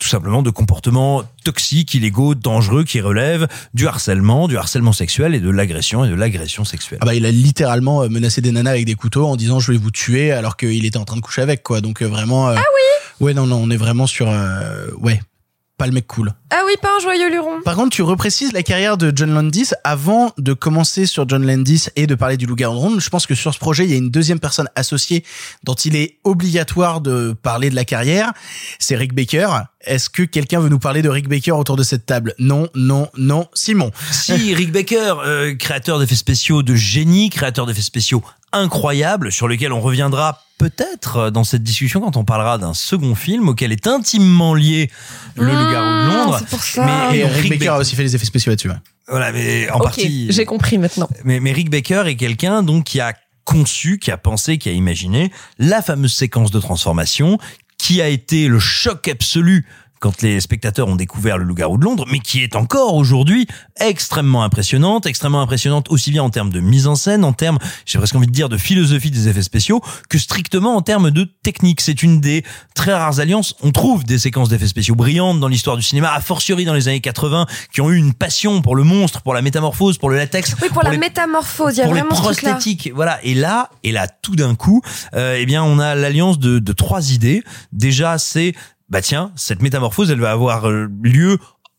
Speaker 3: tout simplement de comportements toxiques, illégaux, dangereux qui relèvent du harcèlement, du harcèlement sexuel et de l'agression et de l'agression sexuelle.
Speaker 1: Ah bah il a littéralement euh, menacé des nanas avec des couteaux en disant je vais vous tuer alors qu'il était en train de coucher avec quoi donc euh, vraiment ah oui ouais non non on est vraiment sur euh, ouais pas le mec cool.
Speaker 2: Ah oui, pas un joyeux luron.
Speaker 1: par contre tu reprécises la carrière de John Landis avant de commencer sur John Landis et de parler du loup-garou de Londres je pense que sur ce projet il y a une deuxième personne associée dont il est obligatoire de parler de la carrière. C'est Rick Baker. Est-ce que quelqu'un veut nous parler de Rick Baker autour de cette table? Non non non Simon.
Speaker 3: Si, Rick Baker, euh, créateur d'effets spéciaux de génie, créateur d'effets spéciaux incroyables, sur lequel on reviendra peut-être euh, dans cette discussion quand on parlera d'un second film auquel est intimement lié le Loup-garou de Londres.
Speaker 2: c'est pour ça.
Speaker 1: et
Speaker 3: donc,
Speaker 1: Rick Baker a aussi fait les effets spéciaux là-dessus ouais.
Speaker 3: Voilà, mais en partie.
Speaker 2: j'ai compris maintenant.
Speaker 3: Mais, mais Rick Baker est quelqu'un donc qui a conçu, qui a pensé, qui a imaginé la fameuse séquence de transformation qui a été le choc absolu quand les spectateurs ont découvert le loup-garou de Londres, mais qui est encore aujourd'hui extrêmement impressionnante, extrêmement impressionnante aussi bien en termes de mise en scène, en termes, j'ai presque envie de dire, de philosophie des effets spéciaux, que strictement en termes de technique. C'est une des très rares alliances. On trouve des séquences d'effets spéciaux brillantes dans l'histoire du cinéma, a fortiori dans les années 80, qui ont eu une passion pour le monstre, pour la métamorphose, pour le latex,
Speaker 2: Oui, pour, la
Speaker 3: les-
Speaker 2: métamorphose, il y a
Speaker 3: pour les
Speaker 2: vraiment ce truc-là.
Speaker 3: prosthétiques, voilà. Et là, et là, tout d'un coup, euh, eh bien, on a l'alliance de, de trois idées. Déjà, c'est bah tiens, cette métamorphose, elle va avoir euh, lieu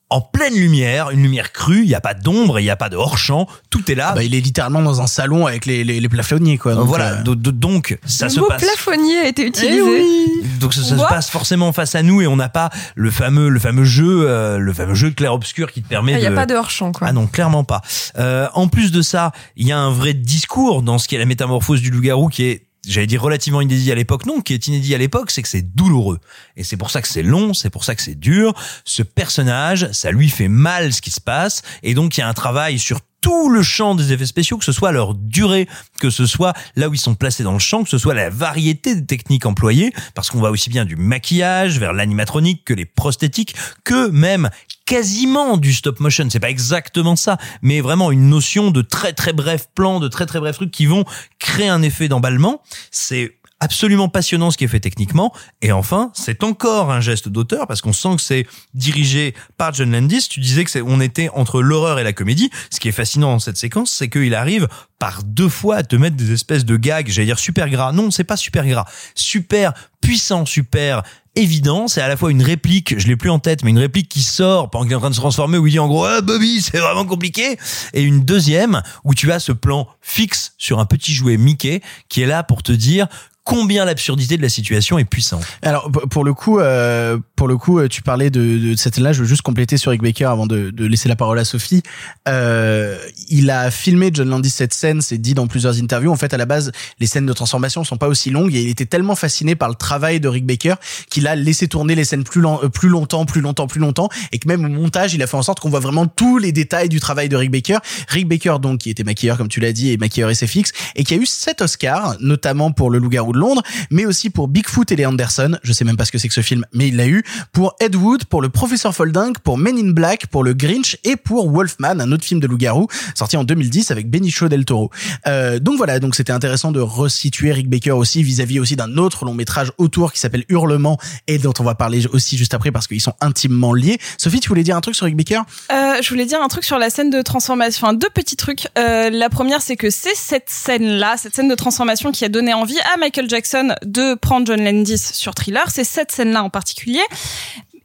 Speaker 3: en pleine lumière, une lumière crue. Il n'y a pas d'ombre, il n'y a pas de hors champ. Tout est là.
Speaker 1: Bah, il est littéralement dans un salon avec les, les, les plafonniers, quoi. Donc,
Speaker 3: voilà.
Speaker 1: euh,
Speaker 3: do- do- donc, ça
Speaker 2: le
Speaker 3: se
Speaker 2: mot
Speaker 3: passe.
Speaker 2: plafonnier a été utilisé.
Speaker 1: Eh
Speaker 3: Donc ça, ça se passe forcément face à nous et on n'a pas le fameux le fameux jeu euh, le fameux jeu clair obscur qui te permet
Speaker 2: Il n'y
Speaker 3: de
Speaker 2: a pas de hors-champ, quoi.
Speaker 3: ah non, clairement pas. Euh, en plus de ça, il y a un vrai discours dans ce qui est la métamorphose du loup-garou qui est J'allais dire relativement inédit à l'époque, non, qui est inédit à l'époque, c'est que c'est douloureux. Et c'est pour ça que c'est long, c'est pour ça que c'est dur. Ce personnage, ça lui fait mal ce qui se passe. Et donc, il y a un travail sur tout le champ des effets spéciaux, que ce soit leur durée, que ce soit là où ils sont placés dans le champ, que ce soit la variété des techniques employées, parce qu'on va aussi bien du maquillage vers l'animatronique que les prosthétiques, que même quasiment du stop motion. C'est pas exactement ça, mais vraiment une notion de très très bref plan, de très très bref trucs qui vont créer un effet d'emballement. C'est absolument passionnant ce qui est fait techniquement. Et enfin, c'est encore un geste d'auteur parce qu'on sent que c'est dirigé par John Landis. Tu disais que c'est, on était entre l'horreur et la comédie. Ce qui est fascinant dans cette séquence, c'est qu'il arrive par deux fois à te mettre des espèces de gags, j'allais dire super gras. Non, c'est pas super gras. Super puissant, super évident. C'est à la fois une réplique, je l'ai plus en tête, mais une réplique qui sort pendant qu'il est en train de se transformer où il dit en gros, ah, Bobby, c'est vraiment compliqué. Et une deuxième où tu as ce plan fixe sur un petit jouet Mickey qui est là pour te dire combien l'absurdité de la situation est puissante.
Speaker 1: Alors pour le coup, euh, pour le coup, euh, tu parlais de, de cette scène-là. Je veux juste compléter sur Rick Baker avant de, laisser la parole à Sophie. Euh, il a filmé John Landis cette scène, c'est dit dans plusieurs interviews. En fait, à la base, les scènes de transformation sont pas aussi longues et il était tellement fasciné par le travail de Rick Baker qu'il a laissé tourner les scènes plus, euh, plus longtemps, plus longtemps, plus longtemps, et que même au montage, il a fait en sorte qu'on voit vraiment tous les détails du travail de Rick Baker. Rick Baker, donc, qui était maquilleur, comme tu l'as dit, et maquilleur SFX, et qui a eu sept Oscars, notamment pour Le Loup-garou de Londres, mais aussi pour Bigfoot et les Anderson. Je sais même pas ce que c'est que ce film, mais il l'a eu. Pour Ed Wood, pour Le Professeur Folding, pour Men in Black, pour Le Grinch et pour Wolfman, un autre film de loup-garou, sorti en 2010 avec Benicio del Toro. Euh, donc voilà, donc c'était intéressant de resituer Rick Baker aussi vis-à-vis aussi d'un autre long métrage autour qui s'appelle Hurlement et dont on va parler aussi juste après parce qu'ils sont intimement liés. Sophie, tu voulais dire un truc sur Rick Baker?
Speaker 8: Euh, je voulais dire un truc sur la scène de transformation. Enfin, deux petits trucs. Euh, la première, c'est que c'est cette scène-là, cette scène de transformation qui a donné envie à Michael Jackson de prendre John Landis sur Thriller. C'est cette scène-là en particulier.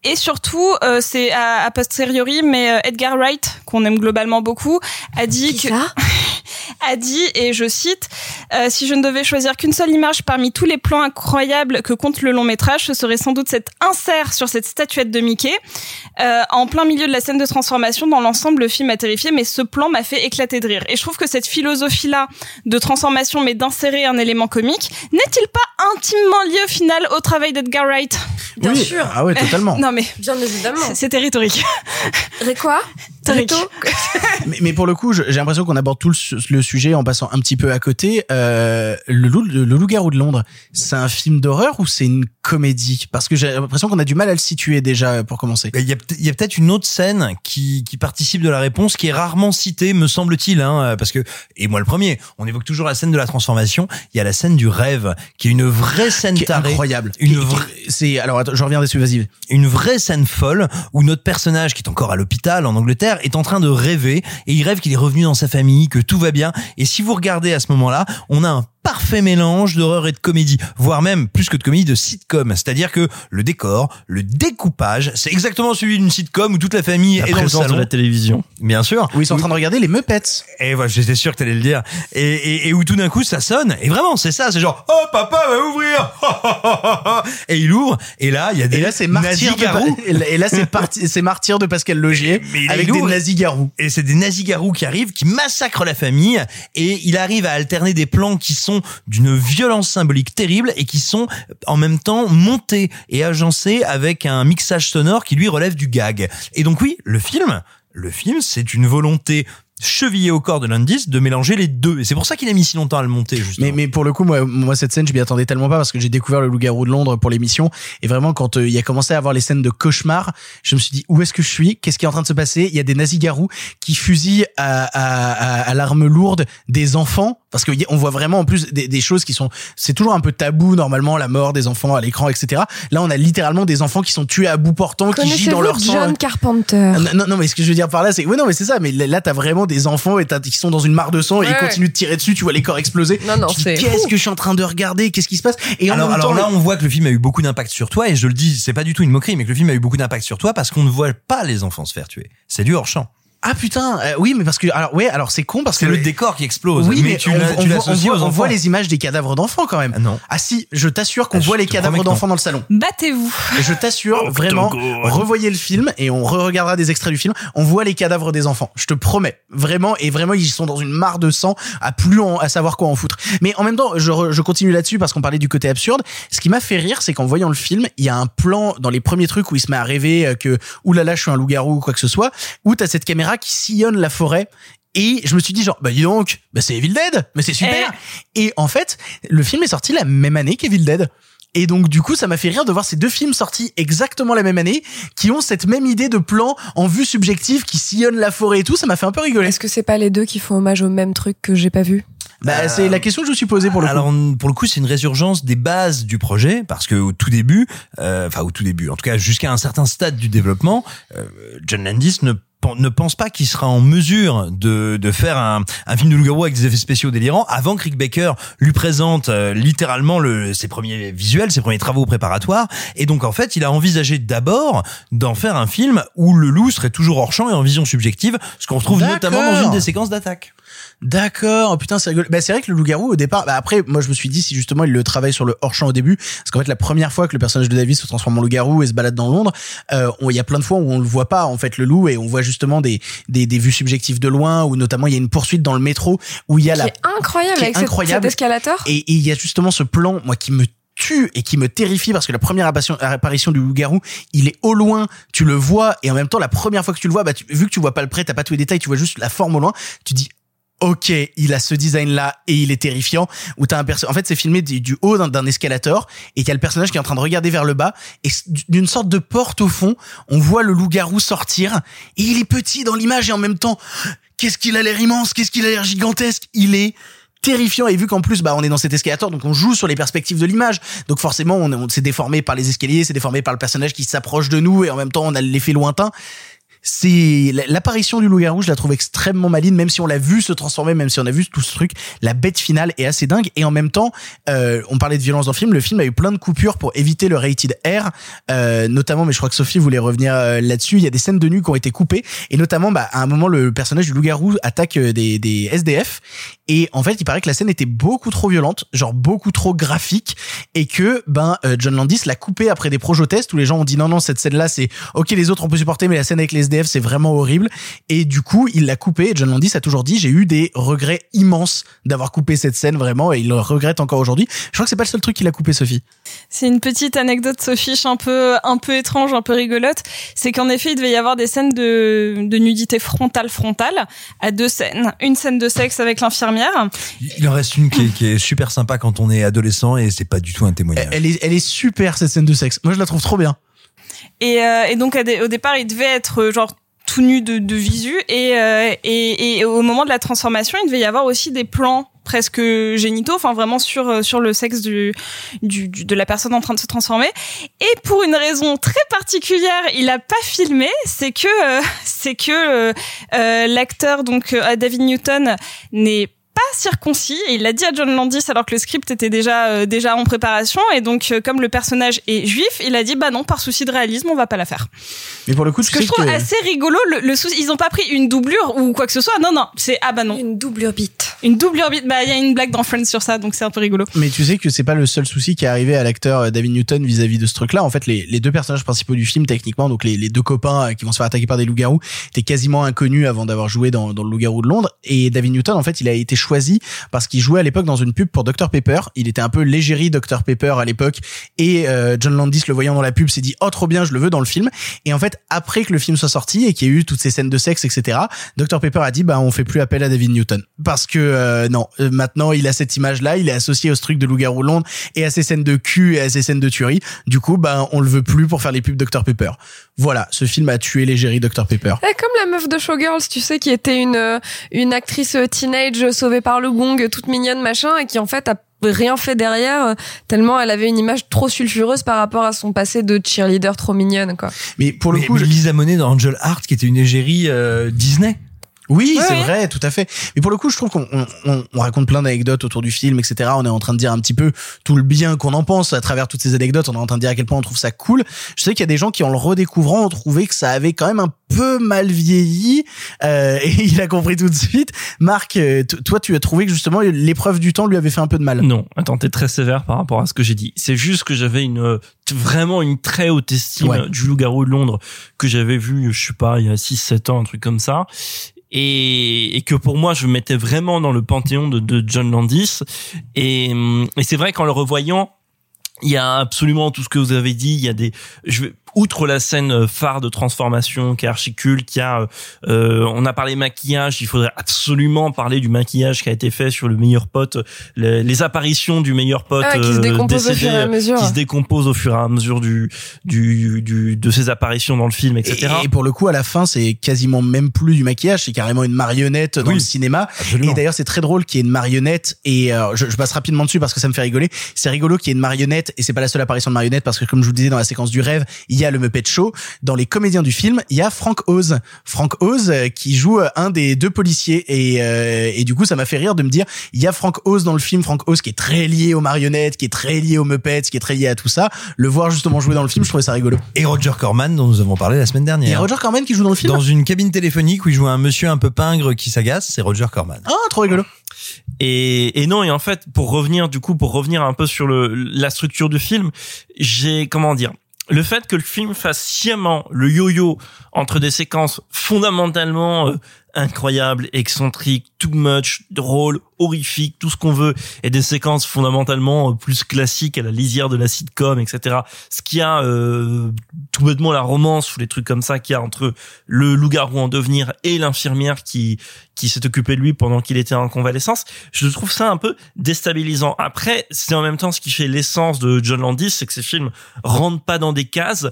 Speaker 8: Et surtout, euh, c'est à, à posteriori, mais euh, Edgar Wright, qu'on aime globalement beaucoup, a dit que a dit, et je cite, euh, si je ne devais choisir qu'une seule image parmi tous les plans incroyables que compte le long métrage, ce serait sans doute cet insert sur cette statuette de Mickey, euh, en plein milieu de la scène de transformation. Dans l'ensemble, le film m'a terrifié, mais ce plan m'a fait éclater de rire. Et je trouve que cette philosophie-là de transformation, mais d'insérer un élément comique, n'est-il pas intimement lié au final au travail d'Edgar Wright?
Speaker 2: Bien
Speaker 1: Oui.
Speaker 2: sûr.
Speaker 1: Ah ouais, totalement.
Speaker 8: non mais
Speaker 2: Bien évidemment.
Speaker 8: c'était rhétorique.
Speaker 2: Ré quoi?
Speaker 1: Mais, mais pour le coup, j'ai l'impression qu'on aborde tout le, su- le sujet en passant un petit peu à côté. Euh, le loup, le, le loup-garou de Londres, c'est un film d'horreur ou c'est une comédie? Parce que j'ai l'impression qu'on a du mal à le situer déjà pour commencer.
Speaker 3: Il y a, peut- il y a peut-être une autre scène qui, qui participe de la réponse, qui est rarement citée, me semble-t-il, hein, parce que, et moi le premier, on évoque toujours la scène de la transformation, il y a la scène du rêve, qui est une vraie scène
Speaker 1: Qui est
Speaker 3: tarée.
Speaker 1: incroyable.
Speaker 3: Une
Speaker 1: Qui-
Speaker 3: vraie,
Speaker 1: C'est alors attends, je reviens dessus, vas-y.
Speaker 3: une vraie scène folle où notre personnage qui est encore à l'hôpital en Angleterre est en train de rêver et il rêve qu'il est revenu dans sa famille, que tout va bien. Et si vous regardez à ce moment-là, on a un parfait mélange d'horreur et de comédie, voire même plus que de comédie, de sitcom. C'est-à-dire que le décor, le découpage, c'est exactement celui d'une sitcom où toute la famille
Speaker 4: La
Speaker 3: est dans le salon.
Speaker 4: de la télévision.
Speaker 3: Bien sûr.
Speaker 1: Où ils sont en train de regarder les Muppets.
Speaker 3: Et voilà, j'étais sûr que t'allais le dire. Et, et, et où tout d'un coup ça sonne. Et vraiment, c'est ça. C'est genre, oh papa va ouvrir. et il ouvre. Et là, il y a des
Speaker 1: Et là, c'est Martyr
Speaker 3: nazis-garous.
Speaker 1: de, et là, c'est parti, c'est Martyr de Pascal Logier
Speaker 3: Mais
Speaker 1: avec des
Speaker 3: lourd.
Speaker 1: nazis-garous.
Speaker 3: Et c'est des nazis-garous qui arrivent, qui massacrent la famille, et il arrive à alterner des plans qui sont d'une violence symbolique terrible et qui sont en même temps montés et agencés avec un mixage sonore qui lui relève du gag. Et donc oui, le film, le film, c'est une volonté chevillé au corps de Landis de mélanger les deux. Et c'est pour ça qu'il a mis si longtemps à le monter, justement.
Speaker 1: Mais, mais pour le coup, moi, moi cette scène, je m'y attendais tellement pas parce que j'ai découvert le loup-garou de Londres pour l'émission. Et vraiment, quand euh, il a commencé à avoir les scènes de cauchemar, je me suis dit, où est-ce que je suis? Qu'est-ce qui est en train de se passer? Il y a des nazis-garous qui fusillent à, à, à, à l'arme lourde des enfants. Parce que y- on voit vraiment en plus des, des choses qui sont... C'est toujours un peu tabou, normalement, la mort des enfants à l'écran, etc. Là, on a littéralement des enfants qui sont tués à bout portant, qui gîent dans leur sang.
Speaker 2: John Carpenter?
Speaker 1: Ah, Non, non, non, mais ce que je veux dire par là, c'est, oui, non, mais c'est ça, mais là, t'as vraiment des enfants et t'as, qui sont dans une mare de sang et
Speaker 2: Ouais.
Speaker 1: ils continuent de tirer dessus, tu vois les corps exploser.
Speaker 2: Non, non, c'est
Speaker 1: Qu'est-ce que je suis en train de regarder? Qu'est-ce qui se passe? Et en
Speaker 3: alors,
Speaker 1: même
Speaker 3: alors
Speaker 1: temps,
Speaker 3: là, on voit que le film a eu beaucoup d'impact sur toi, et je le dis, c'est pas du tout une moquerie, mais que le film a eu beaucoup d'impact sur toi parce qu'on ne voit pas les enfants se faire tuer. C'est du hors champ.
Speaker 1: Ah putain, euh, oui, mais parce que alors ouais, alors c'est con parce
Speaker 3: C'est
Speaker 1: que
Speaker 3: le décor qui explose.
Speaker 1: Oui, mais,
Speaker 3: tu
Speaker 1: on, on
Speaker 3: tu
Speaker 1: voit, on
Speaker 3: l'associes
Speaker 1: voit-
Speaker 3: aux
Speaker 1: on
Speaker 3: enfants.
Speaker 1: voit les images des cadavres d'enfants quand même.
Speaker 3: Ah non.
Speaker 1: Ah si, je t'assure qu'on
Speaker 3: Ah,
Speaker 1: voit les cadavres d'enfants dans le salon.
Speaker 8: Battez-vous.
Speaker 1: Et je t'assure, vraiment, revoyez le film et on re-regardera des extraits du film. On voit les cadavres des enfants. Je te promets, vraiment et vraiment, ils sont dans une mare de sang, à plus en- à savoir quoi en foutre. Mais en même temps, je, re- je continue là-dessus parce qu'on parlait du côté absurde. Ce qui m'a fait rire, c'est qu'en voyant le film, il y a un plan dans les premiers trucs où il se met à rêver euh, que oulala, je suis un loup-garou ou quoi que ce soit, où t'as cette caméra qui sillonne la forêt. Et je me suis dit genre bah dis donc bah c'est Evil Dead mais c'est super. Et en fait le film est sorti la même année qu'Evil Dead. Et donc du coup ça m'a fait rire de voir ces deux films sortis exactement la même année qui ont cette même idée de plan en vue subjective qui sillonne la forêt et tout. Ça m'a fait un peu rigoler.
Speaker 2: Est-ce que c'est pas les deux qui font hommage au même truc que j'ai pas vu?
Speaker 1: Bah c'est la question que je me suis posée pour le
Speaker 3: Alors
Speaker 1: coup.
Speaker 3: on- pour le coup, c'est une résurgence des bases du projet parce que au tout début, euh, enfin au tout début, en tout cas jusqu'à un certain stade du développement, euh, John Landis ne ne pense pas qu'il sera en mesure de, de faire un, un film de loup-garou avec des effets spéciaux délirants avant que Rick Baker lui présente euh, littéralement le, ses premiers visuels, ses premiers travaux préparatoires. Et donc en fait, il a envisagé d'abord d'en faire un film où le loup serait toujours hors champ et en vision subjective, ce qu'on retrouve notamment dans une des séquences d'attaque.
Speaker 1: D'accord, oh putain, c'est rigolo. Bah, c'est vrai que le loup-garou, au départ, bah, après, moi, je me suis dit si justement il le travaille sur le hors-champ au début, parce qu'en fait, la première fois que le personnage de David se transforme en loup-garou et se balade dans Londres, euh, il y a plein de fois où on le voit pas, en fait, le loup, et on voit justement des, des, des vues subjectives de loin, ou notamment il y a une poursuite dans le métro où il y a
Speaker 2: Qui
Speaker 1: la,
Speaker 2: est incroyable
Speaker 1: qui est
Speaker 2: avec cette-
Speaker 1: incroyable.
Speaker 2: cet escalator.
Speaker 1: et il y a justement ce plan, moi, qui me tue et qui me terrifie parce que la première apparition, du loup-garou, il est au loin, tu le vois et en même temps la première fois que tu le vois, bah tu- vu que tu vois pas le près, t'as pas tous les détails, tu vois juste la forme au loin, tu dis Ok, il a ce design-là et il est terrifiant. Où t'as un perso- en fait, c'est filmé du, haut d'un- escalator et a le personnage qui est en train de regarder vers le bas et d'une sorte de porte au fond, on voit le loup-garou sortir et il est petit dans l'image et en même temps, qu'est-ce qu'il a l'air immense, qu'est-ce qu'il a l'air gigantesque. Il est terrifiant et vu qu'en plus bah on est dans cet escalator donc on joue sur les perspectives de l'image donc forcément on, on s'est déformé par les escaliers c'est déformé par le personnage qui s'approche de nous et en même temps on a l'effet lointain c'est l'apparition du loup-garou, je la trouve extrêmement maligne, même si on l'a vu se transformer, même si on a vu tout ce truc. La bête finale est assez dingue. Et en même temps, euh, on parlait de violence dans le film. Le film a eu plein de coupures pour éviter le rated R, euh, notamment. Mais je crois que Sophie voulait revenir euh, là-dessus. Il y a des scènes de nu qui ont été coupées, et notamment, bah, à un moment, le personnage du loup-garou attaque des, SDF. Et en fait, il paraît que la scène était beaucoup trop violente, genre beaucoup trop graphique, et que ben John Landis l'a coupé après des projo-tests où les gens ont dit non non cette scène-là c'est ok les autres on peut supporter mais la scène avec les SDF c'est vraiment horrible. Et du coup il l'a coupé. Et John Landis a toujours dit j'ai eu des regrets immenses d'avoir coupé cette scène vraiment et il le regrette encore aujourd'hui. Je crois que c'est pas le seul truc qu'il a coupé Sophie.
Speaker 8: C'est une petite anecdote Sophie un peu un peu étrange, un peu rigolote. C'est qu'en effet, il devait y avoir des scènes de, de nudité frontale frontale à deux scènes. Une scène de sexe avec l'infirmière.
Speaker 3: Il en reste une qui est, qui est super sympa quand on est adolescent et c'est pas du tout un témoignage.
Speaker 1: Elle est elle est super cette scène de sexe. Moi je la trouve trop bien.
Speaker 8: Et, euh, et donc au départ, il devait être euh, genre tout nu de, de visu et, euh, et, au moment de la transformation, il devait y avoir aussi des plans presque génitaux, enfin vraiment sur sur le sexe du, du, du- de la personne en train de se transformer. Et pour une raison très particulière, il a pas filmé, c'est que c'est que l'acteur donc David Newton n'est pas circoncis et il l'a dit à John Landis alors que le script était déjà euh, déjà en préparation et donc euh, comme le personnage est juif il a dit bah non par souci de réalisme on va pas la faire
Speaker 1: Mais pour le coup
Speaker 8: ce que
Speaker 1: sais
Speaker 8: je trouve
Speaker 1: que
Speaker 8: assez rigolo le, le souci ils ont pas pris une doublure ou quoi que ce soit non non c'est ah bah non
Speaker 2: Une doublure bite.
Speaker 8: Une double orbite. Bah, il y a une blague dans Friends sur ça, donc c'est un peu rigolo.
Speaker 1: Mais tu sais que c'est pas le seul souci qui est arrivé à l'acteur euh, David Newton vis-à-vis de ce truc-là. En fait, les, les deux personnages principaux du film, techniquement, donc les, les deux copains euh, qui vont se faire attaquer par des loups-garous, étaient quasiment inconnus avant d'avoir joué dans, dans le loup-garou de Londres. Et David Newton, en fait, il a été choisi parce qu'il jouait à l'époque dans une pub pour Dr Pepper. Il était un peu l'égérie Dr Pepper à l'époque. Et euh, John Landis, le voyant dans la pub, s'est dit oh trop bien, je le veux dans le film. Et en fait, après que le film soit sorti et qu'il y ait eu toutes ces scènes de sexe, etc., Dr Pepper a dit bah on fait plus appel à David Newton parce que euh, non, euh, maintenant il a cette image-là, il est associé au truc de loup-garou et à ces scènes de cul et à ces scènes de tuerie. Du coup, bah on le veut plus pour faire les pubs Dr Pepper. Voilà, ce film a tué l'égérie Dr Pepper.
Speaker 2: Eh, comme la meuf de Showgirls, tu sais, qui était une une actrice teenage sauvée par le gong, toute mignonne machin, et qui en fait a rien fait derrière euh, tellement elle avait une image trop sulfureuse par rapport à son passé de cheerleader trop mignonne quoi.
Speaker 1: Mais pour le
Speaker 3: Mais-
Speaker 1: coup,
Speaker 3: mais
Speaker 1: je-
Speaker 3: Lisa Monet dans Angel Heart, qui était une égérie euh, Disney.
Speaker 1: Oui,
Speaker 2: Ouais,
Speaker 1: c'est
Speaker 2: ouais.
Speaker 1: vrai, tout à fait. Mais pour le coup, je trouve qu'on on, on- on raconte plein d'anecdotes autour du film, etc. On est en train de dire un petit peu tout le bien qu'on en pense à travers toutes ces anecdotes. On est en train de dire à quel point on trouve ça cool. Je sais qu'il y a des gens qui, en le redécouvrant, ont trouvé que ça avait quand même un peu mal vieilli. Euh, et il a compris tout de suite. Marc, euh, toi, tu as trouvé que justement l'épreuve du temps lui avait fait un peu de mal.
Speaker 4: Non, attends, t'es très sévère par rapport à ce que j'ai dit. C'est juste que j'avais une euh, vraiment une très haute estime
Speaker 1: Ouais.
Speaker 4: du loup-garou de Londres que j'avais vu, je sais pas, il y a 6-7 ans, un truc comme ça. Et, et que pour moi, je me mettais vraiment dans le panthéon de, de John Landis. Et, hum, et c'est vrai qu'en le revoyant, il y a absolument tout ce que vous avez dit. Il y a des, je outre la scène euh, phare de transformation qui est archi culte, qui a, euh, euh, on a parlé maquillage. Il faudrait absolument parler du maquillage qui a été fait sur le meilleur pote, les, les apparitions du meilleur pote
Speaker 2: Ah, qui se
Speaker 4: euh,
Speaker 2: décompose au
Speaker 4: décédé,
Speaker 2: fur et à mesure.
Speaker 4: qui se décompose au fur et à mesure du, du, du de ses apparitions dans le film, etc.
Speaker 1: Et, et pour le coup, à la fin, c'est quasiment même plus du maquillage, c'est carrément une marionnette dans
Speaker 3: Oui,
Speaker 1: le cinéma.
Speaker 3: absolument.
Speaker 1: Et d'ailleurs, c'est très drôle qu'il y ait une marionnette. Et euh, je, je passe rapidement dessus parce que ça me fait rigoler. C'est rigolo qu'il y ait une marionnette, et c'est pas la seule apparition de marionnette parce que comme je vous le disais dans la séquence du rêve, il y a le Muppet Show. Dans les comédiens du film, il y a Frank Oz. Frank Oz euh, qui joue euh, un des deux policiers. Et, euh, et du coup, ça m'a fait rire de me dire, il y a Frank Oz dans le film. Frank Oz qui est très lié aux marionnettes, qui est très lié aux Muppets, qui est très lié à tout ça. Le voir justement jouer dans le film, je trouvais ça rigolo.
Speaker 3: Et Roger Corman, dont nous avons parlé la semaine
Speaker 1: Il y a
Speaker 3: dernière.
Speaker 1: Roger Corman qui joue dans le film.
Speaker 3: Dans une cabine téléphonique où il joue un monsieur un peu pingre qui s'agace, c'est Roger Corman.
Speaker 1: Ah, trop rigolo.
Speaker 4: Et, et non, et en fait, pour revenir du coup, pour revenir un peu sur le, la structure du film, j'ai comment dire, le fait que le film fasse sciemment le yo-yo entre des séquences fondamentalement incroyables, excentriques, too much, drôles, horrifiques, tout ce qu'on veut, et des séquences fondamentalement euh, plus classiques à la lisière de la sitcom, etc. Ce qui a euh, tout bêtement la romance ou les trucs comme ça qu'il y a entre le loup-garou en devenir et l'infirmière qui qui s'est occupée de lui pendant qu'il était en convalescence. Je trouve ça un peu déstabilisant. Après, c'est en même temps ce qui fait l'essence de John Landis, c'est que ces films rentrent pas dans des cases.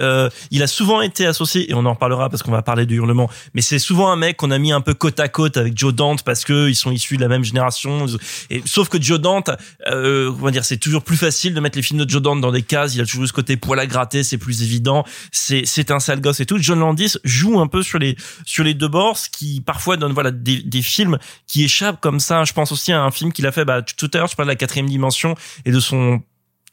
Speaker 4: Euh, il a souvent été associé, et on en reparlera parce qu'on va parler du hurlement, mais c'est souvent un mec qu'on a mis un peu côte à côte avec Joe Dante parce que ils sont issus de la même génération. Et sauf que Joe Dante, euh, comment dire, c'est toujours plus facile de mettre les films de Joe Dante dans des cases. Il a toujours ce côté poil à gratter, c'est plus évident. C'est c'est un sale gosse et tout. John Landis joue un peu sur les sur les deux bords, ce qui parfois donne voilà des, des films qui échappent comme ça. Je pense aussi à un film qu'il a fait bah, tout à l'heure. Je parle de la quatrième dimension et de son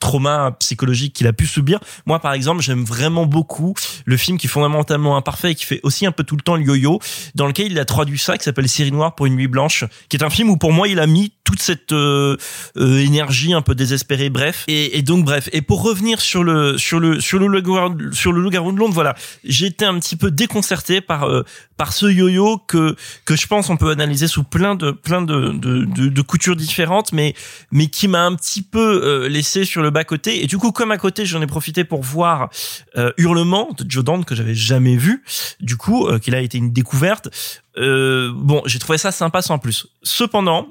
Speaker 4: trauma psychologique qu'il a pu subir. Moi, par exemple, j'aime vraiment beaucoup le film qui est fondamentalement imparfait et qui fait aussi un peu tout le temps le yo-yo, dans lequel il a traduit ça, qui s'appelle Série Noire pour une nuit blanche, qui est un film où pour moi il a mis toute cette euh, euh, énergie un peu désespérée, bref. Et, et donc bref. Et pour revenir sur le sur le sur le loup-garou sur le loup-garou de Londres, voilà, j'étais un petit peu déconcerté par euh, par ce yo-yo que que je pense on peut analyser sous plein de plein de de, de, de coutures différentes, mais mais qui m'a un petit peu euh, laissé sur le bas côté. Et du coup, comme à côté, j'en ai profité pour voir euh, Hurlement de Joe Dante que j'avais jamais vu. Du coup, euh, qu'il a été une découverte. Euh, bon, j'ai trouvé ça sympa sans plus. Cependant,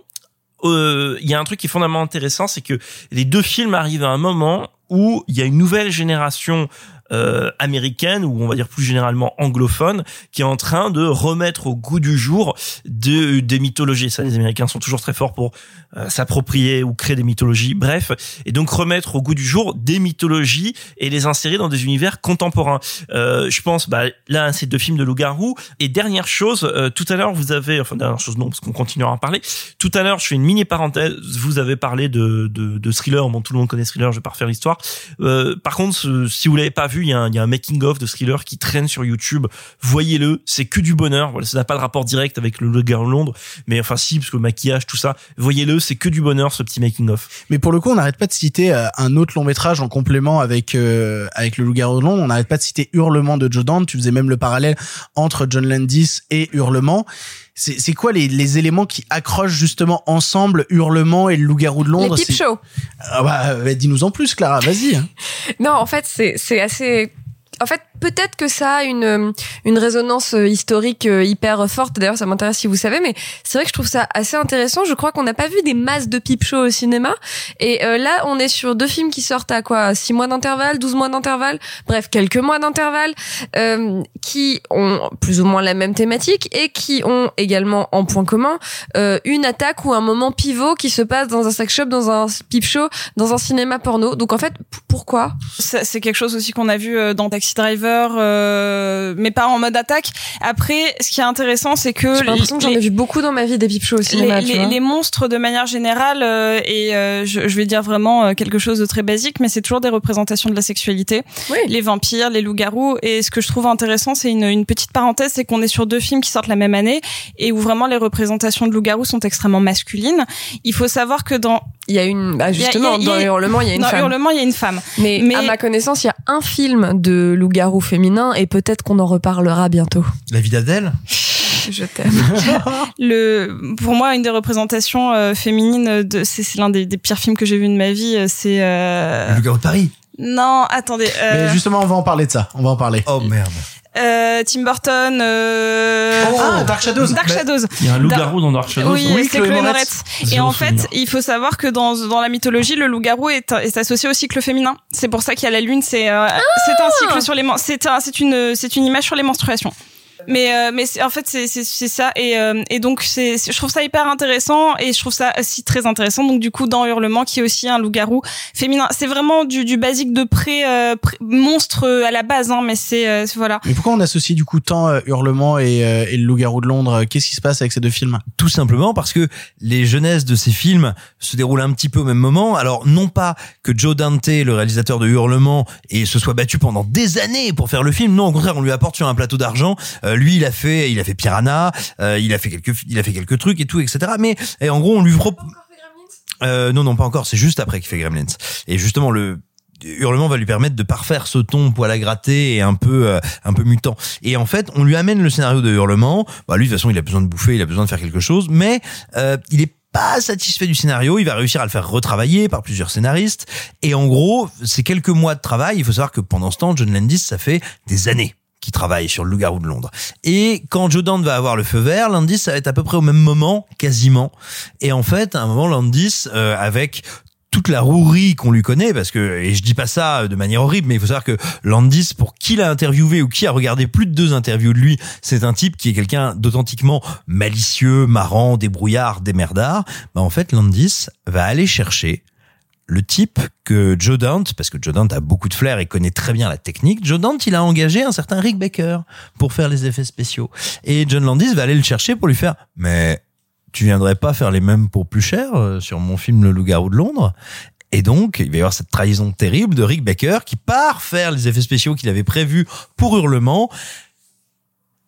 Speaker 4: euh, il y a un truc qui est fondamentalement intéressant, c'est que les deux films arrivent à un moment où il y a une nouvelle génération euh, américaine ou on va dire plus généralement anglophone qui est en train de remettre au goût du jour de, des mythologies. Ça, les Américains sont toujours très forts pour euh, s'approprier ou créer des mythologies. Bref, et donc remettre au goût du jour des mythologies et les insérer dans des univers contemporains. Euh, je pense, bah, là, c'est deux films de loup-garou. Et dernière chose, euh, tout à l'heure, vous avez, enfin dernière chose non, parce qu'on continuera à en parler. Tout à l'heure, je fais une mini parenthèse. Vous avez parlé de, de, de thriller. Bon, tout le monde connaît thriller. Je vais pas refaire l'histoire. Euh, par contre, si vous l'avez pas vu il y a un, making of de thriller qui traîne sur YouTube. Voyez-le, c'est que du bonheur. Voilà, ça n'a pas de rapport direct avec le Loup-garou de Londres, mais enfin si, parce que le maquillage, tout ça. Voyez-le, c'est que du bonheur ce petit making of.
Speaker 1: Mais pour le coup, on n'arrête pas de citer euh, un autre long métrage en complément avec euh, avec le Loup-garou de Londres. On n'arrête pas de citer Hurlement de Joe Dante. Tu faisais même le parallèle entre John Landis et Hurlement. C'est quoi les, les éléments qui accrochent justement ensemble Hurlement et le Loup-garou de Londres?
Speaker 2: Les peep shows.
Speaker 1: Ah bah, bah, dis-nous en plus, Clara. Vas-y. hein.
Speaker 2: Non, en fait, c'est c'est assez. En fait, peut-être que ça a une une résonance euh, historique euh, hyper forte. D'ailleurs, ça m'intéresse si vous savez, mais c'est vrai que je trouve ça assez intéressant. Je crois qu'on n'a pas vu des masses de peep show au cinéma. Et euh, là, on est sur deux films qui sortent à quoi? Six mois d'intervalle, 12 mois d'intervalle, bref, quelques mois d'intervalle, euh, qui ont plus ou moins la même thématique et qui ont également en point commun euh, une attaque ou un moment pivot qui se passe dans un sex shop, dans un peep show, dans un cinéma porno. Donc en fait, pourquoi?
Speaker 8: C'est quelque chose aussi qu'on a vu euh, dans Taxi Driver, euh, mais pas en mode attaque. Après, ce qui est intéressant, c'est que
Speaker 2: J'ai l'impression que j'en ai vu beaucoup dans ma vie des peep shows au cinéma.
Speaker 8: les, les- les monstres de manière générale euh, et euh, je, je vais dire vraiment euh, quelque chose de très basique mais c'est toujours des représentations de la sexualité les vampires les loups-garous et ce que je trouve intéressant c'est une, une petite parenthèse c'est qu'on est sur deux films qui sortent la même année et où vraiment les représentations de loups-garous sont extrêmement masculines il faut savoir que dans
Speaker 2: il y a une bah
Speaker 8: il y a-
Speaker 2: justement,
Speaker 8: il y a-
Speaker 2: dans Hurlement, il y a une
Speaker 8: dans
Speaker 2: femme.
Speaker 8: Hurlement il y a une femme
Speaker 2: Mais,
Speaker 8: Mais-
Speaker 2: à ma connaissance, il y a un film de loup-garou féminin et peut-être qu'on en reparlera bientôt.
Speaker 3: La vie d'Adèle?
Speaker 2: Je t'aime.
Speaker 8: le pour moi une des représentations euh, féminines de c'est c'est l'un des, des pires films que j'ai vu de ma vie euh, c'est euh...
Speaker 3: Le de Paris?
Speaker 8: non attendez euh,
Speaker 1: Mais justement, on va en parler de ça. On va en parler.
Speaker 3: Oh merde.
Speaker 8: Euh, Tim Burton euh...
Speaker 1: Ah, Dark Shadows.
Speaker 8: Dark
Speaker 1: Bah,
Speaker 8: Shadows
Speaker 4: Il y a un loup-garou dans Dark Shadows.
Speaker 8: oui,
Speaker 1: Oui,
Speaker 8: c'est
Speaker 1: Chloé Moretz.
Speaker 8: Moretz. Et en fait,
Speaker 4: souvenir.
Speaker 8: il faut savoir que dans, dans la mythologie, le loup-garou est, est associé au cycle féminin. C'est pour ça qu'il y a la lune, c'est euh, c'est un cycle sur les c'est un, c'est une c'est une image sur les menstruations. Mais euh, mais c'est- en fait c'est c'est c'est ça et euh, et donc c'est je trouve ça hyper intéressant et je trouve ça aussi très intéressant donc du coup dans Hurlement qui est aussi un loup-garou féminin c'est vraiment du du basique de pré, euh, pré- monstre à la base hein mais c'est euh, c'est- voilà
Speaker 1: Mais pourquoi on associe du coup tant euh, Hurlement et, euh, et le Loup-garou de Londres? Qu'est-ce qui se passe avec ces deux films?
Speaker 3: Tout simplement parce que les jeunesses de ces films se déroulent un petit peu au même moment. Alors non pas que Joe Dante, le réalisateur de Hurlement, et se soit battu pendant des années pour faire le film. Non, au contraire, on lui apporte sur un plateau d'argent. Euh, lui, il a fait, il a fait Piranha, euh, il a fait quelques, il a fait quelques trucs et tout, etc. Mais et en gros, on lui propose. Euh, non, non, pas encore. C'est juste après qu'il fait Gremlins. Et justement, le Hurlement va lui permettre de parfaire ce ton poil à gratter et un peu euh, un peu mutant. Et en fait, on lui amène le scénario de Hurlement. Bah lui de toute façon, il a besoin de bouffer, il a besoin de faire quelque chose, mais euh, il est pas satisfait du scénario, il va réussir à le faire retravailler par plusieurs scénaristes et en gros, c'est quelques mois de travail, il faut savoir que pendant ce temps, John Landis ça fait des années qu'il travaille sur le loup-garou de Londres. Et quand Joe Dante va avoir le feu vert, Landis ça va être à peu près au même moment, quasiment. Et en fait, à un moment, Landis, euh, avec toute la rouerie qu'on lui connaît, parce que, et je dis pas ça de manière horrible, mais il faut savoir que Landis, pour qui l'a interviewé ou qui a regardé plus de deux interviews de lui, c'est un type qui est quelqu'un d'authentiquement malicieux, marrant, débrouillard, démerdard. Bah, en fait, Landis va aller chercher le type que Joe Dante, parce que Joe Dante a beaucoup de flair et connaît très bien la technique, Joe Dante, il a engagé un certain Rick Baker pour faire les effets spéciaux. Et John Landis va aller le chercher pour lui faire, mais tu viendrais pas faire les mêmes pour plus cher euh, sur mon film Le Loup-garou de Londres et donc, il va y avoir cette trahison terrible de Rick Baker qui part faire les effets spéciaux qu'il avait prévus pour Hurlement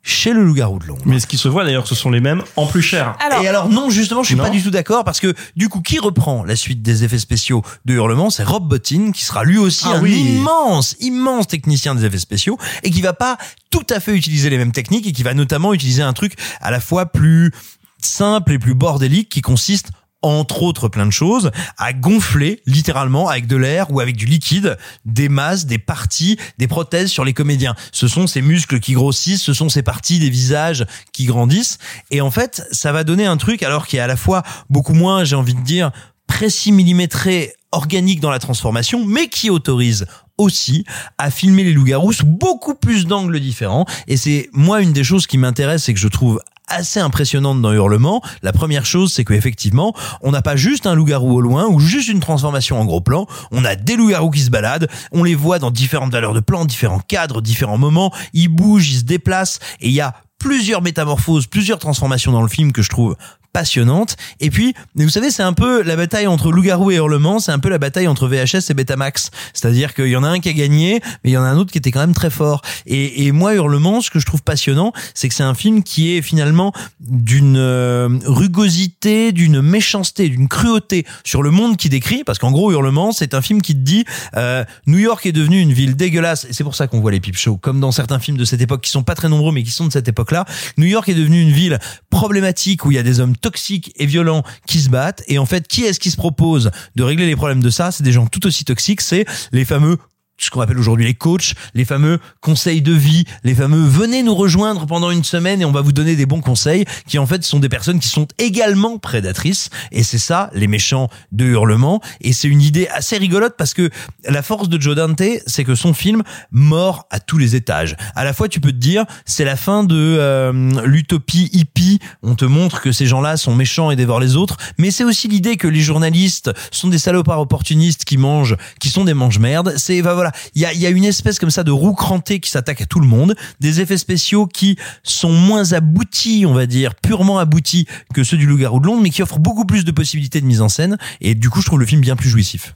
Speaker 3: chez le Loup-garou de Londres.
Speaker 4: Mais ce qui se voit d'ailleurs, ce sont les mêmes en plus cher.
Speaker 8: Alors-
Speaker 3: et alors non, justement, je suis
Speaker 4: Non.
Speaker 3: pas du tout d'accord parce que du coup, qui reprend la suite des effets spéciaux de Hurlement, c'est Rob Bottin qui sera lui aussi
Speaker 1: Ah
Speaker 3: un
Speaker 1: oui.
Speaker 3: immense, immense technicien des effets spéciaux et qui va pas tout à fait utiliser les mêmes techniques et qui va notamment utiliser un truc à la fois plus simple et plus bordélique qui consiste entre autres plein de choses, à gonfler littéralement avec de l'air ou avec du liquide des masses, des parties, des prothèses sur les comédiens. Ce sont ces muscles qui grossissent, ce sont ces parties des visages qui grandissent. Et en fait, ça va donner un truc alors qui est à la fois beaucoup moins, j'ai envie de dire, précis, millimétré, organique dans la transformation, mais qui autorise aussi à filmer les loups-garous beaucoup plus d'angles différents. Et c'est moi une des choses qui m'intéresse et que je trouve assez impressionnante dans Hurlement. La première chose, c'est qu'effectivement, on n'a pas juste un loup-garou au loin ou juste une transformation en gros plan. On a des loups-garous qui se baladent. On les voit dans différentes valeurs de plan, différents cadres, différents moments. Ils bougent, ils se déplacent et il y a plusieurs métamorphoses, plusieurs transformations dans le film que je trouve passionnante. Et puis, vous savez, c'est un peu la bataille entre loup-garou et hurlement, c'est un peu la bataille entre VHS et Betamax. C'est-à-dire qu'il y en a un qui a gagné, mais il y en a un autre qui était quand même très fort. Et, et moi, hurlement, ce que je trouve passionnant, c'est que c'est un film qui est finalement d'une euh, rugosité, d'une méchanceté, d'une cruauté sur le monde qui décrit, parce qu'en gros, hurlement, c'est un film qui te dit euh, New York est devenue une ville dégueulasse, et c'est pour ça qu'on voit les pipe shows, comme dans certains films de cette époque qui sont pas très nombreux, mais qui sont de cette époque-là. New York est devenue une ville problématique où il y a des hommes toxiques et violents qui se battent. Et en fait, qui est-ce qui se propose de régler les problèmes de ça? C'est des gens tout aussi toxiques. C'est les fameux ce qu'on appelle aujourd'hui les coachs, les fameux conseils de vie, les fameux venez nous rejoindre pendant une semaine et on va vous donner des bons conseils, qui en fait sont des personnes qui sont également prédatrices. Et c'est ça, les méchants de hurlement. Et c'est une idée assez rigolote parce que la force de Joe Dante, c'est que son film mord à tous les étages. À la fois, tu peux te dire, c'est la fin de euh, l'utopie hippie. On te montre que ces gens-là sont méchants et dévorent les autres. Mais c'est aussi l'idée que les journalistes sont des salopards opportunistes qui mangent, qui sont des mange-merdes. C'est, bah voilà, il y a, y a une espèce comme ça de roue crantée qui s'attaque à tout le monde. Des effets spéciaux qui sont moins aboutis, on va dire, purement aboutis que ceux du Loup-garou de Londres, mais qui offrent beaucoup plus de possibilités de mise en scène. Et du coup, je trouve le film bien plus jouissif.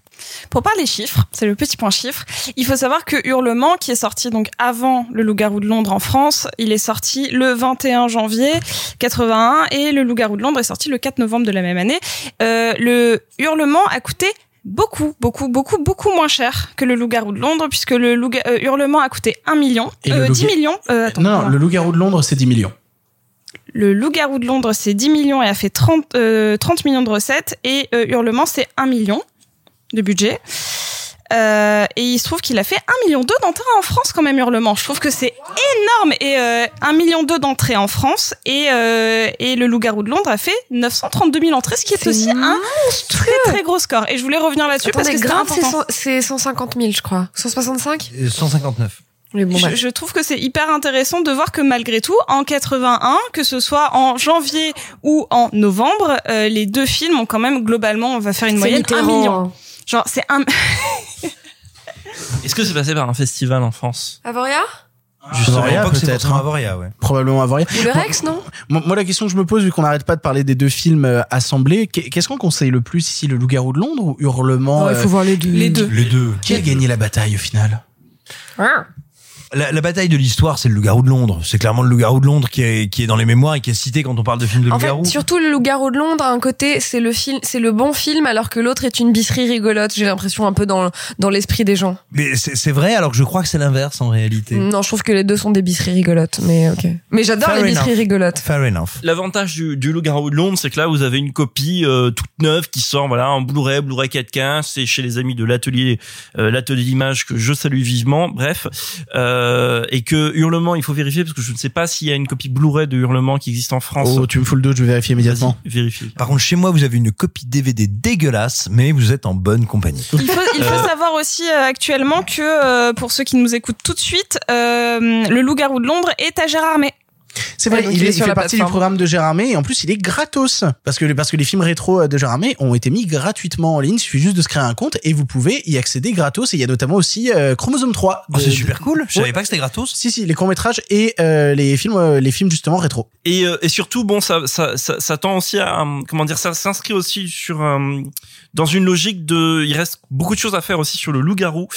Speaker 8: Pour parler chiffres, c'est le petit point chiffre. Il faut savoir que Hurlement, qui est sorti donc avant le Loup-garou de Londres en France, il est sorti le 21 janvier 81 et le Loup-garou de Londres est sorti le 4 novembre de la même année. Euh, le Hurlement a coûté beaucoup, beaucoup, beaucoup, beaucoup moins cher que le Loup-garou de Londres, puisque le loup euh, Hurlement a coûté 1 million,
Speaker 1: Et
Speaker 8: euh,
Speaker 1: loup-
Speaker 8: 10 millions. Euh, attends,
Speaker 1: non,
Speaker 8: voilà.
Speaker 1: le loup-garou de Londres, c'est 10 millions.
Speaker 8: Le Loup-garou de Londres, c'est 10 millions et a fait 30, euh, 30 millions de recettes. Et euh, Hurlement, c'est 1 million de budget. Euh, et il se trouve qu'il a fait 1 million d'entrées en France quand même Hurlement. Je trouve que c'est énorme et euh, 1 million d'entrées en France et euh, et le Loup-garou de Londres a fait 932 000 entrées, ce qui est, aussi un très très gros score. Et je voulais revenir là-dessus parce que c'est
Speaker 2: c'est
Speaker 8: important.
Speaker 2: cent- c'est 150 000, je crois. 165
Speaker 3: Et 159.
Speaker 2: Mais bon,
Speaker 8: je, trouve que c'est hyper intéressant de voir que malgré tout, en 81, que ce soit en janvier ou en novembre, euh, les deux films ont quand même globalement, on va faire une
Speaker 2: C'est
Speaker 8: moyenne, un million.
Speaker 2: hein.
Speaker 8: Genre, c'est un.
Speaker 4: Est-ce que c'est passé par un festival en France
Speaker 2: Avoria
Speaker 4: Justement,
Speaker 3: l'époque, c'est
Speaker 1: peut-être. hein.
Speaker 3: Avoria, ouais.
Speaker 1: Probablement Avoria.
Speaker 2: Ou le Rex, non
Speaker 1: Moi, moi, la question que je me pose, vu qu'on n'arrête pas de parler des deux films euh, assemblés, qu'est- qu'est-ce qu'on conseille le plus ici, le Loup-garou de Londres ou Hurlement
Speaker 2: Oh, Il
Speaker 1: euh,
Speaker 2: faut voir les deux.
Speaker 8: Les deux.
Speaker 3: Les deux.
Speaker 1: Qui a gagné la bataille au final?
Speaker 3: La, la bataille de l'histoire, c'est le loup-garou de Londres. C'est clairement le loup-garou de Londres qui est, qui est dans les mémoires et qui est cité quand on parle de films de loup-garou.
Speaker 2: surtout le loup-garou de Londres, à un côté, c'est le film, c'est le bon film, alors que l'autre est une bisserie rigolote. J'ai l'impression un peu dans dans l'esprit des gens.
Speaker 3: Mais c'est c'est vrai, alors que je crois que c'est l'inverse en réalité.
Speaker 2: Non, je trouve que les deux sont des bisseries rigolotes, mais ok. Mais j'adore
Speaker 3: Fair
Speaker 2: les bisseries
Speaker 3: enough.
Speaker 2: rigolotes.
Speaker 3: Fair enough.
Speaker 4: L'avantage du, du Loup-garou de Londres, c'est que là, vous avez une copie euh, toute neuve qui sort, voilà, en Blu-ray, Blu-ray 4K. C'est chez les amis de l'atelier, euh, l'atelier d'image que je salue vivement. Bref, euh, et que Hurlement, il faut vérifier parce que je ne sais pas s'il y a une copie Blu-ray de Hurlement qui existe en France.
Speaker 1: Oh, tu me fous le dos, je vais vérifier immédiatement.
Speaker 4: Vas-y, vérifie.
Speaker 3: Par contre, chez moi, vous avez une copie DVD dégueulasse, mais vous êtes en bonne compagnie.
Speaker 8: Il faut, il faut
Speaker 4: Euh.
Speaker 8: savoir aussi euh, actuellement que euh, pour ceux qui nous écoutent tout de suite, euh, le Loup-garou de Londres est à Gérardmer.
Speaker 1: C'est vrai,
Speaker 2: Ouais, donc
Speaker 1: il,
Speaker 2: il est
Speaker 1: il fait partie du programme de Gérardmer et en plus il est gratos parce que parce que les films rétro de Gérardmer ont été mis gratuitement en ligne. Il suffit juste de se créer un compte et vous pouvez y accéder gratos. Et il y a notamment aussi euh, Chromosome 3.
Speaker 3: Oh, c'est super cool. Je savais
Speaker 1: Ouais.
Speaker 3: pas que c'était gratos.
Speaker 1: Si si, les courts métrages et euh, les films euh, les films justement rétro.
Speaker 4: Et, euh, et surtout, bon, ça, ça, ça, ça tend aussi à, euh, comment dire, ça s'inscrit aussi sur euh, dans une logique de, il reste beaucoup de choses à faire aussi sur le loup-garou.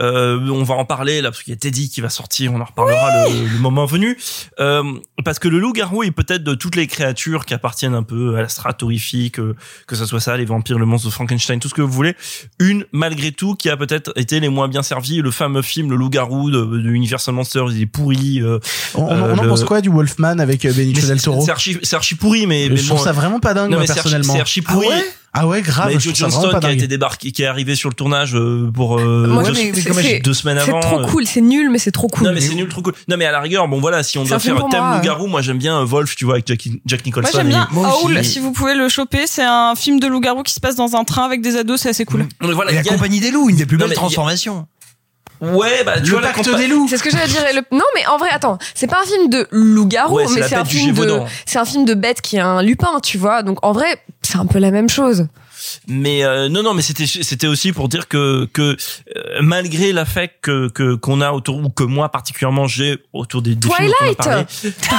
Speaker 4: Euh, on va en parler là parce qu'il y a Teddy qui va sortir, on en reparlera le, le moment venu. Euh, parce que le loup-garou est peut-être de toutes les créatures qui appartiennent un peu à la strate horrifique, euh, que ce soit ça, les vampires, le monstre de Frankenstein, tout ce que vous voulez. Une malgré tout qui a peut-être été les moins bien servis. Le fameux film Le loup-garou de, de Universal Monsters, il est pourri. euh,
Speaker 1: On, on-
Speaker 4: euh,
Speaker 1: en pense quoi du Wolfman avec euh, Benicio del Toro
Speaker 4: C'est archi, archi pourri, mais,
Speaker 1: Je
Speaker 4: mais
Speaker 1: trouve
Speaker 4: bon,
Speaker 1: ça vraiment pas dingue
Speaker 4: non,
Speaker 1: moi, personnellement.
Speaker 4: c'est archi pourri.
Speaker 1: Ah ouais? Ah ouais, grave.
Speaker 4: Mais Joe Johnston qui a été débarqué, qui est arrivé sur le tournage euh, pour euh,
Speaker 2: Moi,
Speaker 4: deux,
Speaker 2: mais- mais
Speaker 4: deux-
Speaker 2: c'est-
Speaker 4: deux semaines
Speaker 2: C'est
Speaker 4: avant.
Speaker 2: trop
Speaker 4: euh.
Speaker 2: cool, c'est nul, mais c'est trop cool.
Speaker 4: Non mais c'est nul, trop cool. Non mais à la rigueur, bon voilà, si on
Speaker 2: C'est
Speaker 4: doit
Speaker 2: un
Speaker 4: faire
Speaker 2: pour
Speaker 4: thème
Speaker 2: moi,
Speaker 4: loup-garou, moi j'aime bien Wolf, tu vois, avec Jack, Jack Nicholson.
Speaker 8: Moi j'aime bien. Howl, si vous pouvez le choper, c'est un film de loup-garou qui se passe dans un train avec des ados, c'est assez cool.
Speaker 4: Mais voilà,
Speaker 3: Et la
Speaker 4: il y a-
Speaker 3: compagnie des loups, une des plus
Speaker 4: Non,
Speaker 3: belles transformations.
Speaker 4: Ouais, bah tu
Speaker 1: Le
Speaker 4: vois la
Speaker 1: pacte
Speaker 4: compa-
Speaker 1: des loups.
Speaker 2: C'est ce que j'allais dire. Le- Non, mais en vrai, attends, c'est pas un film de loup-garou,
Speaker 4: Ouais, c'est
Speaker 2: mais
Speaker 4: la
Speaker 2: c'est un film de, c'est un film de bête qui est un lupin, tu vois. Donc en vrai, c'est un peu la même chose.
Speaker 4: Mais euh, non, non, mais c'était c'était aussi pour dire que que euh, malgré l'affect que que qu'on a autour ou que moi particulièrement j'ai autour des, des films dont on a
Speaker 2: Twilight
Speaker 4: parlé.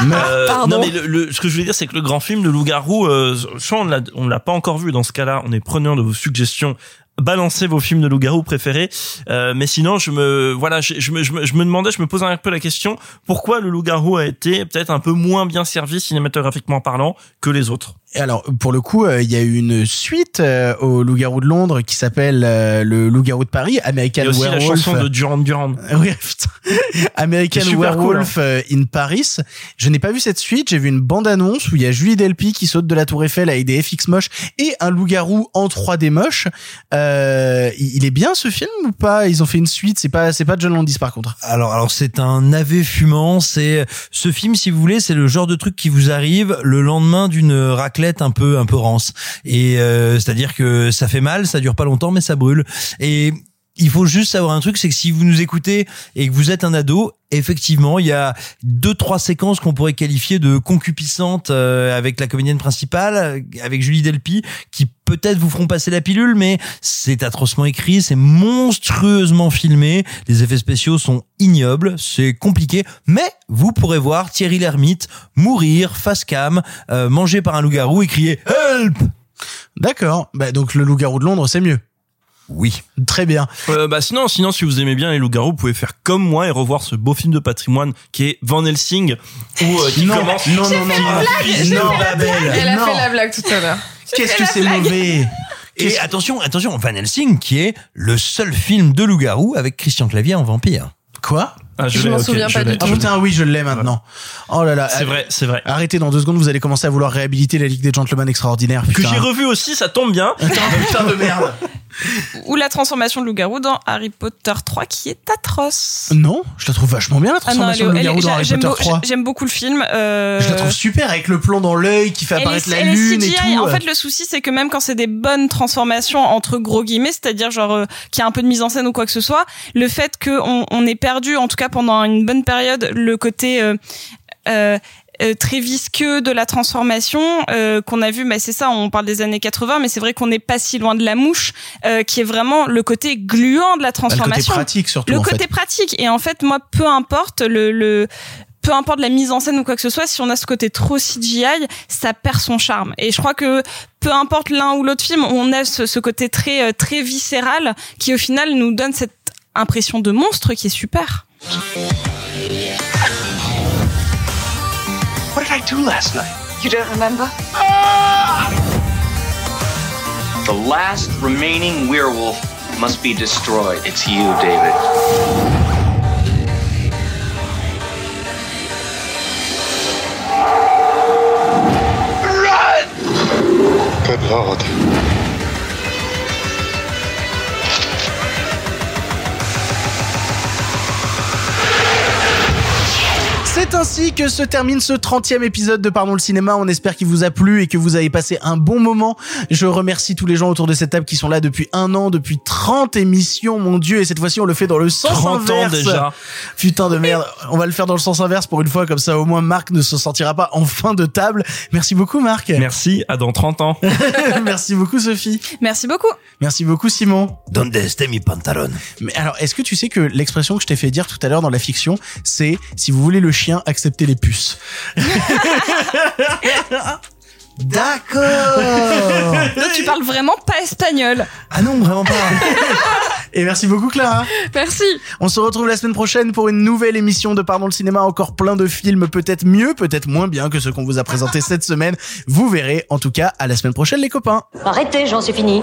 Speaker 4: Euh, non mais le, le- ce que je voulais dire c'est que le grand film de loup-garou, euh, soit on l'a on l'a pas encore vu dans ce cas-là, on est preneur de vos suggestions. Balancez vos films de loup-garou préférés, Euh, mais sinon je me voilà je, je me, je me je me demandais je me posais un peu la question pourquoi le loup-garou a été peut-être un peu moins bien servi cinématographiquement parlant que les autres?
Speaker 1: Et alors, pour le coup, euh, il y a eu une suite euh, au Loup-garou de Londres qui s'appelle euh, le Loup-garou de Paris, American
Speaker 4: Il y a aussi la
Speaker 1: Werewolf.
Speaker 4: chanson de Duran Duran.
Speaker 1: Oui, putain. American Werewolf
Speaker 4: cool,
Speaker 1: euh, in Paris. Je n'ai pas vu cette suite. J'ai vu une bande-annonce où il y a Julie Delpy qui saute de la Tour Eiffel avec des FX moches et un loup-garou en 3D moche. Euh, il il est bien ce film ou pas? Ils ont fait une suite. C'est pas, c'est pas John Landis par contre.
Speaker 3: Alors, alors c'est un navet fumant. C'est ce film, si vous voulez, c'est le genre de truc qui vous arrive le lendemain d'une raclette un peu un peu rance. Et euh, c'est-à-dire que ça fait mal, ça dure pas longtemps, mais ça brûle. Et il faut juste savoir un truc, c'est que si vous nous écoutez et que vous êtes un ado, effectivement, il y a deux trois séquences qu'on pourrait qualifier de concupiscentes euh, avec la comédienne principale, avec Julie Delpy, qui peut-être vous feront passer la pilule, mais c'est atrocement écrit, c'est monstrueusement filmé, les effets spéciaux sont ignobles, c'est compliqué, mais vous pourrez voir Thierry Lhermitte mourir face cam, euh, mangé par un loup-garou et crier Help
Speaker 1: D'accord. Bah, donc le Loup-garou de Londres, c'est mieux.
Speaker 3: Oui.
Speaker 1: Très bien.
Speaker 4: Euh, bah sinon, sinon, si vous aimez bien les loups-garous, vous pouvez faire comme moi et revoir ce beau film de patrimoine qui est Van Helsing, où euh, qui
Speaker 1: Non,
Speaker 4: commence.
Speaker 1: non, non, non, non.
Speaker 2: La blague. Elle a
Speaker 1: Non.
Speaker 2: fait la blague tout à l'heure.
Speaker 1: Qu'est-ce que c'est mauvais
Speaker 3: Et attention, attention, Van Helsing qui est le seul film de loup-garou avec Christian Clavier en vampire.
Speaker 1: Quoi?
Speaker 4: Ah,
Speaker 2: Je
Speaker 4: l'ai,
Speaker 2: m'en souviens
Speaker 4: je
Speaker 2: pas du
Speaker 1: Ah
Speaker 2: tout.
Speaker 1: putain, oui, je l'ai maintenant. Oh là là.
Speaker 4: C'est vrai, c'est vrai.
Speaker 1: Arrêtez, dans deux secondes, vous allez commencer à vouloir réhabiliter la Ligue des Gentlemen Extraordinaires.
Speaker 4: Que j'ai revu aussi, ça tombe bien.
Speaker 1: Putain de merde.
Speaker 8: Ou la transformation de loup-garou dans Harry Potter 3 qui est atroce.
Speaker 1: Non, je la trouve vachement bien la
Speaker 8: Ah non, elle est-
Speaker 1: transformation de loup-garou dans Harry Potter
Speaker 8: beau-
Speaker 1: 3.
Speaker 8: J'aime beaucoup le film. euh,
Speaker 1: Je la trouve super avec le plan dans l'œil qui fait apparaître la lune et tout.
Speaker 8: En fait, le souci, c'est que même quand c'est des bonnes transformations entre gros guillemets, c'est-à-dire genre euh, qu'il y a un peu de mise en scène ou quoi que ce soit, le fait qu'on on ait perdu, en tout cas pendant une bonne période, le côté euh, euh, très visqueux de la transformation euh, qu'on a vu mais c'est ça on parle des années 80 mais c'est vrai qu'on n'est pas si loin de la mouche euh, qui est vraiment le côté gluant de la
Speaker 1: Bah, le
Speaker 8: transformation
Speaker 1: côté pratique surtout.
Speaker 8: le
Speaker 1: en
Speaker 8: côté
Speaker 1: fait.
Speaker 8: pratique et en fait moi peu importe le, le peu importe la mise en scène ou quoi que ce soit si on a ce côté trop CGI ça perd son charme et je crois que peu importe l'un ou l'autre film on a ce, ce côté très euh, très viscéral qui au final nous donne cette impression de monstre qui est super
Speaker 19: What did I do last night?
Speaker 15: You don't remember? Ah!
Speaker 20: The last remaining werewolf must be destroyed. It's you, David. Run!
Speaker 19: Good lord.
Speaker 1: C'est ainsi que se termine ce 30e épisode de Pardon le cinéma. On espère qu'il vous a plu et que vous avez passé un bon moment. Je remercie tous les gens autour de cette table qui sont là depuis un an, depuis 30 émissions, mon dieu. Et cette fois-ci, on le fait dans le sens
Speaker 4: 30 ans
Speaker 1: inverse.
Speaker 4: déjà.
Speaker 1: Putain de merde. On va le faire dans le sens inverse pour une fois. Comme ça, au moins, Marc ne se sentira pas en fin de table. Merci beaucoup, Marc.
Speaker 4: Merci, à dans 30 ans.
Speaker 1: Merci beaucoup, Sophie.
Speaker 8: merci beaucoup
Speaker 1: Merci beaucoup, Simon.
Speaker 3: Donde esté mi pantalon?
Speaker 1: Mais alors, est-ce que tu sais que l'expression que je t'ai fait dire tout à l'heure dans la fiction, c'est si vous voulez le chien, acceptez les puces. D'accord.
Speaker 8: Tu parles vraiment pas espagnol
Speaker 1: Ah non, vraiment pas. Et merci beaucoup, Clara.
Speaker 2: Merci.
Speaker 1: On se retrouve la semaine prochaine pour une nouvelle émission de Pardon le cinéma. Encore plein de films, peut-être mieux, peut-être moins bien que ceux qu'on vous a présentés cette semaine. Vous verrez. En tout cas, à la semaine prochaine, les copains.
Speaker 9: Arrêtez, j'en suis fini.